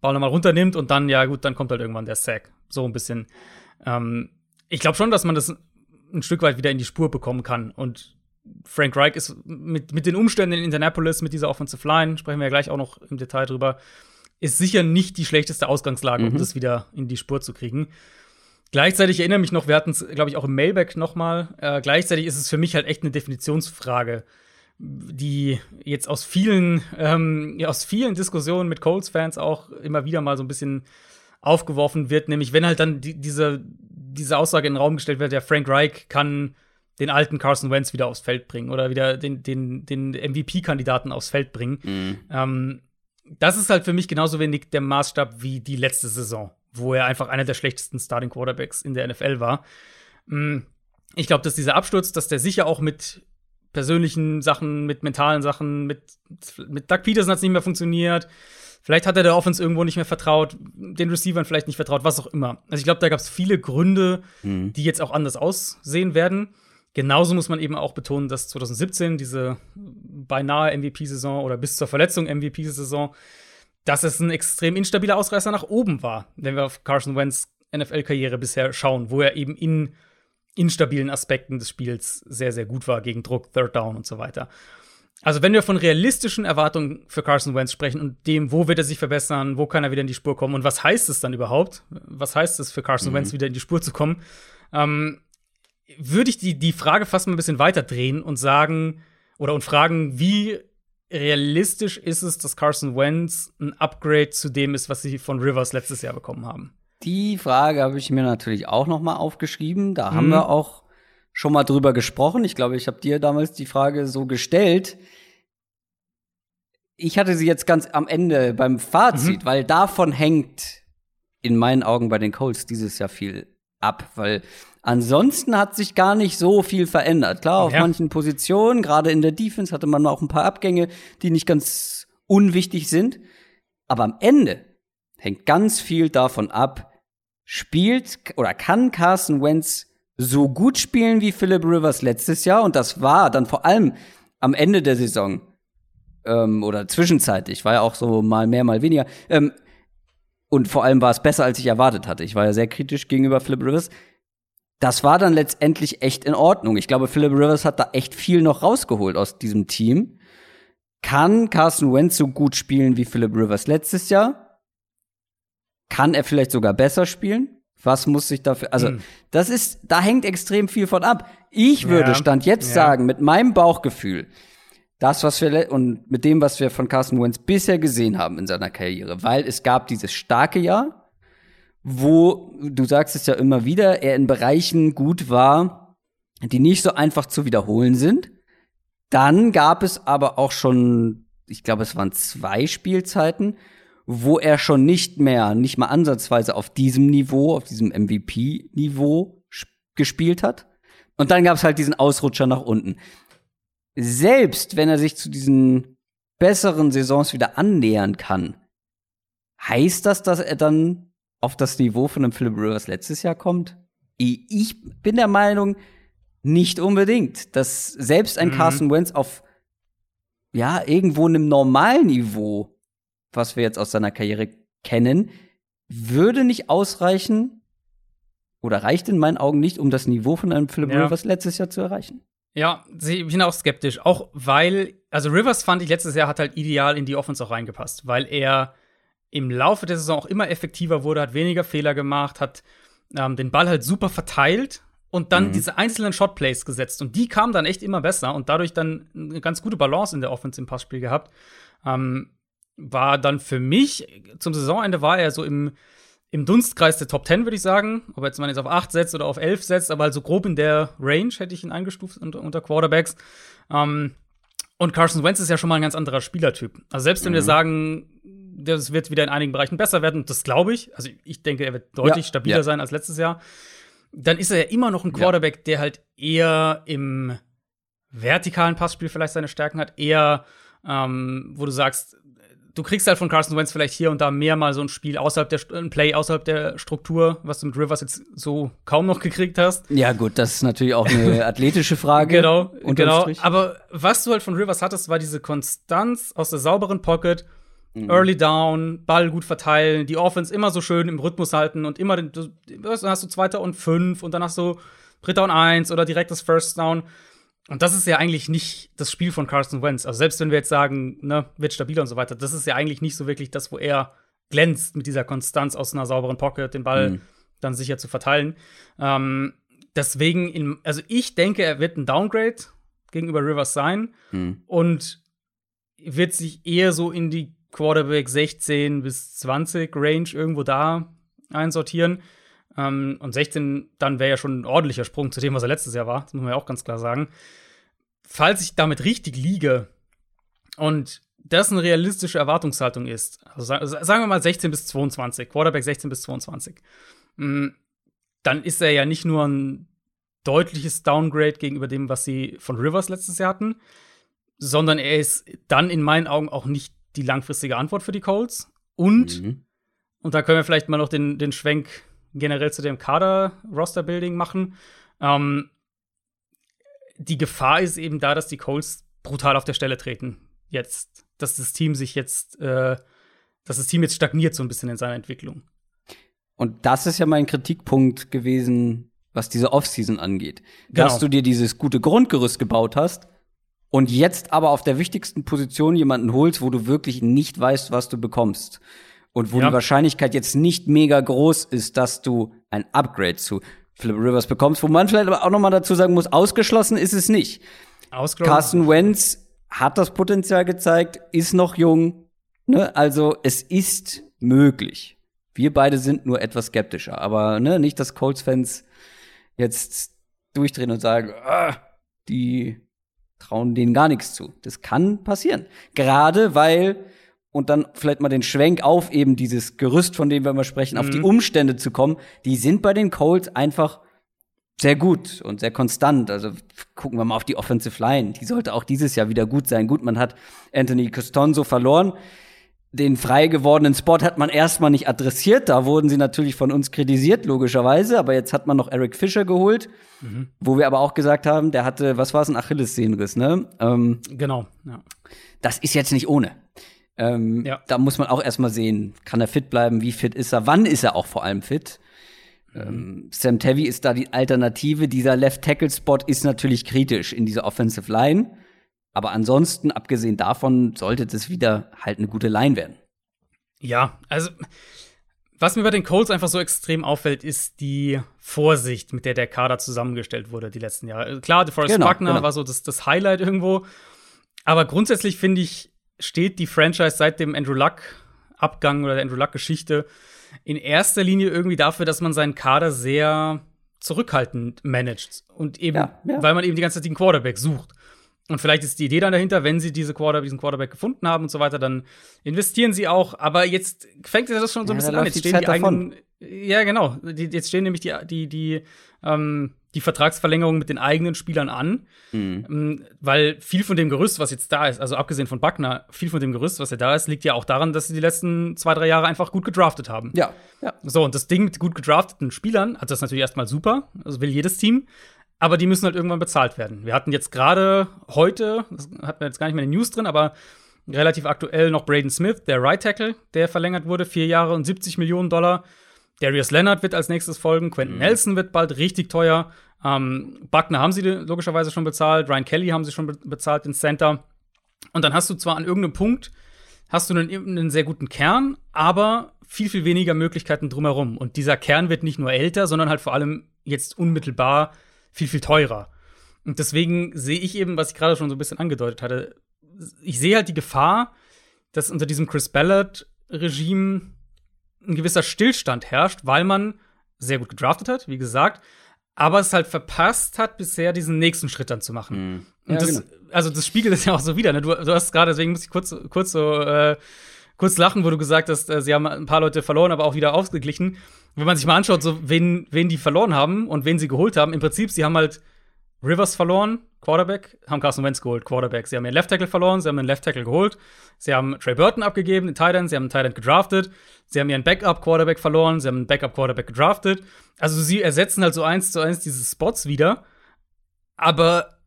Ball nochmal runternimmt und dann, ja gut, dann kommt halt irgendwann der Sack. So ein bisschen. Ähm, ich glaube schon, dass man das ein Stück weit wieder in die Spur bekommen kann. Und Frank Reich ist mit, mit den Umständen in Indianapolis, mit dieser Offensive Line, sprechen wir ja gleich auch noch im Detail drüber, ist sicher nicht die schlechteste Ausgangslage, mhm. um das wieder in die Spur zu kriegen. Gleichzeitig erinnere mich noch, wir hatten es, glaube ich, auch im Mailback noch mal. Äh, gleichzeitig ist es für mich halt echt eine Definitionsfrage die jetzt aus vielen, ähm, ja, aus vielen Diskussionen mit Colts-Fans auch immer wieder mal so ein bisschen aufgeworfen wird, nämlich wenn halt dann die, diese, diese Aussage in den Raum gestellt wird, der Frank Reich kann den alten Carson Wentz wieder aufs Feld bringen oder wieder den, den, den MVP-Kandidaten aufs Feld bringen. Mhm. Ähm, das ist halt für mich genauso wenig der Maßstab wie die letzte Saison, wo er einfach einer der schlechtesten Starting Quarterbacks in der NFL war. Mm, ich glaube, dass dieser Absturz, dass der sicher auch mit persönlichen Sachen, mit mentalen Sachen, mit, mit Doug Peterson hat es nicht mehr funktioniert. Vielleicht hat er der Offense irgendwo nicht mehr vertraut, den Receivern vielleicht nicht vertraut, was auch immer. Also ich glaube, da gab es viele Gründe, mhm. die jetzt auch anders aussehen werden. Genauso muss man eben auch betonen, dass 2017 diese beinahe MVP-Saison oder bis zur Verletzung MVP-Saison, dass es ein extrem instabiler Ausreißer nach oben war, wenn wir auf Carson Wentz NFL-Karriere bisher schauen, wo er eben in instabilen Aspekten des Spiels sehr, sehr gut war gegen Druck, Third Down und so weiter. Also, wenn wir von realistischen Erwartungen für Carson Wentz sprechen und dem, wo wird er sich verbessern, wo kann er wieder in die Spur kommen und was heißt es dann überhaupt? Was heißt es für Carson mhm. Wentz wieder in die Spur zu kommen? Ähm, würde ich die, die Frage fast mal ein bisschen weiter drehen und sagen oder und fragen, wie realistisch ist es, dass Carson Wentz ein Upgrade zu dem ist, was sie von Rivers letztes Jahr bekommen haben? Die Frage habe ich mir natürlich auch noch mal aufgeschrieben. Da haben Mhm. wir auch schon mal drüber gesprochen. Ich glaube, ich habe dir damals die Frage so gestellt. Ich hatte sie jetzt ganz am Ende beim Mhm. Fazit, weil davon hängt in meinen Augen bei den Colts dieses Jahr viel ab, weil ansonsten hat sich gar nicht so viel verändert. Klar, auf Ja. manchen Positionen, gerade in der Defense hatte man auch ein paar Abgänge, die nicht ganz unwichtig sind. Aber am Ende hängt ganz viel davon ab, spielt oder kann Carson Wentz so gut spielen wie Philip Rivers letztes Jahr und das war dann vor allem am Ende der Saison ähm, oder zwischenzeitlich, war ja auch so mal mehr, mal weniger. Ähm, und vor allem war es besser, als ich erwartet hatte. Ich war ja sehr kritisch gegenüber Philip Rivers. Das war dann letztendlich echt in Ordnung. Ich glaube, Philip Rivers hat da echt viel noch rausgeholt aus diesem Team. Kann Carson Wentz so gut spielen wie Philip Rivers letztes Jahr? Kann er vielleicht sogar besser spielen? Was muss sich dafür, also, Hm. das ist, da hängt extrem viel von ab. Ich würde Ja, Stand jetzt ja. sagen, mit meinem Bauchgefühl, das, was wir, und mit dem, was wir von Carson Wentz bisher gesehen haben in seiner Karriere, weil es gab dieses starke Jahr, wo, du sagst es ja immer wieder, er in Bereichen gut war, die nicht so einfach zu wiederholen sind. Dann gab es aber auch schon, ich glaube, es waren zwei Spielzeiten, wo er schon nicht mehr, nicht mal ansatzweise auf diesem Niveau, auf diesem MVP-Niveau gespielt hat. Und dann gab es halt diesen Ausrutscher nach unten. Selbst wenn er sich zu diesen besseren Saisons wieder annähern kann, heißt das, dass er dann auf das Niveau von einem Philip Rivers letztes Jahr kommt? Ich bin der Meinung, nicht unbedingt. Dass selbst ein Mhm. Carson Wentz auf ja, irgendwo einem normalen Niveau, was wir jetzt aus seiner Karriere kennen, würde nicht ausreichen oder reicht in meinen Augen nicht, um das Niveau von einem Philip Ja. Rivers letztes Jahr zu erreichen. Ja, ich bin auch skeptisch. Auch weil, also Rivers fand ich letztes Jahr hat halt ideal in die Offense auch reingepasst, weil er im Laufe der Saison auch immer effektiver wurde, hat weniger Fehler gemacht, hat ähm, den Ball halt super verteilt und dann Mhm. diese einzelnen Shotplays gesetzt. Und die kamen dann echt immer besser und dadurch dann eine ganz gute Balance in der Offense im Passspiel gehabt. Ähm, war dann für mich, zum Saisonende war er so im, im Dunstkreis der Top 10, würde ich sagen. Ob jetzt man jetzt auf 8 setzt oder auf 11 setzt, aber halt so grob in der Range hätte ich ihn eingestuft unter, unter Quarterbacks. Ähm, und Carson Wentz ist ja schon mal ein ganz anderer Spielertyp. Also selbst wenn wir sagen, das wird wieder in einigen Bereichen besser werden, das glaube ich. Also ich denke, er wird deutlich Ja, stabiler ja. sein als letztes Jahr. Dann ist er ja immer noch ein Quarterback, der halt eher im vertikalen Passspiel vielleicht seine Stärken hat, eher, ähm, wo du sagst, du kriegst halt von Carson Wentz vielleicht hier und da mehr mal so ein Spiel außerhalb der, ein Play außerhalb der Struktur, was du mit Rivers jetzt so kaum noch gekriegt hast. Ja, gut, das ist natürlich auch eine athletische Frage. Genau, genau. Strich. Aber was du halt von Rivers hattest, war diese Konstanz aus der sauberen Pocket, Mhm. Early Down, Ball gut verteilen, die Offense immer so schön im Rhythmus halten und immer, den, du, dann hast du Zweiter und fünf und dann hast du Dritter und eins oder direkt das First Down. Und das ist ja eigentlich nicht das Spiel von Carson Wentz. Also selbst wenn wir jetzt sagen, ne, wird stabiler und so weiter, das ist ja eigentlich nicht so wirklich das, wo er glänzt mit dieser Konstanz aus einer sauberen Pocket, den Ball Mhm. dann sicher zu verteilen. Ähm, deswegen, in, also ich denke, er wird ein Downgrade gegenüber Rivers sein Hm. und wird sich eher so in die Quarterback 16 bis 20 Range irgendwo da einsortieren. Ähm, und 16 dann wäre ja schon ein ordentlicher Sprung zu dem, was er letztes Jahr war. Das muss man ja auch ganz klar sagen. Falls ich damit richtig liege und das eine realistische Erwartungshaltung ist, also sa- sagen wir mal 16 bis 22, Quarterback 16 bis 22, mh, dann ist er ja nicht nur ein deutliches Downgrade gegenüber dem, was sie von Rivers letztes Jahr hatten, sondern er ist dann in meinen Augen auch nicht die langfristige Antwort für die Colts. Und, Mhm. und da können wir vielleicht mal noch den, den Schwenk generell zu dem Kader-Roster-Building machen. Ähm, die Gefahr ist eben da, dass die Colts brutal auf der Stelle treten. Jetzt, dass das Team sich jetzt, äh, dass das Team jetzt stagniert so ein bisschen in seiner Entwicklung. Und das ist ja mein Kritikpunkt gewesen, was diese Offseason angeht. Dass Genau. du dir dieses gute Grundgerüst gebaut hast und jetzt aber auf der wichtigsten Position jemanden holst, wo du wirklich nicht weißt, was du bekommst. Und wo Ja. die Wahrscheinlichkeit jetzt nicht mega groß ist, dass du ein Upgrade zu Philip Rivers bekommst, wo man vielleicht aber auch noch mal dazu sagen muss, ausgeschlossen ist es nicht. Ausgelogen. Carson Wentz hat das Potenzial gezeigt, ist noch jung. Ne? Also es ist möglich. Wir beide sind nur etwas skeptischer. Aber ne, nicht, dass Colts-Fans jetzt durchdrehen und sagen, ah, die trauen denen gar nichts zu. Das kann passieren. Gerade weil, und dann vielleicht mal den Schwenk auf eben dieses Gerüst, von dem wir immer sprechen, mhm. auf die mhm. Umstände zu kommen, die sind bei den Colts einfach sehr gut und sehr konstant. Also gucken wir mal auf die Offensive Line. Die sollte auch dieses Jahr wieder gut sein. Gut, man hat Anthony Costanzo verloren. Den frei gewordenen Spot hat man erstmal nicht adressiert. Da wurden sie natürlich von uns kritisiert, logischerweise. Aber jetzt hat man noch Eric Fischer geholt, mhm. wo wir aber auch gesagt haben, der hatte, was war es, ein Achillessehnenriss, ne? Ähm, genau, ja. Das ist jetzt nicht ohne. Ähm, ja. Da muss man auch erstmal sehen, kann er fit bleiben, wie fit ist er, wann ist er auch vor allem fit. Ähm, Sam Tevy ist da die Alternative. Dieser Left Tackle Spot ist natürlich kritisch in dieser Offensive Line. Aber ansonsten, abgesehen davon, sollte das wieder halt eine gute Line werden. Ja, also was mir bei den Colts einfach so extrem auffällt, ist die Vorsicht, mit der der Kader zusammengestellt wurde die letzten Jahre. Klar, DeForest genau, Buckner genau. war so das, das Highlight irgendwo. Aber grundsätzlich finde ich, steht die Franchise seit dem Andrew Luck Abgang oder der Andrew Luck Geschichte in erster Linie irgendwie dafür, dass man seinen Kader sehr zurückhaltend managt und eben, ja, ja. weil man eben die ganze Zeit den Quarterback sucht. Und vielleicht ist die Idee dann dahinter, wenn sie diese Quarter diesen Quarterback gefunden haben und so weiter, dann investieren sie auch. Aber jetzt fängt das schon so ein ja, bisschen an. Jetzt stehen die eigenen, ja genau, die, jetzt stehen nämlich die die die ähm, die Vertragsverlängerung mit den eigenen Spielern an, mhm. Weil viel von dem Gerüst, was jetzt da ist, also abgesehen von Buckner, viel von dem Gerüst, was ja da ist, liegt ja auch daran, dass sie die letzten zwei, drei Jahre einfach gut gedraftet haben. Ja, ja. So, und das Ding mit gut gedrafteten Spielern hat das natürlich erstmal super, also will jedes Team, aber die müssen halt irgendwann bezahlt werden. Wir hatten jetzt gerade heute, das hatten wir jetzt gar nicht mehr in den News drin, aber relativ aktuell noch Braden Smith, der Right Tackle, der verlängert wurde, vier Jahre und 70 Millionen Dollar. Darius Leonard wird als nächstes folgen, Quentin mhm. Nelson wird bald richtig teuer. Ähm, Buckner haben sie logischerweise schon bezahlt, Ryan Kelly haben sie schon be bezahlt, den Center. Und dann hast du zwar an irgendeinem Punkt hast du einen, einen sehr guten Kern, aber viel, viel weniger Möglichkeiten drumherum. Und dieser Kern wird nicht nur älter, sondern halt vor allem jetzt unmittelbar viel, viel teurer. Und deswegen sehe ich eben, was ich gerade schon so ein bisschen angedeutet hatte, ich sehe halt die Gefahr, dass unter diesem Chris Ballard-Regime ein gewisser Stillstand herrscht, weil man sehr gut gedraftet hat, wie gesagt, aber es halt verpasst hat, bisher diesen nächsten Schritt dann zu machen. Mhm. Und ja, das, genau. also das spiegelt es ja auch so wieder. Ne? Du, du hast gerade, deswegen muss ich kurz, kurz so äh, kurz lachen, wo du gesagt hast, äh, sie haben ein paar Leute verloren, aber auch wieder ausgeglichen. Wenn man sich mal anschaut, so wen, wen die verloren haben und wen sie geholt haben, im Prinzip, sie haben halt Rivers verloren, Quarterback, haben Carson Wentz geholt, Quarterback. Sie haben ihren Left Tackle verloren, sie haben den Left Tackle geholt. Sie haben Trey Burton abgegeben, den Tight sie haben einen Tight gedraftet. Sie haben ihren Backup Quarterback verloren, sie haben einen Backup Quarterback gedraftet. Also sie ersetzen halt so eins zu eins diese Spots wieder. Aber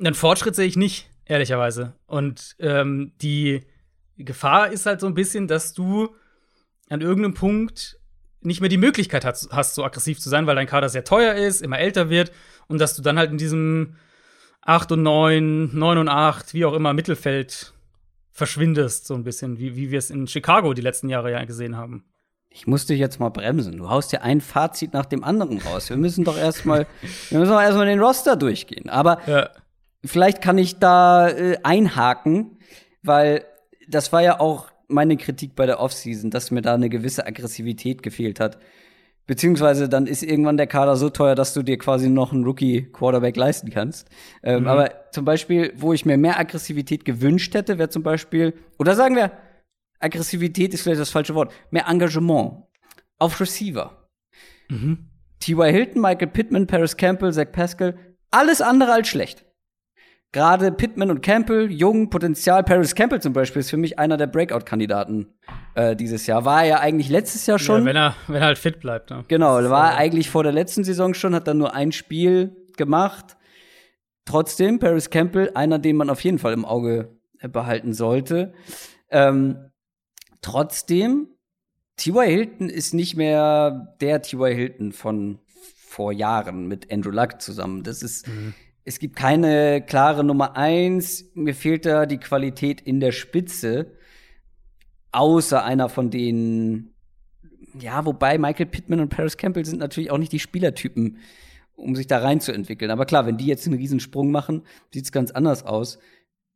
einen Fortschritt sehe ich nicht, ehrlicherweise. Und ähm, die Gefahr ist halt so ein bisschen, dass du an irgendeinem Punkt nicht mehr die Möglichkeit hast, hast, so aggressiv zu sein, weil dein Kader sehr teuer ist, immer älter wird und dass du dann halt in diesem 8 und 9, 9 und 8, wie auch immer, Mittelfeld verschwindest, so ein bisschen, wie, wie wir es in Chicago die letzten Jahre ja gesehen haben. Ich muss dich jetzt mal bremsen. Du haust ja ein Fazit nach dem anderen raus. Wir müssen doch erstmal, wir müssen doch erstmal den Roster durchgehen. Aber ja. vielleicht kann ich da äh, einhaken, weil das war ja auch meine Kritik bei der Offseason, dass mir da eine gewisse Aggressivität gefehlt hat. Beziehungsweise dann ist irgendwann der Kader so teuer, dass du dir quasi noch einen Rookie-Quarterback leisten kannst. Ähm, mhm. Aber zum Beispiel, wo ich mir mehr Aggressivität gewünscht hätte, wäre zum Beispiel, oder sagen wir, Aggressivität ist vielleicht das falsche Wort, mehr Engagement auf Receiver. Mhm. T.Y. Hilton, Michael Pittman, Paris Campbell, Zach Pascal, alles andere als schlecht gerade Pittman und Campbell, jung, Potenzial. Paris Campbell zum Beispiel ist für mich einer der Breakout-Kandidaten äh, dieses Jahr. War er ja eigentlich letztes Jahr schon. Ja, wenn er, wenn er halt fit bleibt. Ne? Genau, war er eigentlich vor der letzten Saison schon, hat dann nur ein Spiel gemacht. Trotzdem, Paris Campbell, einer, den man auf jeden Fall im Auge behalten sollte. Ähm, trotzdem, T.Y. Hilton ist nicht mehr der T.Y. Hilton von vor Jahren mit Andrew Luck zusammen. Das ist mhm es gibt keine klare Nummer eins. Mir fehlt da die Qualität in der Spitze. Außer einer von denen, ja, wobei Michael Pittman und Paris Campbell sind natürlich auch nicht die Spielertypen, um sich da reinzuentwickeln. Aber klar, wenn die jetzt einen Riesensprung machen, sieht's ganz anders aus.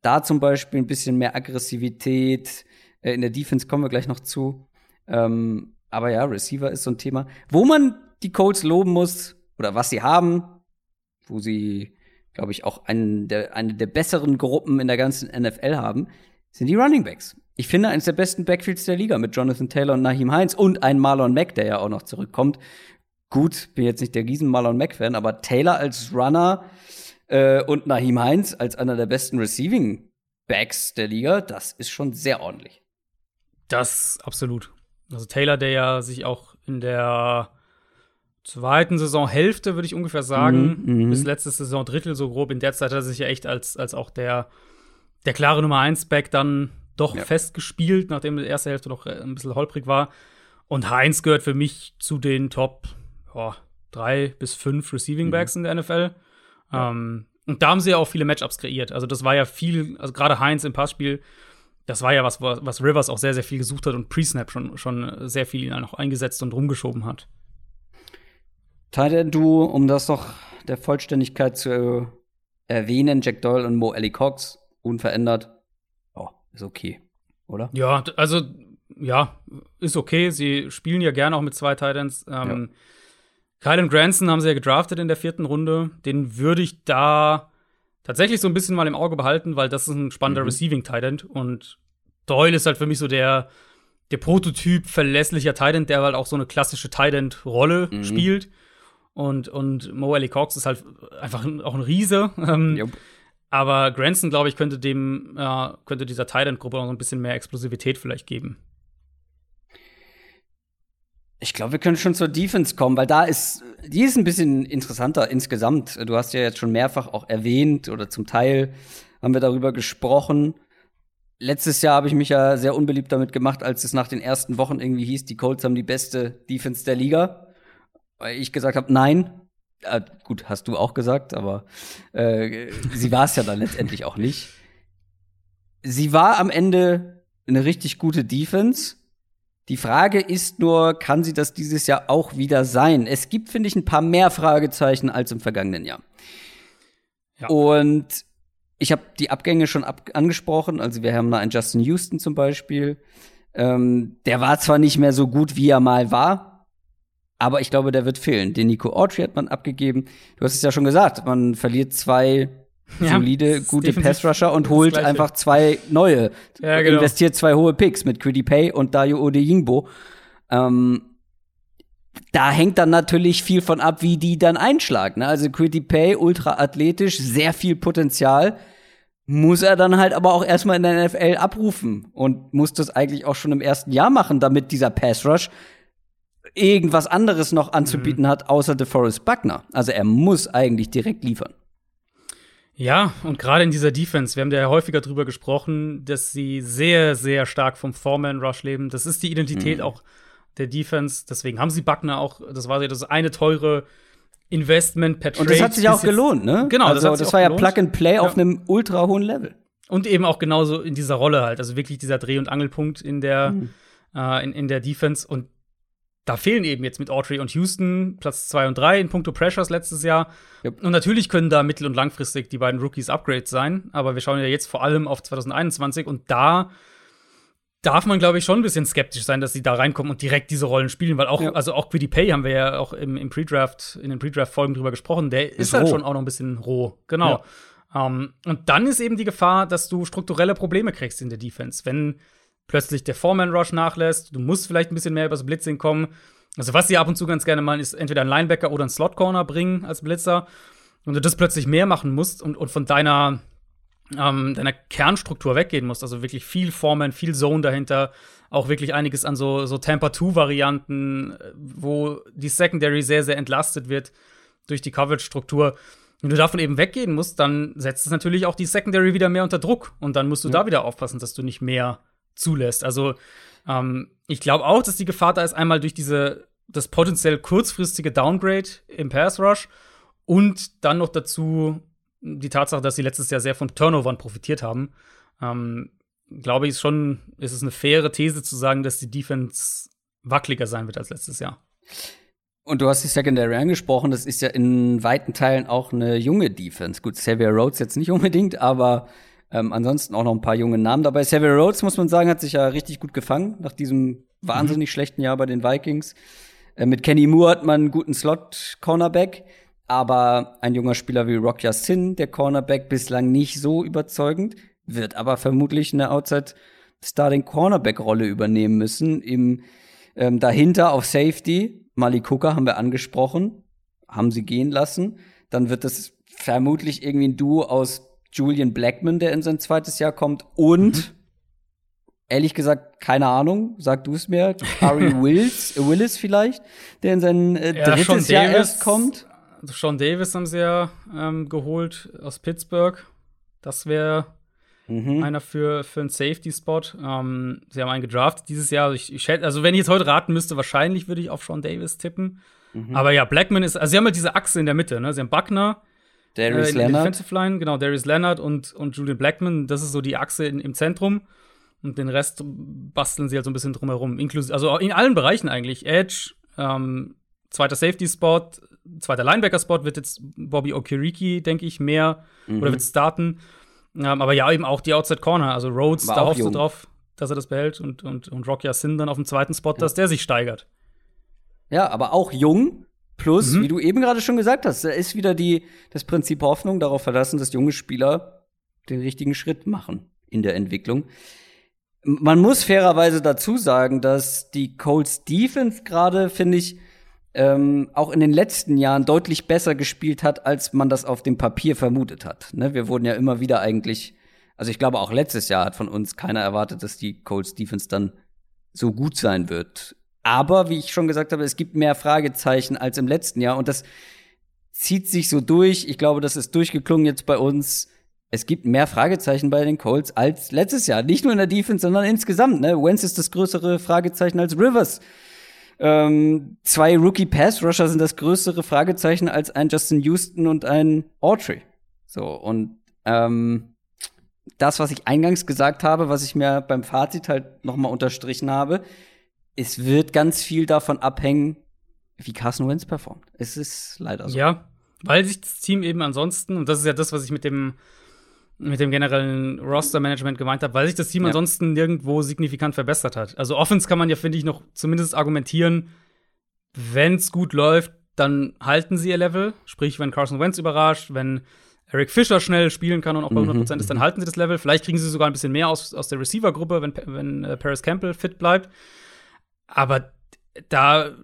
Da zum Beispiel ein bisschen mehr Aggressivität. Äh, in der Defense kommen wir gleich noch zu. Ähm, Aber ja, Receiver ist so ein Thema, wo man die Colts loben muss oder was sie haben, wo sie, glaube ich, auch einen der, eine der besseren Gruppen in der ganzen NFL haben, sind die Running Backs. Ich finde eines der besten Backfields der Liga mit Jonathan Taylor und Naheem Heinz und ein Marlon Mack, der ja auch noch zurückkommt. Gut, bin jetzt nicht der riesen Marlon Mack-Fan, aber Taylor als Runner äh, und Naheem Heinz als einer der besten Receiving Backs der Liga, das ist schon sehr ordentlich. Das absolut. Also Taylor, der ja sich auch in der zweiten Saisonhälfte, würde ich ungefähr sagen, mhm, mhm, bis letzte Saison Drittel so grob, in der Zeit hat er sich ja echt als, als auch der, der klare Nummer 1 Back dann doch ja. festgespielt, nachdem die erste Hälfte noch äh, ein bisschen holprig war. Und Heinz gehört für mich zu den Top oh, drei bis fünf Receiving Backs mhm. in der NFL. Ja. Ähm, und da haben sie ja auch viele Matchups kreiert. Also das war ja viel, also gerade Heinz im Passspiel, das war ja was, was Rivers auch sehr, sehr viel gesucht hat und Pre-Snap schon, schon sehr viel ihn auch eingesetzt und rumgeschoben hat. Titan du, um das noch der Vollständigkeit zu erwähnen, Jack Doyle und Mo Ellie Cox, unverändert. Oh, ist okay, oder? Ja, also, ja, ist okay. Sie spielen ja gerne auch mit zwei Titans. Ähm, ja. Kylan Granson haben sie ja gedraftet in der vierten Runde. Den würde ich da tatsächlich so ein bisschen mal im Auge behalten, weil das ist ein spannender mhm. Receiving Titan und Doyle ist halt für mich so der der Prototyp verlässlicher Titan, der halt auch so eine klassische Titan Rolle mhm. spielt. Und, und Mo Ellie Cox ist halt einfach auch ein Riese. Ähm, aber Granson, glaube ich, könnte dem, äh, könnte dieser Titan-Gruppe noch ein bisschen mehr Explosivität vielleicht geben. Ich glaube, wir können schon zur Defense kommen, weil da ist, die ist ein bisschen interessanter insgesamt. Du hast ja jetzt schon mehrfach auch erwähnt oder zum Teil haben wir darüber gesprochen. Letztes Jahr habe ich mich ja sehr unbeliebt damit gemacht, als es nach den ersten Wochen irgendwie hieß, die Colts haben die beste Defense der Liga. Weil ich gesagt habe, nein. Äh, gut, hast du auch gesagt, aber äh, sie war es ja dann letztendlich auch nicht. Sie war am Ende eine richtig gute Defense die Frage ist nur, kann sie das dieses Jahr auch wieder sein? Es gibt, finde ich, ein paar mehr Fragezeichen als im vergangenen Jahr. Ja. Und ich habe die Abgänge schon ab angesprochen. Also wir haben da einen Justin Houston zum Beispiel. Ähm, der war zwar nicht mehr so gut, wie er mal war, aber ich glaube, der wird fehlen. Den Nico Autry hat man abgegeben. Du hast es ja schon gesagt, man verliert zwei ja, solide, gute Pass-Rusher und holt einfach zwei neue. Ja, genau. Investiert zwei hohe Picks mit Quiddy Pay und Dayo Odeyingbo. Ähm, da hängt dann natürlich viel von ab, wie die dann einschlagen. Ne? Also Quiddy Pay, ultra athletisch, sehr viel Potenzial. Muss er dann halt aber auch erstmal in der NFL abrufen und muss das eigentlich auch schon im ersten Jahr machen, damit dieser Pass Rush irgendwas anderes noch anzubieten mhm. hat, außer DeForest Buckner. Also er muss eigentlich direkt liefern. Ja, und gerade in dieser Defense, wir haben ja häufiger drüber gesprochen, dass sie sehr, sehr stark vom Foreman-Rush leben. Das ist die Identität mhm. auch der Defense. Deswegen haben sie Buckner auch, das war ja das eine teure Investment per Trade. Und das hat sich auch gelohnt, ne? Genau, also, das, das war ja Plug and Play ja. auf einem ultra hohen Level. Und eben auch genauso in dieser Rolle halt, also wirklich dieser Dreh- und Angelpunkt in der, mhm. äh, in, in der Defense. Und da fehlen eben jetzt mit Autry und Houston Platz 2 und 3 in puncto Pressures letztes Jahr. Yep. Und natürlich können da mittel- und langfristig die beiden Rookies Upgrades sein, aber wir schauen ja jetzt vor allem auf 2021 und da darf man, glaube ich, schon ein bisschen skeptisch sein, dass sie da reinkommen und direkt diese Rollen spielen, weil auch, ja. also auch Quiddy Pay haben wir ja auch im, im Pre-Draft, in den Pre-Draft-Folgen drüber gesprochen, der ist, ist halt schon auch noch ein bisschen roh. Genau. Ja. Um, und dann ist eben die Gefahr, dass du strukturelle Probleme kriegst in der Defense. Wenn plötzlich der Foreman-Rush nachlässt. Du musst vielleicht ein bisschen mehr übers Blitzing kommen. Also, was sie ab und zu ganz gerne machen, ist entweder einen Linebacker oder einen Slot-Corner bringen als Blitzer. Und du das plötzlich mehr machen musst und, und von deiner, ähm, deiner Kernstruktur weggehen musst. Also wirklich viel Foreman, viel Zone dahinter. Auch wirklich einiges an so, so Tampa-2-Varianten, wo die Secondary sehr, sehr entlastet wird durch die Coverage-Struktur. Wenn du davon eben weggehen musst, dann setzt es natürlich auch die Secondary wieder mehr unter Druck. Und dann musst du ja. da wieder aufpassen, dass du nicht mehr zulässt. Also ähm, ich glaube auch, dass die Gefahr da ist, einmal durch diese das potenziell kurzfristige Downgrade im Pass Rush und dann noch dazu die Tatsache, dass sie letztes Jahr sehr von Turnovern profitiert haben. Ähm, glaube ich schon, ist es eine faire These zu sagen, dass die Defense wackeliger sein wird als letztes Jahr. Und du hast die Secondary angesprochen, das ist ja in weiten Teilen auch eine junge Defense. Gut, Xavier Rhodes jetzt nicht unbedingt, aber Ähm, ansonsten auch noch ein paar junge Namen dabei. Xavier Rhodes, muss man sagen, hat sich ja richtig gut gefangen nach diesem wahnsinnig mhm. schlechten Jahr bei den Vikings. Äh, mit Kenny Moore hat man einen guten Slot-Cornerback. Aber ein junger Spieler wie Rock Sin, der Cornerback, bislang nicht so überzeugend, wird aber vermutlich eine Outside-Starting-Cornerback-Rolle übernehmen müssen. Im, ähm, dahinter auf Safety, Malik Hooker haben wir angesprochen, haben sie gehen lassen. Dann wird es vermutlich irgendwie ein Duo aus Julian Blackman, der in sein zweites Jahr kommt, und mhm. ehrlich gesagt, keine Ahnung, sag du es mir, Ari Wills, Willis vielleicht, der in sein äh, ja, drittes Jahr erst kommt. Also Sean Davis haben sie ja ähm, geholt aus Pittsburgh. Das wäre mhm. einer für, für einen Safety-Spot. Ähm, sie haben einen gedraftet dieses Jahr. Also, ich, ich, also, wenn ich jetzt heute raten müsste, wahrscheinlich würde ich auf Sean Davis tippen. Mhm. Aber ja, Blackman ist, also sie haben halt diese Achse in der Mitte, ne? Sie haben Buckner, Darius äh, Leonard. Defensive Line, genau, Darius Leonard und, und Julian Blackman. Das ist so die Achse in, im Zentrum. Und den Rest basteln sie halt so ein bisschen drumherum. Inklusive, also in allen Bereichen eigentlich. Edge, ähm, zweiter Safety-Spot, zweiter Linebacker-Spot wird jetzt Bobby Okiriki, denke ich, mehr mhm. oder wird starten. Ähm, aber ja, eben auch die Outside Corner. Also Rhodes, da hoffst du drauf, dass er das behält und, und, und Rocky Sin dann auf dem zweiten Spot, ja. dass der sich steigert. Ja, aber auch jung. Plus, mhm. wie du eben gerade schon gesagt hast, da ist wieder die, das Prinzip Hoffnung darauf verlassen, dass junge Spieler den richtigen Schritt machen in der Entwicklung. Man muss fairerweise dazu sagen, dass die Colts Defense gerade, finde ich, ähm, auch in den letzten Jahren deutlich besser gespielt hat, als man das auf dem Papier vermutet hat. Ne? Wir wurden ja immer wieder eigentlich, also ich glaube auch letztes Jahr hat von uns keiner erwartet, dass die Colts Defense dann so gut sein wird. Aber wie ich schon gesagt habe, es gibt mehr Fragezeichen als im letzten Jahr und das zieht sich so durch. Ich glaube, das ist durchgeklungen jetzt bei uns. Es gibt mehr Fragezeichen bei den Colts als letztes Jahr. Nicht nur in der Defense, sondern insgesamt. Ne? Wentz ist das größere Fragezeichen als Rivers. Ähm, zwei Rookie Pass Rusher sind das größere Fragezeichen als ein Justin Houston und ein Autry. So und ähm, das, was ich eingangs gesagt habe, was ich mir beim Fazit halt noch mal unterstrichen habe, es wird ganz viel davon abhängen, wie Carson Wentz performt. Es ist leider so. Ja, weil sich das Team eben ansonsten, und das ist ja das, was ich mit dem mit dem generellen Roster-Management gemeint habe, weil sich das Team ja. ansonsten nirgendwo signifikant verbessert hat. Also Offense kann man ja, finde ich, noch zumindest argumentieren, wenn es gut läuft, dann halten sie ihr Level. Sprich, wenn Carson Wentz überrascht, wenn Eric Fischer schnell spielen kann und auch bei 100% mhm. ist, dann halten sie das Level. Vielleicht kriegen sie sogar ein bisschen mehr aus, aus der Receiver-Gruppe, wenn, wenn äh, Paris Campbell fit bleibt. Aber da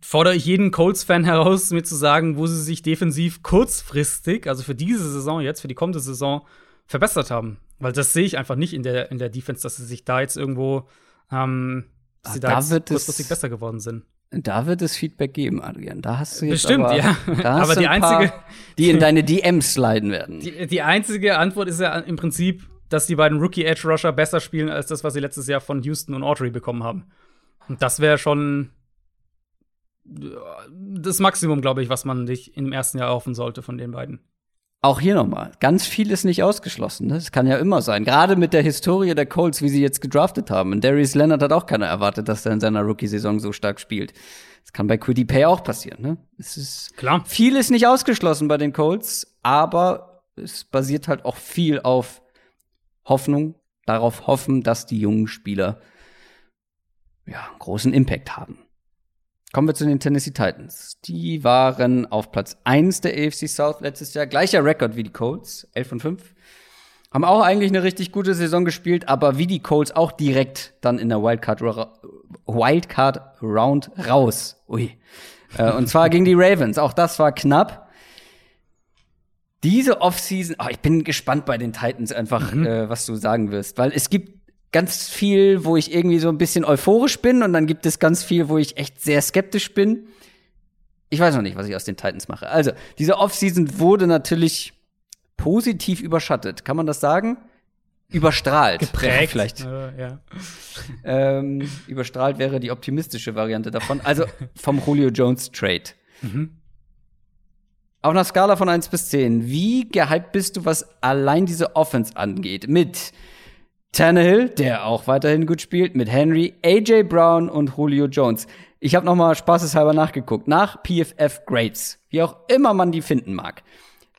fordere ich jeden Colts-Fan heraus, mir zu sagen, wo sie sich defensiv kurzfristig, also für diese Saison jetzt, für die kommende Saison, verbessert haben. Weil das sehe ich einfach nicht in der, in der Defense, dass sie sich da jetzt irgendwo, ähm, dass sie da, da jetzt kurzfristig besser geworden sind. Da wird es Feedback geben, Adrian. Da hast du jetzt Bestimmt, aber, ja. aber die einzige, die in deine DMs sliden werden. Die, die einzige Antwort ist ja im Prinzip, dass die beiden Rookie Edge Rusher besser spielen als das, was sie letztes Jahr von Houston und Autry bekommen haben. Und das wäre schon das Maximum, glaube ich, was man sich im ersten Jahr erhoffen sollte von den beiden. Auch hier nochmal, ganz viel ist nicht ausgeschlossen. Das ne? kann ja immer sein. Gerade mit der Historie der Colts, wie sie jetzt gedraftet haben. Und Darius Leonard hat auch keiner erwartet, dass er in seiner Rookie-Saison so stark spielt. Das kann bei Quiddy Pay auch passieren. Ne? Es ist klar. Viel ist nicht ausgeschlossen bei den Colts, aber es basiert halt auch viel auf Hoffnung, darauf hoffen, dass die jungen Spieler ja, großen Impact haben. Kommen wir zu den Tennessee Titans. Die waren auf Platz 1 der AFC South letztes Jahr. Gleicher Rekord wie die Colts, 11 von 5. Haben auch eigentlich eine richtig gute Saison gespielt, aber wie die Colts auch direkt dann in der Wildcard, Wildcard Round raus. Ui. Äh, und zwar gegen die Ravens. Auch das war knapp. Diese Offseason, oh, ich bin gespannt bei den Titans einfach, mhm. äh, was du sagen wirst, weil es gibt ganz viel, wo ich irgendwie so ein bisschen euphorisch bin und dann gibt es ganz viel, wo ich echt sehr skeptisch bin. Ich weiß noch nicht, was ich aus den Titans mache. Also, diese Offseason wurde natürlich positiv überschattet. Kann man das sagen? Überstrahlt. Geprägt. Vielleicht. Äh, ja. ähm, überstrahlt wäre die optimistische Variante davon. Also vom Julio Jones Trade. Mhm. Auf einer Skala von 1 bis 10, wie gehypt bist du, was allein diese Offense angeht? Mit Tannehill, der auch weiterhin gut spielt, mit Henry, AJ Brown und Julio Jones. Ich habe noch mal spaßeshalber nachgeguckt. Nach PFF Grades, wie auch immer man die finden mag.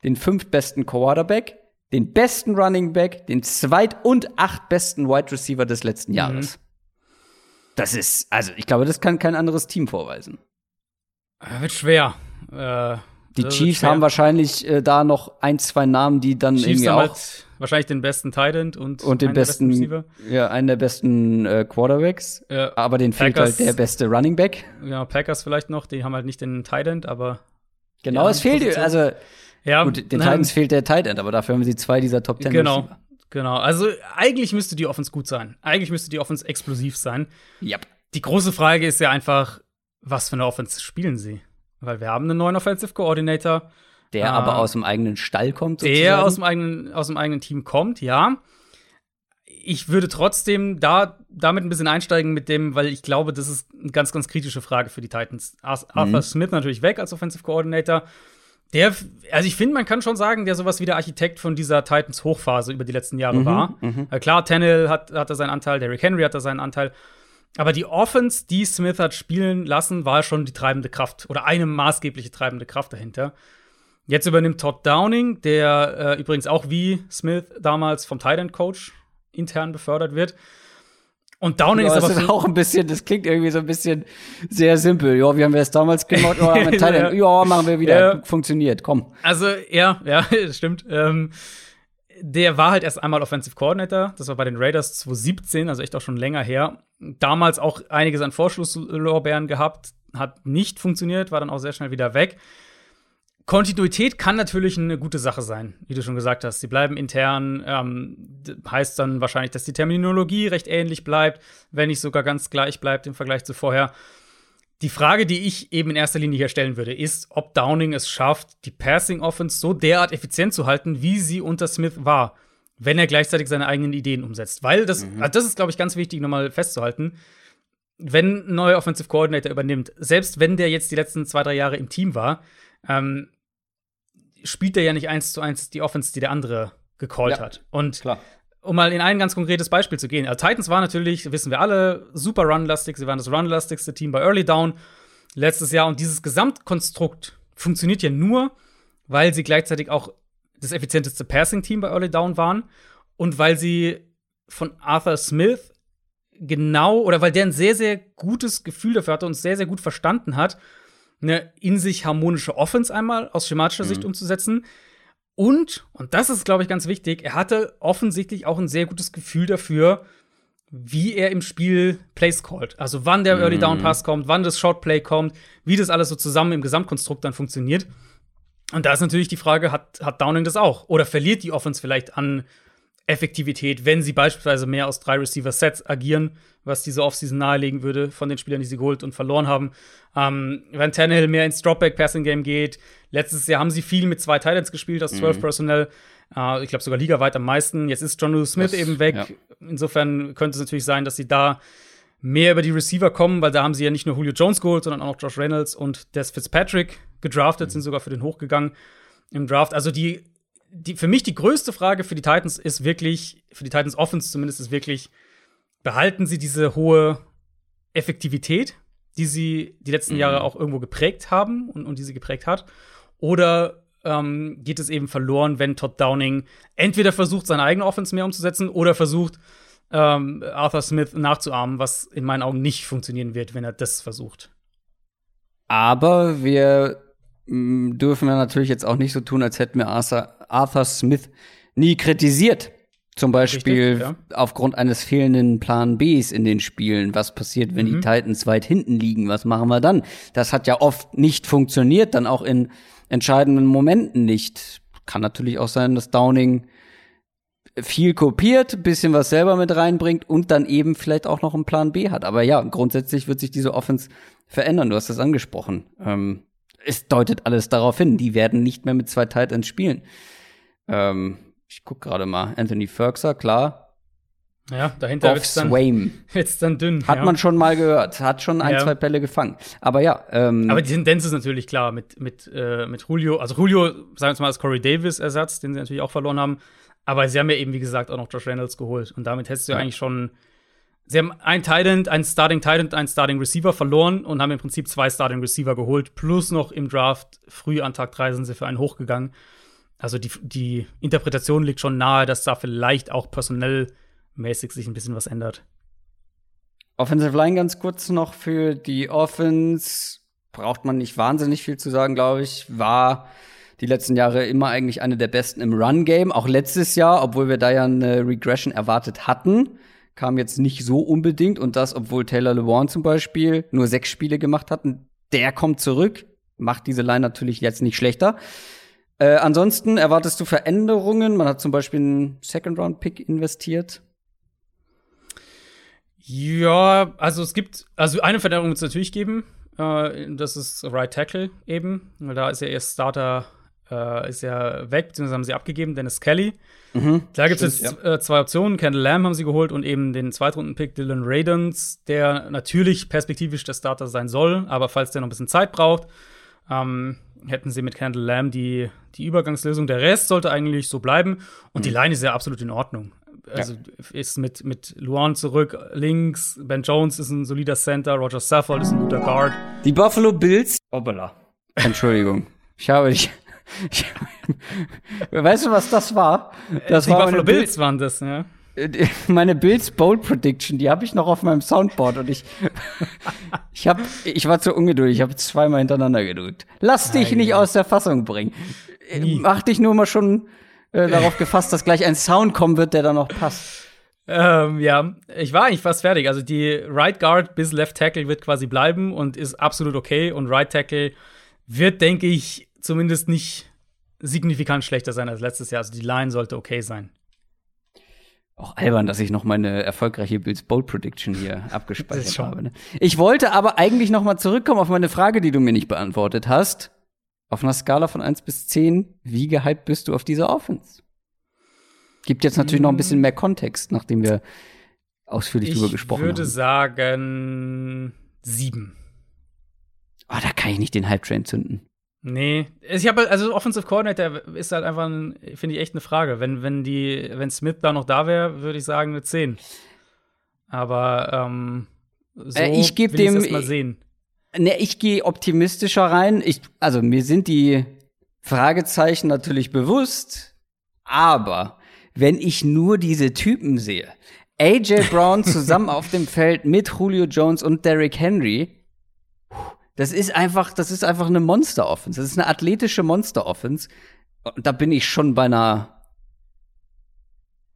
Den fünftbesten Quarterback, den besten Running Back, den zweit- und acht besten Wide Receiver des letzten Jahres. Mhm. Das ist, also ich glaube, das kann kein anderes Team vorweisen. Äh, wird schwer. Äh, die Chiefs haben wahrscheinlich äh, da noch ein, zwei Namen, die dann Chiefs irgendwie auch halt wahrscheinlich den besten Tight und, und den besten, besten ja, einen der besten äh, Quarterbacks. Ja, aber den fehlt halt der beste Running Back. Ja, Packers vielleicht noch, die haben halt nicht den Tight aber Genau, es fehlt also ja, gut, den Titans fehlt der Tight aber dafür haben sie zwei dieser Top Ten. Genau. Genau, also eigentlich müsste die Offense gut sein. Eigentlich müsste die Offense explosiv sein. Yep. Die große Frage ist ja einfach, was für eine Offense spielen sie? Weil wir haben einen neuen Offensive Coordinator. Der äh, aber aus dem eigenen Stall kommt. Sozusagen. Der aus dem eigenen, aus dem eigenen Team kommt, ja. Ich würde trotzdem da damit ein bisschen einsteigen mit dem, weil ich glaube, das ist eine ganz, ganz kritische Frage für die Titans. Arthur mhm. Smith natürlich weg als Offensive Coordinator. Der, also ich finde, man kann schon sagen, der sowas wie der Architekt von dieser Titans Hochphase über die letzten Jahre mhm, war. Mhm. klar, Tannehill hat, hatte seinen Anteil, Derrick Henry hatte seinen Anteil. Aber die Offense, die Smith hat spielen lassen, war schon die treibende Kraft oder eine maßgebliche treibende Kraft dahinter. Jetzt übernimmt Todd Downing, der äh, übrigens auch wie Smith damals vom Tight Coach intern befördert wird. Und Downing ja, ist aber ist auch ein bisschen, das klingt irgendwie so ein bisschen sehr simpel. Ja, wie haben wir es damals gemacht? Ja, mit ja. ja, machen wir wieder. Ja. Funktioniert, komm. Also, ja, ja, das stimmt. Ähm, der war halt erst einmal Offensive Coordinator. Das war bei den Raiders 2017, also echt auch schon länger her. Damals auch einiges an Vorschlusslorbeeren gehabt, hat nicht funktioniert, war dann auch sehr schnell wieder weg. Kontinuität kann natürlich eine gute Sache sein, wie du schon gesagt hast. Sie bleiben intern, ähm, heißt dann wahrscheinlich, dass die Terminologie recht ähnlich bleibt, wenn nicht sogar ganz gleich bleibt im Vergleich zu vorher. Die Frage, die ich eben in erster Linie hier stellen würde, ist, ob Downing es schafft, die Passing Offense so derart effizient zu halten, wie sie unter Smith war, wenn er gleichzeitig seine eigenen Ideen umsetzt. Weil das, mhm. also das ist, glaube ich, ganz wichtig, nochmal festzuhalten. Wenn ein neuer Offensive Coordinator übernimmt, selbst wenn der jetzt die letzten zwei, drei Jahre im Team war, ähm, spielt er ja nicht eins zu eins die Offense, die der andere gecallt ja, hat. Und klar. Um mal in ein ganz konkretes Beispiel zu gehen. Also Titans war natürlich, wissen wir alle, super runlastig. Sie waren das runlastigste Team bei Early Down letztes Jahr. Und dieses Gesamtkonstrukt funktioniert ja nur, weil sie gleichzeitig auch das effizienteste Passing-Team bei Early Down waren und weil sie von Arthur Smith genau oder weil der ein sehr, sehr gutes Gefühl dafür hatte und sehr, sehr gut verstanden hat, eine in sich harmonische Offense einmal aus schematischer mhm. Sicht umzusetzen. Und, und das ist, glaube ich, ganz wichtig, er hatte offensichtlich auch ein sehr gutes Gefühl dafür, wie er im Spiel Plays callt. Also wann der Early Down mhm. Pass kommt, wann das Short Play kommt, wie das alles so zusammen im Gesamtkonstrukt dann funktioniert. Und da ist natürlich die Frage, hat, hat Downing das auch? Oder verliert die Offense vielleicht an Effektivität, wenn sie beispielsweise mehr aus drei Receiver-Sets agieren, was diese Offseason nahelegen würde von den Spielern, die sie geholt und verloren haben. Ähm, wenn Tannehill mehr ins Dropback-Passing-Game geht. Letztes Jahr haben sie viel mit zwei Titans gespielt, aus zwölf mhm. Personell. Äh, ich glaube sogar ligaweit am meisten. Jetzt ist John Lewis Smith das, eben weg. Ja. Insofern könnte es natürlich sein, dass sie da mehr über die Receiver kommen, weil da haben sie ja nicht nur Julio Jones geholt, sondern auch noch Josh Reynolds und Des Fitzpatrick gedraftet, mhm. sind sogar für den hochgegangen im Draft. Also die die, für mich die größte Frage für die Titans ist wirklich, für die Titans Offense zumindest, ist wirklich, behalten sie diese hohe Effektivität, die sie die letzten mhm. Jahre auch irgendwo geprägt haben und, und die sie geprägt hat? Oder ähm, geht es eben verloren, wenn Todd Downing entweder versucht, seine eigene Offense mehr umzusetzen oder versucht, ähm, Arthur Smith nachzuahmen, was in meinen Augen nicht funktionieren wird, wenn er das versucht. Aber wir dürfen wir natürlich jetzt auch nicht so tun, als hätten wir Arthur, Arthur Smith nie kritisiert. Zum Beispiel Richtig, ja. aufgrund eines fehlenden Plan Bs in den Spielen. Was passiert, wenn mhm. die Titans weit hinten liegen? Was machen wir dann? Das hat ja oft nicht funktioniert, dann auch in entscheidenden Momenten nicht. Kann natürlich auch sein, dass Downing viel kopiert, bisschen was selber mit reinbringt und dann eben vielleicht auch noch einen Plan B hat. Aber ja, grundsätzlich wird sich diese Offense verändern. Du hast das angesprochen. Ähm, es deutet alles darauf hin. Die werden nicht mehr mit zwei Titans spielen. Ähm, ich guck gerade mal. Anthony Ferguson, klar. Ja, dahinter wird's dann, wird's dann dünn. Hat ja. man schon mal gehört. Hat schon ein, ja. zwei Bälle gefangen. Aber ja. Ähm, Aber die Tendenz ist natürlich klar mit, mit, äh, mit Julio. Also Julio, sagen wir jetzt mal, als Corey Davis-Ersatz, den sie natürlich auch verloren haben. Aber sie haben ja eben, wie gesagt, auch noch Josh Reynolds geholt. Und damit hättest du ja eigentlich schon Sie haben ein Titan, ein Starting Titan, ein Starting Receiver verloren und haben im Prinzip zwei Starting Receiver geholt. Plus noch im Draft früh an Tag 3 sind sie für einen hochgegangen. Also die, die Interpretation liegt schon nahe, dass da vielleicht auch personell mäßig sich ein bisschen was ändert. Offensive Line ganz kurz noch für die Offense. Braucht man nicht wahnsinnig viel zu sagen, glaube ich. War die letzten Jahre immer eigentlich eine der besten im Run-Game. Auch letztes Jahr, obwohl wir da ja eine Regression erwartet hatten, kam jetzt nicht so unbedingt. Und das, obwohl Taylor Lewan zum Beispiel nur sechs Spiele gemacht hat. Und der kommt zurück, macht diese Line natürlich jetzt nicht schlechter. Äh, ansonsten erwartest du Veränderungen? Man hat zum Beispiel einen Second-Round-Pick investiert. Ja, also es gibt, also eine Veränderung wird es natürlich geben. Äh, das ist Right Tackle eben. Weil da ist ja ihr Starter äh, ist ja weg, beziehungsweise haben sie abgegeben, Dennis Kelly. Mhm, da gibt es jetzt ja. äh, zwei Optionen. Kendall Lamb haben sie geholt und eben den Zweitrunden-Pick Dylan Radens, der natürlich perspektivisch der Starter sein soll, aber falls der noch ein bisschen Zeit braucht, ähm, hätten sie mit Kendall Lamb die, die Übergangslösung. Der Rest sollte eigentlich so bleiben und mhm. die Line ist ja absolut in Ordnung. Also ja. ist mit, mit Luan zurück links, Ben Jones ist ein solider Center, Roger Saffold ist ein guter Guard. Die Buffalo Bills. Hoppala. Entschuldigung. ich habe dich weißt du, was das war? Das die war Buffalo Bills waren das, ja. Meine Bills Bold Prediction, die habe ich noch auf meinem Soundboard und ich ich habe ich war zu ungeduldig, ich habe zweimal hintereinander gedrückt. Lass dich Nein, nicht aus der Fassung bringen. Nie. Mach dich nur mal schon äh, darauf gefasst, dass gleich ein Sound kommen wird, der da noch passt. Ähm, ja, ich war eigentlich fast fertig. Also die Right Guard bis Left Tackle wird quasi bleiben und ist absolut okay und Right Tackle wird, denke ich, zumindest nicht signifikant schlechter sein als letztes Jahr. Also die Line sollte okay sein. Auch albern, dass ich noch meine erfolgreiche Bills Bold Prediction hier abgespeichert habe. Ne? Ich wollte aber eigentlich noch mal zurückkommen auf meine Frage, die du mir nicht beantwortet hast. Auf einer Skala von 1 bis 10, wie gehypt bist du auf diese Offense? Gibt jetzt natürlich noch ein bisschen mehr Kontext, nachdem wir ausführlich drüber gesprochen haben. Ich würde sagen sieben. Oh, da kann ich nicht den Hype-Train zünden. Nee, ich habe also Offensive Coordinator ist halt einfach, finde ich echt eine Frage. Wenn wenn die wenn Smith da noch da wäre, würde ich sagen eine 10. Aber ähm, so äh, ich gebe dem mal sehen. Ne, ich gehe optimistischer rein. Ich also mir sind die Fragezeichen natürlich bewusst, aber wenn ich nur diese Typen sehe, AJ Brown zusammen auf dem Feld mit Julio Jones und Derrick Henry, das ist einfach, das ist einfach eine Monster-Offense. Das ist eine athletische Monster-Offense. Da bin ich schon bei einer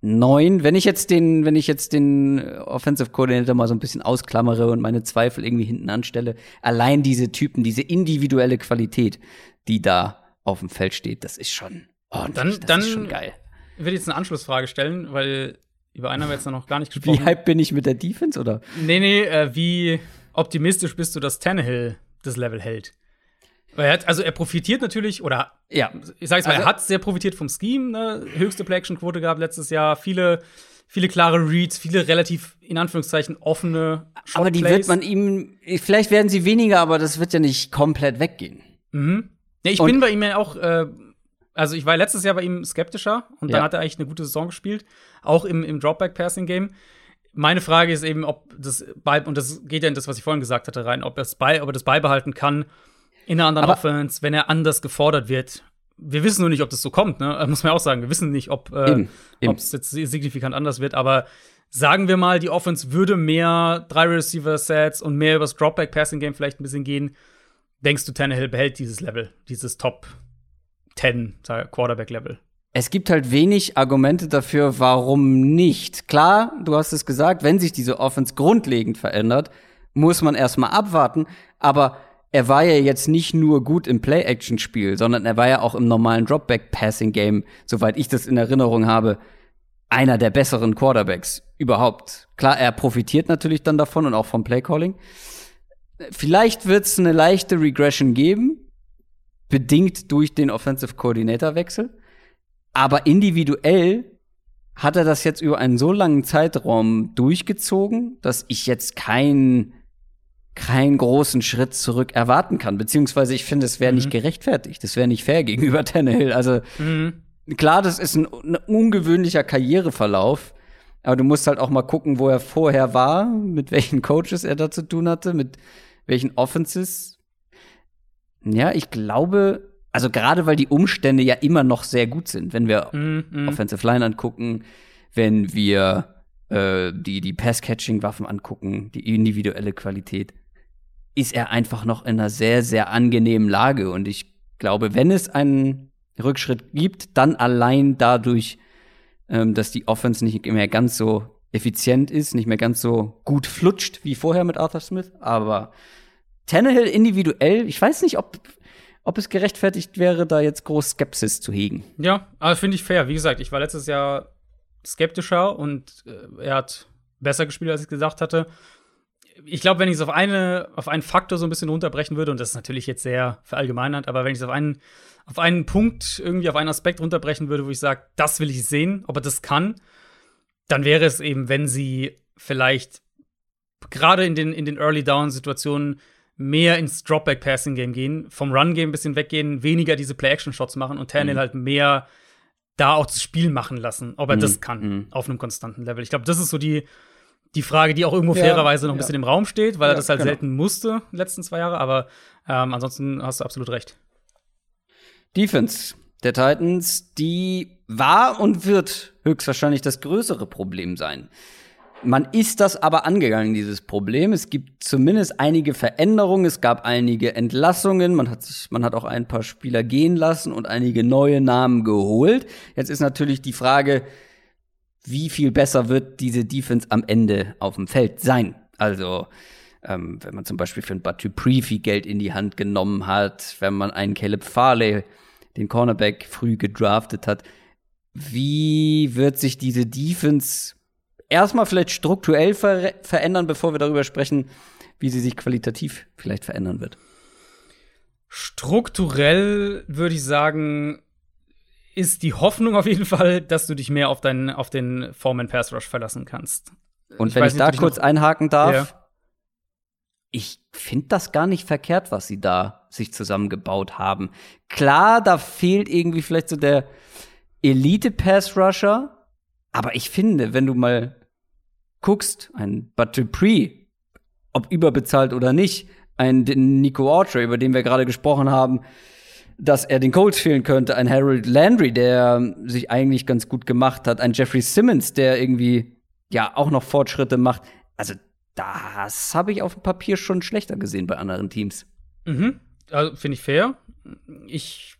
neun. Wenn ich jetzt den, wenn ich jetzt den Offensive Coordinator mal so ein bisschen ausklammere und meine Zweifel irgendwie hinten anstelle, allein diese Typen, diese individuelle Qualität, die da auf dem Feld steht, das ist schon ordentlich. Dann, das dann ist schon geil. Ich will jetzt eine Anschlussfrage stellen, weil über einen haben wir jetzt noch gar nicht gesprochen. Wie hype bin ich mit der Defense, oder? Nee, nee, äh, wie optimistisch bist du, dass Tannehill das Level hält. Er hat, also er profitiert natürlich, oder ja, ich sag's mal, also, er hat sehr profitiert vom Scheme, ne? höchste Play-Action-Quote gehabt letztes Jahr, viele, viele klare Reads, viele relativ, in Anführungszeichen, offene Shot Aber die wird man ihm, vielleicht werden sie weniger, aber das wird ja nicht komplett weggehen. Mhm. Ja, ich und bin bei ihm ja auch, äh, also ich war letztes Jahr bei ihm skeptischer und dann ja. hat er eigentlich eine gute Saison gespielt, auch im, im Dropback-Passing-Game meine Frage ist eben, ob das bei, und das geht ja in das, was ich vorhin gesagt hatte, rein, ob er es bei, ob er das beibehalten kann in einer anderen Aber Offense, wenn er anders gefordert wird. Wir wissen nur nicht, ob das so kommt, ne? Muss man auch sagen. Wir wissen nicht, ob äh, es jetzt signifikant anders wird. Aber sagen wir mal, die Offense würde mehr drei Receiver-Sets und mehr übers Dropback-Passing-Game vielleicht ein bisschen gehen. Denkst du, Tannehill behält dieses Level, dieses Top 10 Quarterback-Level? Es gibt halt wenig Argumente dafür, warum nicht. Klar, du hast es gesagt, wenn sich diese Offense grundlegend verändert, muss man erstmal abwarten, aber er war ja jetzt nicht nur gut im Play-Action-Spiel, sondern er war ja auch im normalen Dropback-Passing-Game, soweit ich das in Erinnerung habe, einer der besseren Quarterbacks überhaupt. Klar, er profitiert natürlich dann davon und auch vom Play-Calling. Vielleicht wird es eine leichte Regression geben, bedingt durch den Offensive Coordinator-Wechsel. Aber individuell hat er das jetzt über einen so langen Zeitraum durchgezogen, dass ich jetzt keinen keinen großen Schritt zurück erwarten kann. Beziehungsweise ich finde, es wäre mhm. nicht gerechtfertigt. Das wäre nicht fair gegenüber Tannehill. Also mhm. klar, das ist ein, ein, ungewöhnlicher Karriereverlauf. Aber du musst halt auch mal gucken, wo er vorher war, mit welchen Coaches er da zu tun hatte, mit welchen Offenses. Ja, ich glaube, also gerade weil die Umstände ja immer noch sehr gut sind, wenn wir mm, mm. Offensive Line angucken, wenn wir äh, die, die Pass-Catching-Waffen angucken, die individuelle Qualität, ist er einfach noch in einer sehr, sehr angenehmen Lage. Und ich glaube, wenn es einen Rückschritt gibt, dann allein dadurch, ähm, dass die Offense nicht mehr ganz so effizient ist, nicht mehr ganz so gut flutscht wie vorher mit Arthur Smith. Aber Tannehill individuell, ich weiß nicht, ob, ob es gerechtfertigt wäre, da jetzt groß Skepsis zu hegen. Ja, aber finde ich fair. Wie gesagt, ich war letztes Jahr skeptischer und äh, er hat besser gespielt, als ich gesagt hatte. Ich glaube, wenn ich es auf eine, auf einen Faktor so ein bisschen runterbrechen würde, und das ist natürlich jetzt sehr verallgemeinert, aber wenn ich es auf einen, auf einen Punkt, irgendwie auf einen Aspekt runterbrechen würde, wo ich sage, das will ich sehen, ob er das kann, dann wäre es eben, wenn sie vielleicht gerade in den, in den Early-Down-Situationen mehr ins Dropback-Passing-Game gehen, vom Run-Game ein bisschen weggehen, weniger diese Play-Action-Shots machen und Tannehill mhm. halt mehr da auch das Spiel machen lassen, ob er mhm. das kann mhm. auf einem konstanten Level. Ich glaube, das ist so die, die Frage, die auch irgendwo ja, fairerweise noch ein ja. bisschen im Raum steht, weil ja, er das halt genau. selten musste die letzten zwei Jahre, aber ähm, ansonsten hast du absolut recht. Defense der Titans, die war und wird höchstwahrscheinlich das größere Problem sein. Man ist das aber angegangen, dieses Problem. Es gibt zumindest einige Veränderungen. Es gab einige Entlassungen. Man hat sich, man hat auch ein paar Spieler gehen lassen und einige neue Namen geholt. Jetzt ist natürlich die Frage, wie viel besser wird diese Defense am Ende auf dem Feld sein? Also, ähm, wenn man zum Beispiel für ein Batu Pre viel Geld in die Hand genommen hat, wenn man einen Caleb Farley, den Cornerback, früh gedraftet hat, wie wird sich diese Defense erstmal vielleicht strukturell ver verändern, bevor wir darüber sprechen, wie sie sich qualitativ vielleicht verändern wird? Strukturell würde ich sagen, ist die Hoffnung auf jeden Fall, dass du dich mehr auf, deinen, auf den Foreman Pass Rush verlassen kannst. Und ich wenn ich da kurz einhaken darf, ja. ich finde das gar nicht verkehrt, was sie da sich zusammengebaut haben. Klar, da fehlt irgendwie vielleicht so der Elite Pass Rusher, aber ich finde, wenn du mal guckst, ein Bud Dupree, ob überbezahlt oder nicht, ein Nico Autry, über den wir gerade gesprochen haben, dass er den Colts fehlen könnte, ein Harold Landry, der sich eigentlich ganz gut gemacht hat, ein Jeffrey Simmons, der irgendwie ja auch noch Fortschritte macht. Also das habe ich auf dem Papier schon schlechter gesehen bei anderen Teams. Mhm. Also, Finde ich fair. Ich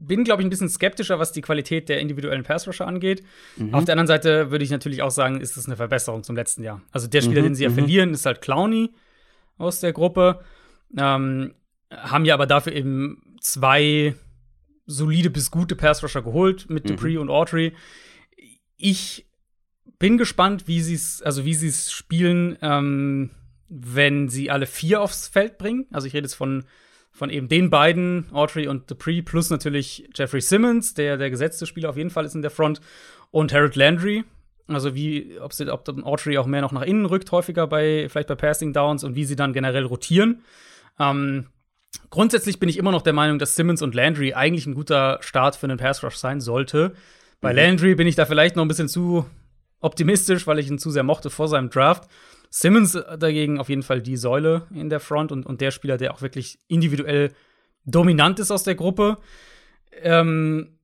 bin, glaube ich, ein bisschen skeptischer, was die Qualität der individuellen Pass-Rusher angeht. Mhm. Auf der anderen Seite würde ich natürlich auch sagen, ist das eine Verbesserung zum letzten Jahr. Also der Spieler, mhm. den sie ja mhm. verlieren, ist halt Clowny aus der Gruppe. Ähm, haben ja aber dafür eben zwei solide bis gute Pass-Rusher geholt mit mhm. Dupree und Autry. Ich bin gespannt, wie sie es, also wie sie es spielen, ähm, wenn sie alle vier aufs Feld bringen. Also ich rede jetzt von von eben den beiden, Autry und Dupree, plus natürlich Jeffrey Simmons, der der gesetzte Spieler auf jeden Fall ist in der Front, und Harold Landry. Also wie, ob, sie, ob dann Autry auch mehr noch nach innen rückt, häufiger bei, vielleicht bei Passing Downs und wie sie dann generell rotieren. Ähm, grundsätzlich bin ich immer noch der Meinung, dass Simmons und Landry eigentlich ein guter Start für einen Pass Rush sein sollte. Bei mhm. Landry bin ich da vielleicht noch ein bisschen zu optimistisch, weil ich ihn zu sehr mochte vor seinem Draft. Simmons dagegen auf jeden Fall die Säule in der Front und, und der Spieler, der auch wirklich individuell dominant ist aus der Gruppe. Ähm,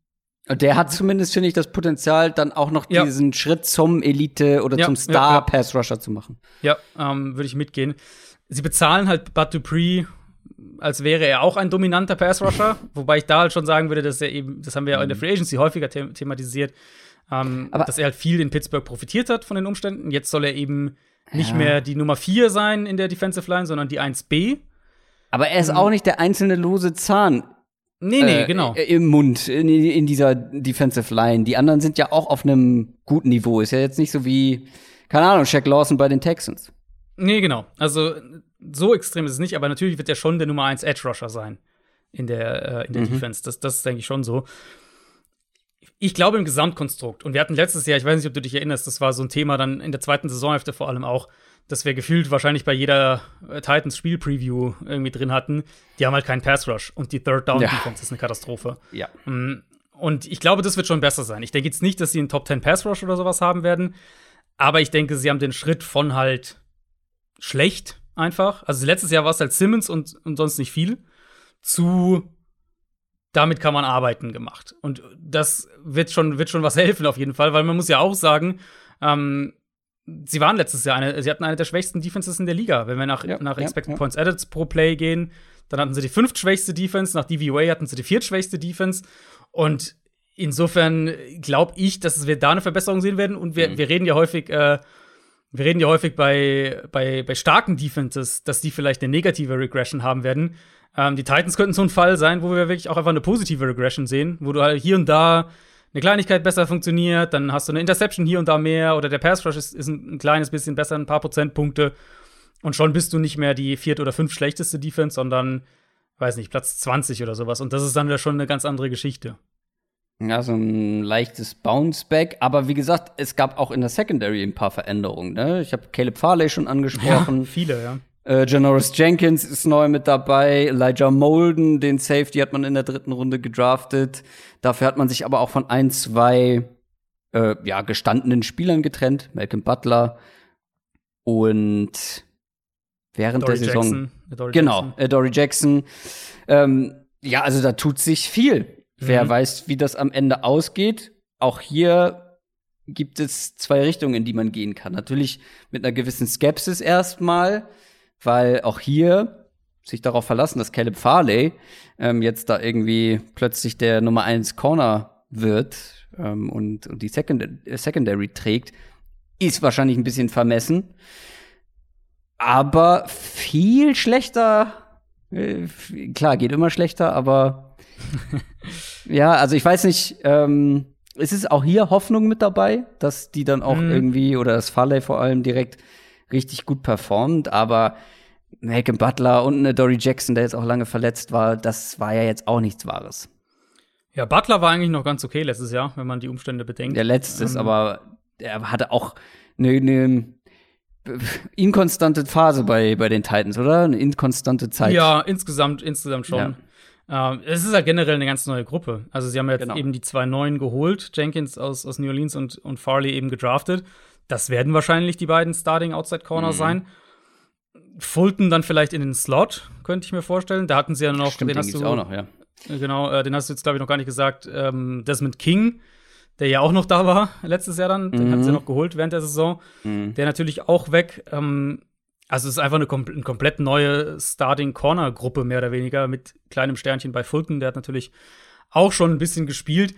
der hat zumindest, finde ich, das Potenzial, dann auch noch ja. diesen Schritt zum Elite oder ja, zum Star-Pass-Rusher zu machen. Ja, ähm, würde ich mitgehen. Sie bezahlen halt Bud Dupree, als wäre er auch ein dominanter Pass-Rusher, wobei ich da halt schon sagen würde, dass er eben, das haben wir ja in der mhm. Free Agency häufiger the thematisiert, ähm, dass er halt viel in Pittsburgh profitiert hat von den Umständen. Jetzt soll er eben nicht ja. mehr die Nummer 4 sein in der Defensive Line, sondern die 1B. Aber er ist mhm. auch nicht der einzelne lose Zahn. Nee, nee, äh, genau. Im Mund, in, in, dieser Defensive Line. Die anderen sind ja auch auf einem guten Niveau. Ist ja jetzt nicht so wie, keine Ahnung, Shaq Lawson bei den Texans. Nee, genau. Also, so extrem ist es nicht, aber natürlich wird er schon der Nummer 1 Edge Rusher sein in der, äh, in der mhm. Defense. Das, das ist, denke ich, schon so ich glaube im Gesamtkonstrukt. Und wir hatten letztes Jahr, ich weiß nicht, ob du dich erinnerst, das war so ein Thema dann in der zweiten Saisonhälfte vor allem auch, dass wir gefühlt wahrscheinlich bei jeder äh, Titans Spiel Preview irgendwie drin hatten. Die haben halt keinen Pass Rush und die Third Down Defense ja. ist eine Katastrophe. Ja. Mm, und ich glaube, das wird schon besser sein. Ich denke jetzt nicht, dass sie einen Top 10 Pass Rush oder sowas haben werden, aber ich denke, sie haben den Schritt von halt schlecht einfach. Also letztes Jahr war es halt Simmons und, und sonst nicht viel zu damit kann man arbeiten gemacht. Und das wird schon, wird schon was helfen auf jeden Fall, weil man muss ja auch sagen, ähm, sie waren letztes Jahr eine, sie hatten eine der schwächsten Defenses in der Liga. Wenn wir nach, ja, nach Expected ja, Points Added pro Play gehen, dann hatten sie die fünftschwächste Defense, nach DVA hatten sie die viertschwächste Defense. Und insofern glaube ich, dass wir da eine Verbesserung sehen werden. Und wir, mhm. wir reden ja häufig, äh, wir reden ja häufig bei, bei, bei starken Defenses, dass die vielleicht eine negative Regression haben werden. Ähm, die Titans könnten so ein Fall sein, wo wir wirklich auch einfach eine positive Regression sehen, wo du halt hier und da eine Kleinigkeit besser funktioniert, dann hast du eine Interception hier und da mehr oder der Pass Rush ist, ist ein, ein kleines bisschen besser, ein paar Prozentpunkte. Und schon bist du nicht mehr die viert oder fünf schlechteste Defense, sondern, weiß nicht, Platz 20 oder sowas. Und das ist dann wieder schon eine ganz andere Geschichte. Ja, so ein leichtes Bounceback. Aber wie gesagt, es gab auch in der Secondary ein paar Veränderungen. Ne? Ich habe Caleb Farley schon angesprochen. Ja, viele, ja. Äh, Janoris Jenkins ist neu mit dabei. Elijah Molden, den Safety, hat man in der dritten Runde gedraftet. Dafür hat man sich aber auch von ein, zwei äh, ja, gestandenen Spielern getrennt. Malcolm Butler und während Dory der Saison. Jackson. Dory genau, Jackson. Äh, Dory Jackson. Ähm, ja, also da tut sich viel. Mhm. Wer weiß, wie das am Ende ausgeht. Auch hier gibt es zwei Richtungen, in die man gehen kann. Natürlich mit einer gewissen Skepsis erstmal weil auch hier sich darauf verlassen, dass Caleb Farley ähm, jetzt da irgendwie plötzlich der Nummer 1 Corner wird ähm, und, und die Second Secondary trägt, ist wahrscheinlich ein bisschen vermessen. Aber viel schlechter, äh, klar, geht immer schlechter, aber ja, also ich weiß nicht, ähm, ist es auch hier Hoffnung mit dabei, dass die dann auch mhm. irgendwie, oder das Farley vor allem direkt richtig gut performt, aber Malcolm Butler und eine Dory Jackson, der jetzt auch lange verletzt war, das war ja jetzt auch nichts Wahres. Ja, Butler war eigentlich noch ganz okay letztes Jahr, wenn man die Umstände bedenkt. Der letztes, ähm, aber er hatte auch eine, eine inkonstante Phase bei, bei den Titans, oder? Eine inkonstante Zeit. Ja, insgesamt, insgesamt schon. Ja. Ähm, es ist halt generell eine ganz neue Gruppe. Also sie haben jetzt genau. eben die zwei neuen geholt, Jenkins aus, aus New Orleans und, und Farley eben gedraftet. Das werden wahrscheinlich die beiden Starting Outside Corner mhm. sein. Fulton dann vielleicht in den Slot, könnte ich mir vorstellen. Da hatten sie ja noch, Stimmt, den, den hast du auch noch, ja. Genau, äh, den hast du jetzt, glaube ich, noch gar nicht gesagt. Ähm, Desmond King, der ja auch noch da war letztes Jahr dann, den mhm. hatten sie noch geholt während der Saison. Mhm. Der natürlich auch weg. Ähm, also es ist einfach eine, kom eine komplett neue Starting-Corner-Gruppe, mehr oder weniger, mit kleinem Sternchen bei Fulton. Der hat natürlich auch schon ein bisschen gespielt.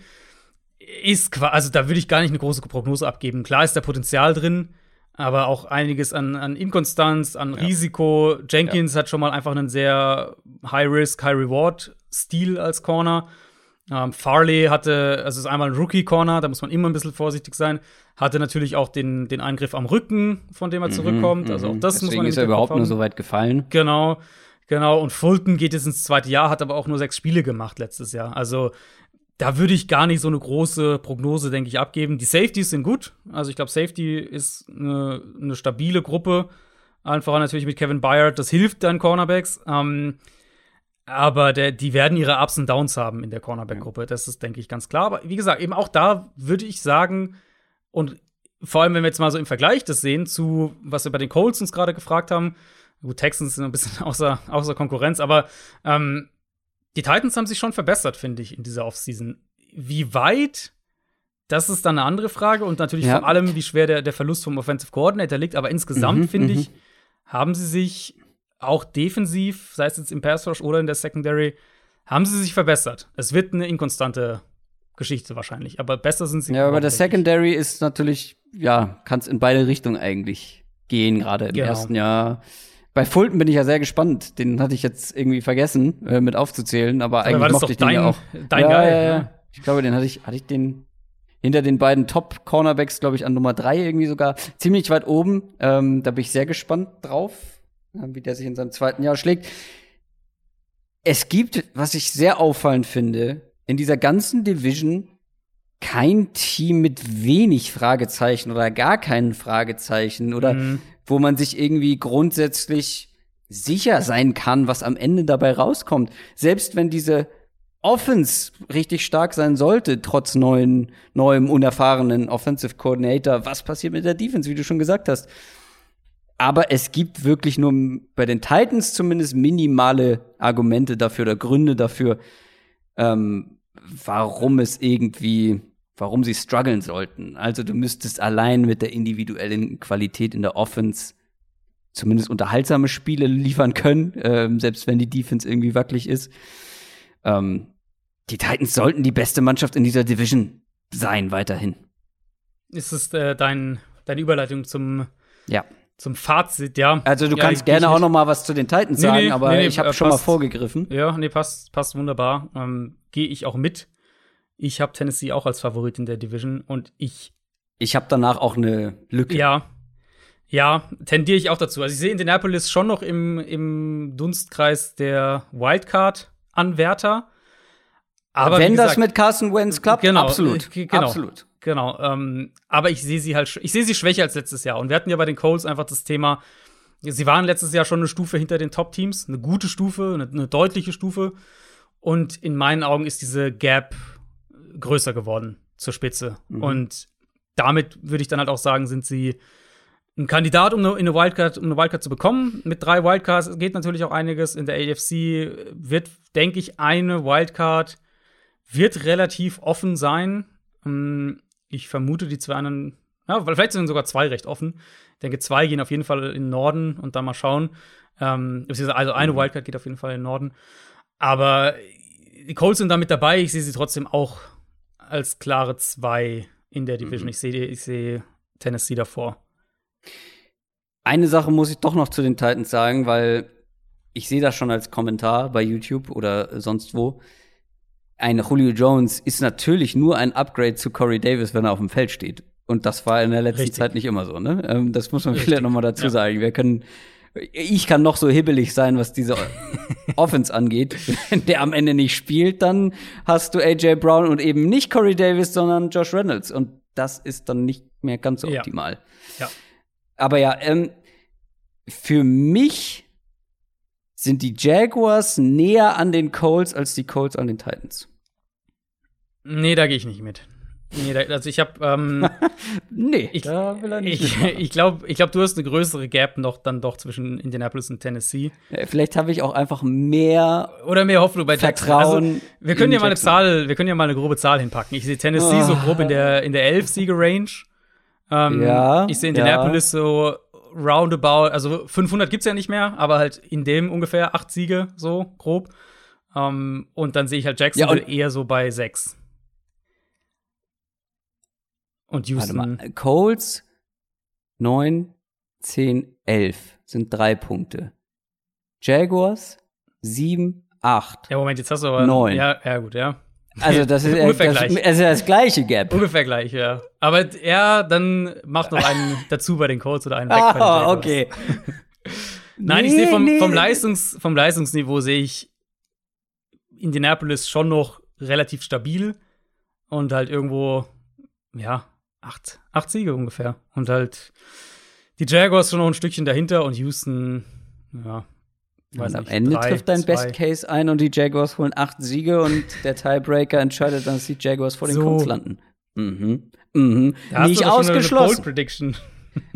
Ist also da würde ich gar nicht eine große Prognose abgeben. Klar ist da Potenzial drin aber auch einiges an, an Inkonstanz, an ja. Risiko. Jenkins ja. hat schon mal einfach einen sehr High-Risk, High-Reward-Stil als Corner. Ähm, Farley hatte, also es ist einmal ein Rookie-Corner, da muss man immer ein bisschen vorsichtig sein. Hatte natürlich auch den, den Eingriff am Rücken, von dem er mhm, zurückkommt. Also auch mhm. das Deswegen muss man ist er überhaupt haben. nur so weit gefallen. Genau. Genau, und Fulton geht jetzt ins zweite Jahr, hat aber auch nur sechs Spiele gemacht letztes Jahr. Also da würde ich gar nicht so eine große Prognose, denke ich, abgeben. Die Safeties sind gut. Also ich glaube, Safety ist eine, eine, stabile Gruppe. Einfach natürlich mit Kevin Byard, das hilft dann Cornerbacks. Ähm, aber der, die werden ihre Ups und Downs haben in der Cornerback-Gruppe. Das ist, denke ich, ganz klar. Aber wie gesagt, eben auch da würde ich sagen, und vor allem, wenn wir jetzt mal so im Vergleich das sehen zu, was wir bei den Colts uns gerade gefragt haben, gut, Texans sind ein bisschen außer, außer Konkurrenz, aber ähm, die Titans haben sich schon verbessert, finde ich, in dieser Offseason. Wie weit, das ist dann eine andere Frage und natürlich ja. vor allem, wie schwer der, der Verlust vom Offensive Coordinator liegt. Aber insgesamt, mhm, finde ich, mhm. haben sie sich auch defensiv, sei es jetzt im Pass Rush oder in der Secondary, haben sie sich verbessert. Es wird eine inkonstante Geschichte wahrscheinlich, aber besser sind sie. Ja, aber der Secondary ist natürlich, ja, kann es in beide Richtungen eigentlich gehen, gerade im genau. ersten Jahr. Bei Fulton bin ich ja sehr gespannt. Den hatte ich jetzt irgendwie vergessen, äh, mit aufzuzählen, aber, aber eigentlich mochte ich den ja auch. Dein ja, Guy, ja, ja. Ich glaube, den hatte ich, hatte ich den hinter den beiden Top-Cornerbacks, glaube ich, an Nummer drei irgendwie sogar ziemlich weit oben. Ähm, da bin ich sehr gespannt drauf, wie der sich in seinem zweiten Jahr schlägt. Es gibt, was ich sehr auffallend finde, in dieser ganzen Division kein Team mit wenig Fragezeichen oder gar keinen Fragezeichen oder mhm wo man sich irgendwie grundsätzlich sicher sein kann, was am Ende dabei rauskommt. Selbst wenn diese Offense richtig stark sein sollte, trotz neuen, neuem, unerfahrenen Offensive Coordinator, was passiert mit der Defense, wie du schon gesagt hast? Aber es gibt wirklich nur bei den Titans zumindest minimale Argumente dafür oder Gründe dafür, ähm, warum es irgendwie, warum sie strugglen sollten. Also du müsstest allein mit der individuellen Qualität in der Offense zumindest unterhaltsame Spiele liefern können, ähm, selbst wenn die Defense irgendwie wackelig ist. Ähm, die Titans sollten die beste Mannschaft in dieser Division sein, weiterhin. Ist es äh, dein, deine Überleitung zum, ja. zum Fazit, ja? Also du ja, kannst gerne auch noch mal was zu den Titans Nee, sagen, nee, aber nee, ich habe äh, schon mal passt. vorgegriffen. Ja, nee, passt, passt wunderbar. Ähm, Gehe ich auch mit. Ich habe Tennessee auch als Favorit in der Division und ich, Ich habe danach auch eine Lücke. ja, ja, tendiere ich auch dazu. Also ich sehe Indianapolis schon noch im, im Dunstkreis der Wildcard-Anwärter. Aber Wenn wie das gesagt, mit Carson Wentz klappt, Genau, absolut. äh, genau. Absolut. Genau, ähm, aber ich sehe sie halt, ich sehe sie schwächer als letztes Jahr. Und wir hatten ja bei den Colts einfach das Thema, sie waren letztes Jahr schon eine Stufe hinter den Top-Teams, eine gute Stufe, eine, eine deutliche Stufe. Und in meinen Augen ist diese Gap größer geworden zur Spitze. Mhm. Und damit würde ich dann halt auch sagen, sind sie ein Kandidat, um eine, in eine Wildcard, um eine Wildcard zu bekommen. Mit drei Wildcards geht natürlich auch einiges. In der AFC wird, denke ich, eine Wildcard wird relativ offen sein. Ähm, Ich vermute, die zwei anderen, ja, vielleicht sind sogar zwei recht offen. Ich denke, zwei gehen auf jeden Fall in den Norden und dann mal schauen. Ähm, also eine Mhm. Wildcard geht auf jeden Fall in den Norden. Aber die Colts sind da mit dabei. Ich sehe sie trotzdem auch als klare zwei in der Division. Mhm. Ich sehe ich sehe Tennessee davor. Eine Sache muss ich doch noch zu den Titans sagen, weil ich sehe das schon als Kommentar bei YouTube oder sonst wo. Ein Julio Jones ist natürlich nur ein Upgrade zu Corey Davis, wenn er auf dem Feld steht. Und das war in der letzten Richtig. Zeit nicht immer so, ne? Ähm, das muss man Richtig. vielleicht noch mal dazu Ja. sagen. Wir können, ich kann noch so hibbelig sein, was diese Offense angeht. Wenn der am Ende nicht spielt, dann hast du AJ Brown und eben nicht Corey Davis, sondern Josh Reynolds. Und das ist dann nicht mehr ganz so Ja. optimal. Ja. Aber ja, ähm, für mich sind die Jaguars näher an den Colts als die Colts an den Titans. Nee, da gehe ich nicht mit. Nee, da, also ich habe ähm, Nee, Ich- da will er nicht ich ich glaube, ich glaub, du hast eine größere Gap noch dann doch zwischen Indianapolis und Tennessee. Vielleicht habe ich auch einfach mehr Oder mehr Hoffnung bei Jackson. Vertrauen. Also, wir können ja mal eine Jackson. Zahl, wir können ja mal eine grobe Zahl hinpacken. Ich sehe Tennessee so Ah. grob in der in der 11 Siege Range. Ähm, Ja, ich sehe Indianapolis so roundabout, also 500 gibt's ja nicht mehr, aber halt in dem ungefähr acht Siege so grob. Ähm, und dann sehe ich halt Jackson Ja, eher so bei sechs. Und Warte Houston. mal, Colts 9, 10, 11 sind drei Punkte. Jaguars 7, 8. Ja, Moment, jetzt hast du aber Neun. Ja, ja gut, ja. Also das ist, äh, Ungefähr das, gleich. also das gleiche Gap. Ungefähr gleich, ja. Aber er dann macht noch einen dazu bei den Colts oder einen weg bei den Ah, Jaguars. okay. Nein, ich Nee, sehe vom, nee. vom, Leistungs, vom Leistungsniveau sehe ich Indianapolis schon noch relativ stabil und halt irgendwo, ja, acht, acht Siege ungefähr. Und halt die Jaguars schon noch ein Stückchen dahinter und Houston, ja, weiß Und am nicht, Ende drei, trifft dein zwei. Best Case ein und die Jaguars holen acht Siege und der Tiebreaker entscheidet, dass die Jaguars vor den So. Colts landen. Mhm. Mhm. Da Nicht ausgeschlossen.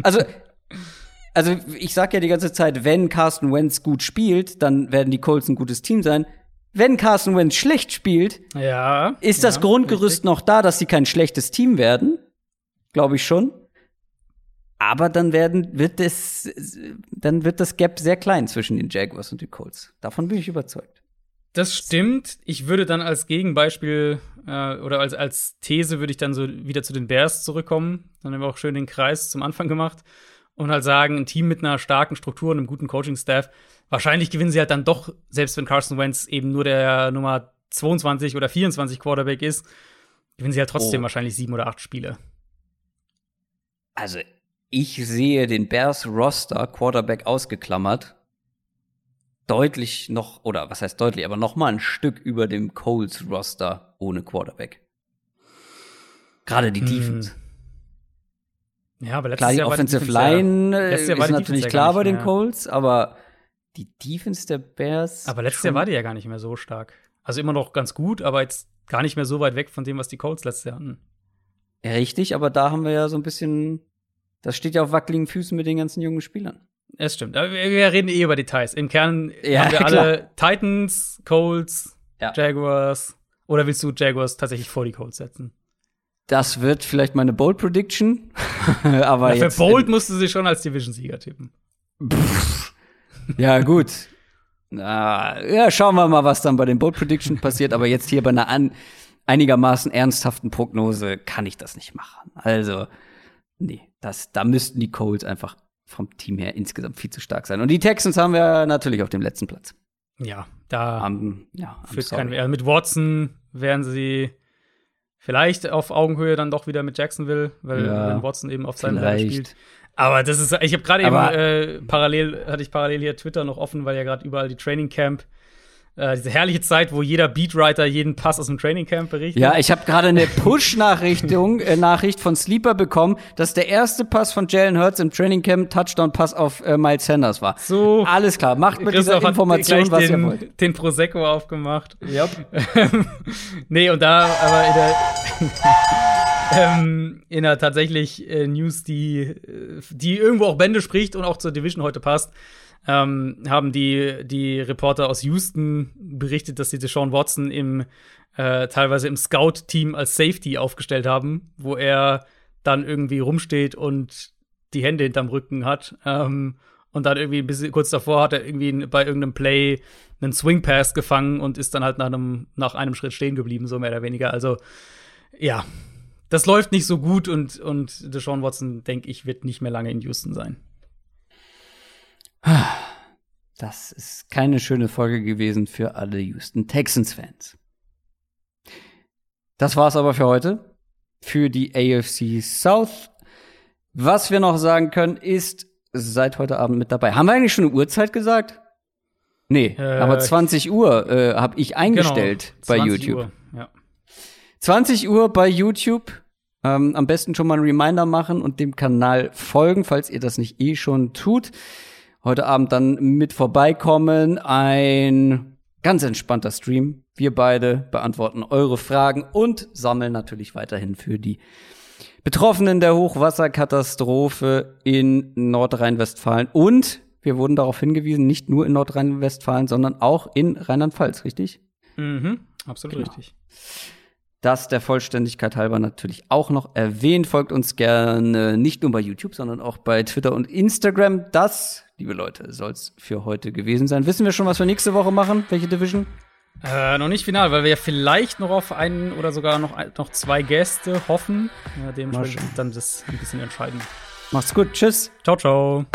Also, also ich sag ja die ganze Zeit, wenn Carson Wentz gut spielt, dann werden die Colts ein gutes Team sein. Wenn Carson Wentz schlecht spielt, Ja. ist das ja, Grundgerüst richtig. noch da, dass sie kein schlechtes Team werden. Glaube ich schon. Aber dann werden, wird es, dann wird das Gap sehr klein zwischen den Jaguars und den Colts. Davon bin ich überzeugt. Das stimmt. Ich würde dann als Gegenbeispiel äh, oder als, als These würde ich dann so wieder zu den Bears zurückkommen. Dann haben wir auch schön den Kreis zum Anfang gemacht. Und halt sagen, ein Team mit einer starken Struktur und einem guten Coaching-Staff, wahrscheinlich gewinnen sie halt dann doch, selbst wenn Carson Wentz eben nur der Nummer 22 oder 24 Quarterback ist, gewinnen sie halt trotzdem Oh. wahrscheinlich sieben oder acht Spiele. Also, ich sehe den Bears Roster, Quarterback ausgeklammert, deutlich noch, oder was heißt deutlich, aber noch mal ein Stück über dem Coles Roster ohne Quarterback. Gerade die Hm. Defense. Ja, aber letztes Klar, die Jahr war die ja- Line äh, Jahr ist natürlich Defense ja klar bei den mehr- Colts, aber die Defense der Bears. Aber letztes Jahr war die ja gar nicht mehr so stark. Also immer noch ganz gut, aber jetzt gar nicht mehr so weit weg von dem, was die Colts letztes Jahr hatten. Ja, richtig, aber da haben wir ja so ein bisschen. Das steht ja auf wackeligen Füßen mit den ganzen jungen Spielern. Es stimmt. Aber wir, wir reden eh über Details. Im Kern Ja, haben wir klar. alle Titans, Colts, Ja. Jaguars, Oder willst du Jaguars tatsächlich vor die Colts setzen? Das wird vielleicht meine Bold Prediction. aber jetzt, für Bold musst du sie schon als Division-Sieger tippen. Pff, ja, gut. Na, ja, schauen wir mal, was dann bei den Bold Prediction passiert. Aber jetzt hier bei einer an, einigermaßen ernsthaften Prognose kann ich das nicht machen. Also, nee, das, da müssten die Colts einfach vom Team her insgesamt viel zu stark sein. Und die Texans haben wir natürlich auf dem letzten Platz. Ja, da um, ja, führt kein, also mit Watson wären sie vielleicht auf Augenhöhe dann doch wieder mit Jacksonville, weil ja, Watson eben auf seinem Seite spielt. Aber das ist, ich habe gerade eben äh, parallel, hatte ich parallel hier Twitter noch offen, weil ja gerade überall die Training Camp äh, diese herrliche Zeit, wo jeder Beatwriter jeden Pass aus dem Trainingcamp berichtet. Ja, ich habe gerade eine Push-Nachricht äh, Nachricht von Sleeper bekommen, dass der erste Pass von Jalen Hurts im Trainingcamp Touchdown-Pass auf äh, Miles Sanders war. So. Alles klar, macht mit dieser Information, was den, ihr wollt. Den Prosecco aufgemacht. Ja. nee, und da aber in der ähm, in der tatsächlich äh, News, die, die irgendwo auch Bände spricht und auch zur Division heute passt, ähm, haben die, die Reporter aus Houston berichtet, dass sie Deshaun Watson im äh, teilweise im Scout-Team als Safety aufgestellt haben, wo er dann irgendwie rumsteht und die Hände hinterm Rücken hat. Ähm, und dann irgendwie ein bisschen kurz davor hat er irgendwie bei irgendeinem Play einen Swing Pass gefangen und ist dann halt nach einem, nach einem Schritt stehen geblieben, so mehr oder weniger. Also, ja, das läuft nicht so gut und, und Deshaun Watson, denke ich, wird nicht mehr lange in Houston sein. Das ist keine schöne Folge gewesen für alle Houston Texans-Fans. Das war's aber für heute. Für die AFC South. Was wir noch sagen können, ist, seid heute Abend mit dabei. Haben wir eigentlich schon eine Uhrzeit gesagt? Nee, äh, aber 20 Uhr äh, habe ich eingestellt genau, bei YouTube. Uhr, ja. 20 Uhr bei YouTube. Ähm, am besten schon mal einen Reminder machen und dem Kanal folgen, falls ihr das nicht eh schon tut heute Abend dann mit vorbeikommen. Ein ganz entspannter Stream. Wir beide beantworten eure Fragen und sammeln natürlich weiterhin für die Betroffenen der Hochwasserkatastrophe in Nordrhein-Westfalen. Und wir wurden darauf hingewiesen, nicht nur in Nordrhein-Westfalen, sondern auch in Rheinland-Pfalz, richtig? Mhm, absolut genau. richtig. Das der Vollständigkeit halber natürlich auch noch erwähnt. Folgt uns gerne nicht nur bei YouTube, sondern auch bei Twitter und Instagram. Das, liebe Leute, soll es für heute gewesen sein. Wissen wir schon, was wir nächste Woche machen? Welche Division? Äh, noch nicht final, weil wir ja vielleicht noch auf einen oder sogar noch, noch zwei Gäste hoffen. Ja, dementsprechend dann das ein bisschen entscheiden. Macht's gut. Tschüss. Ciao, ciao.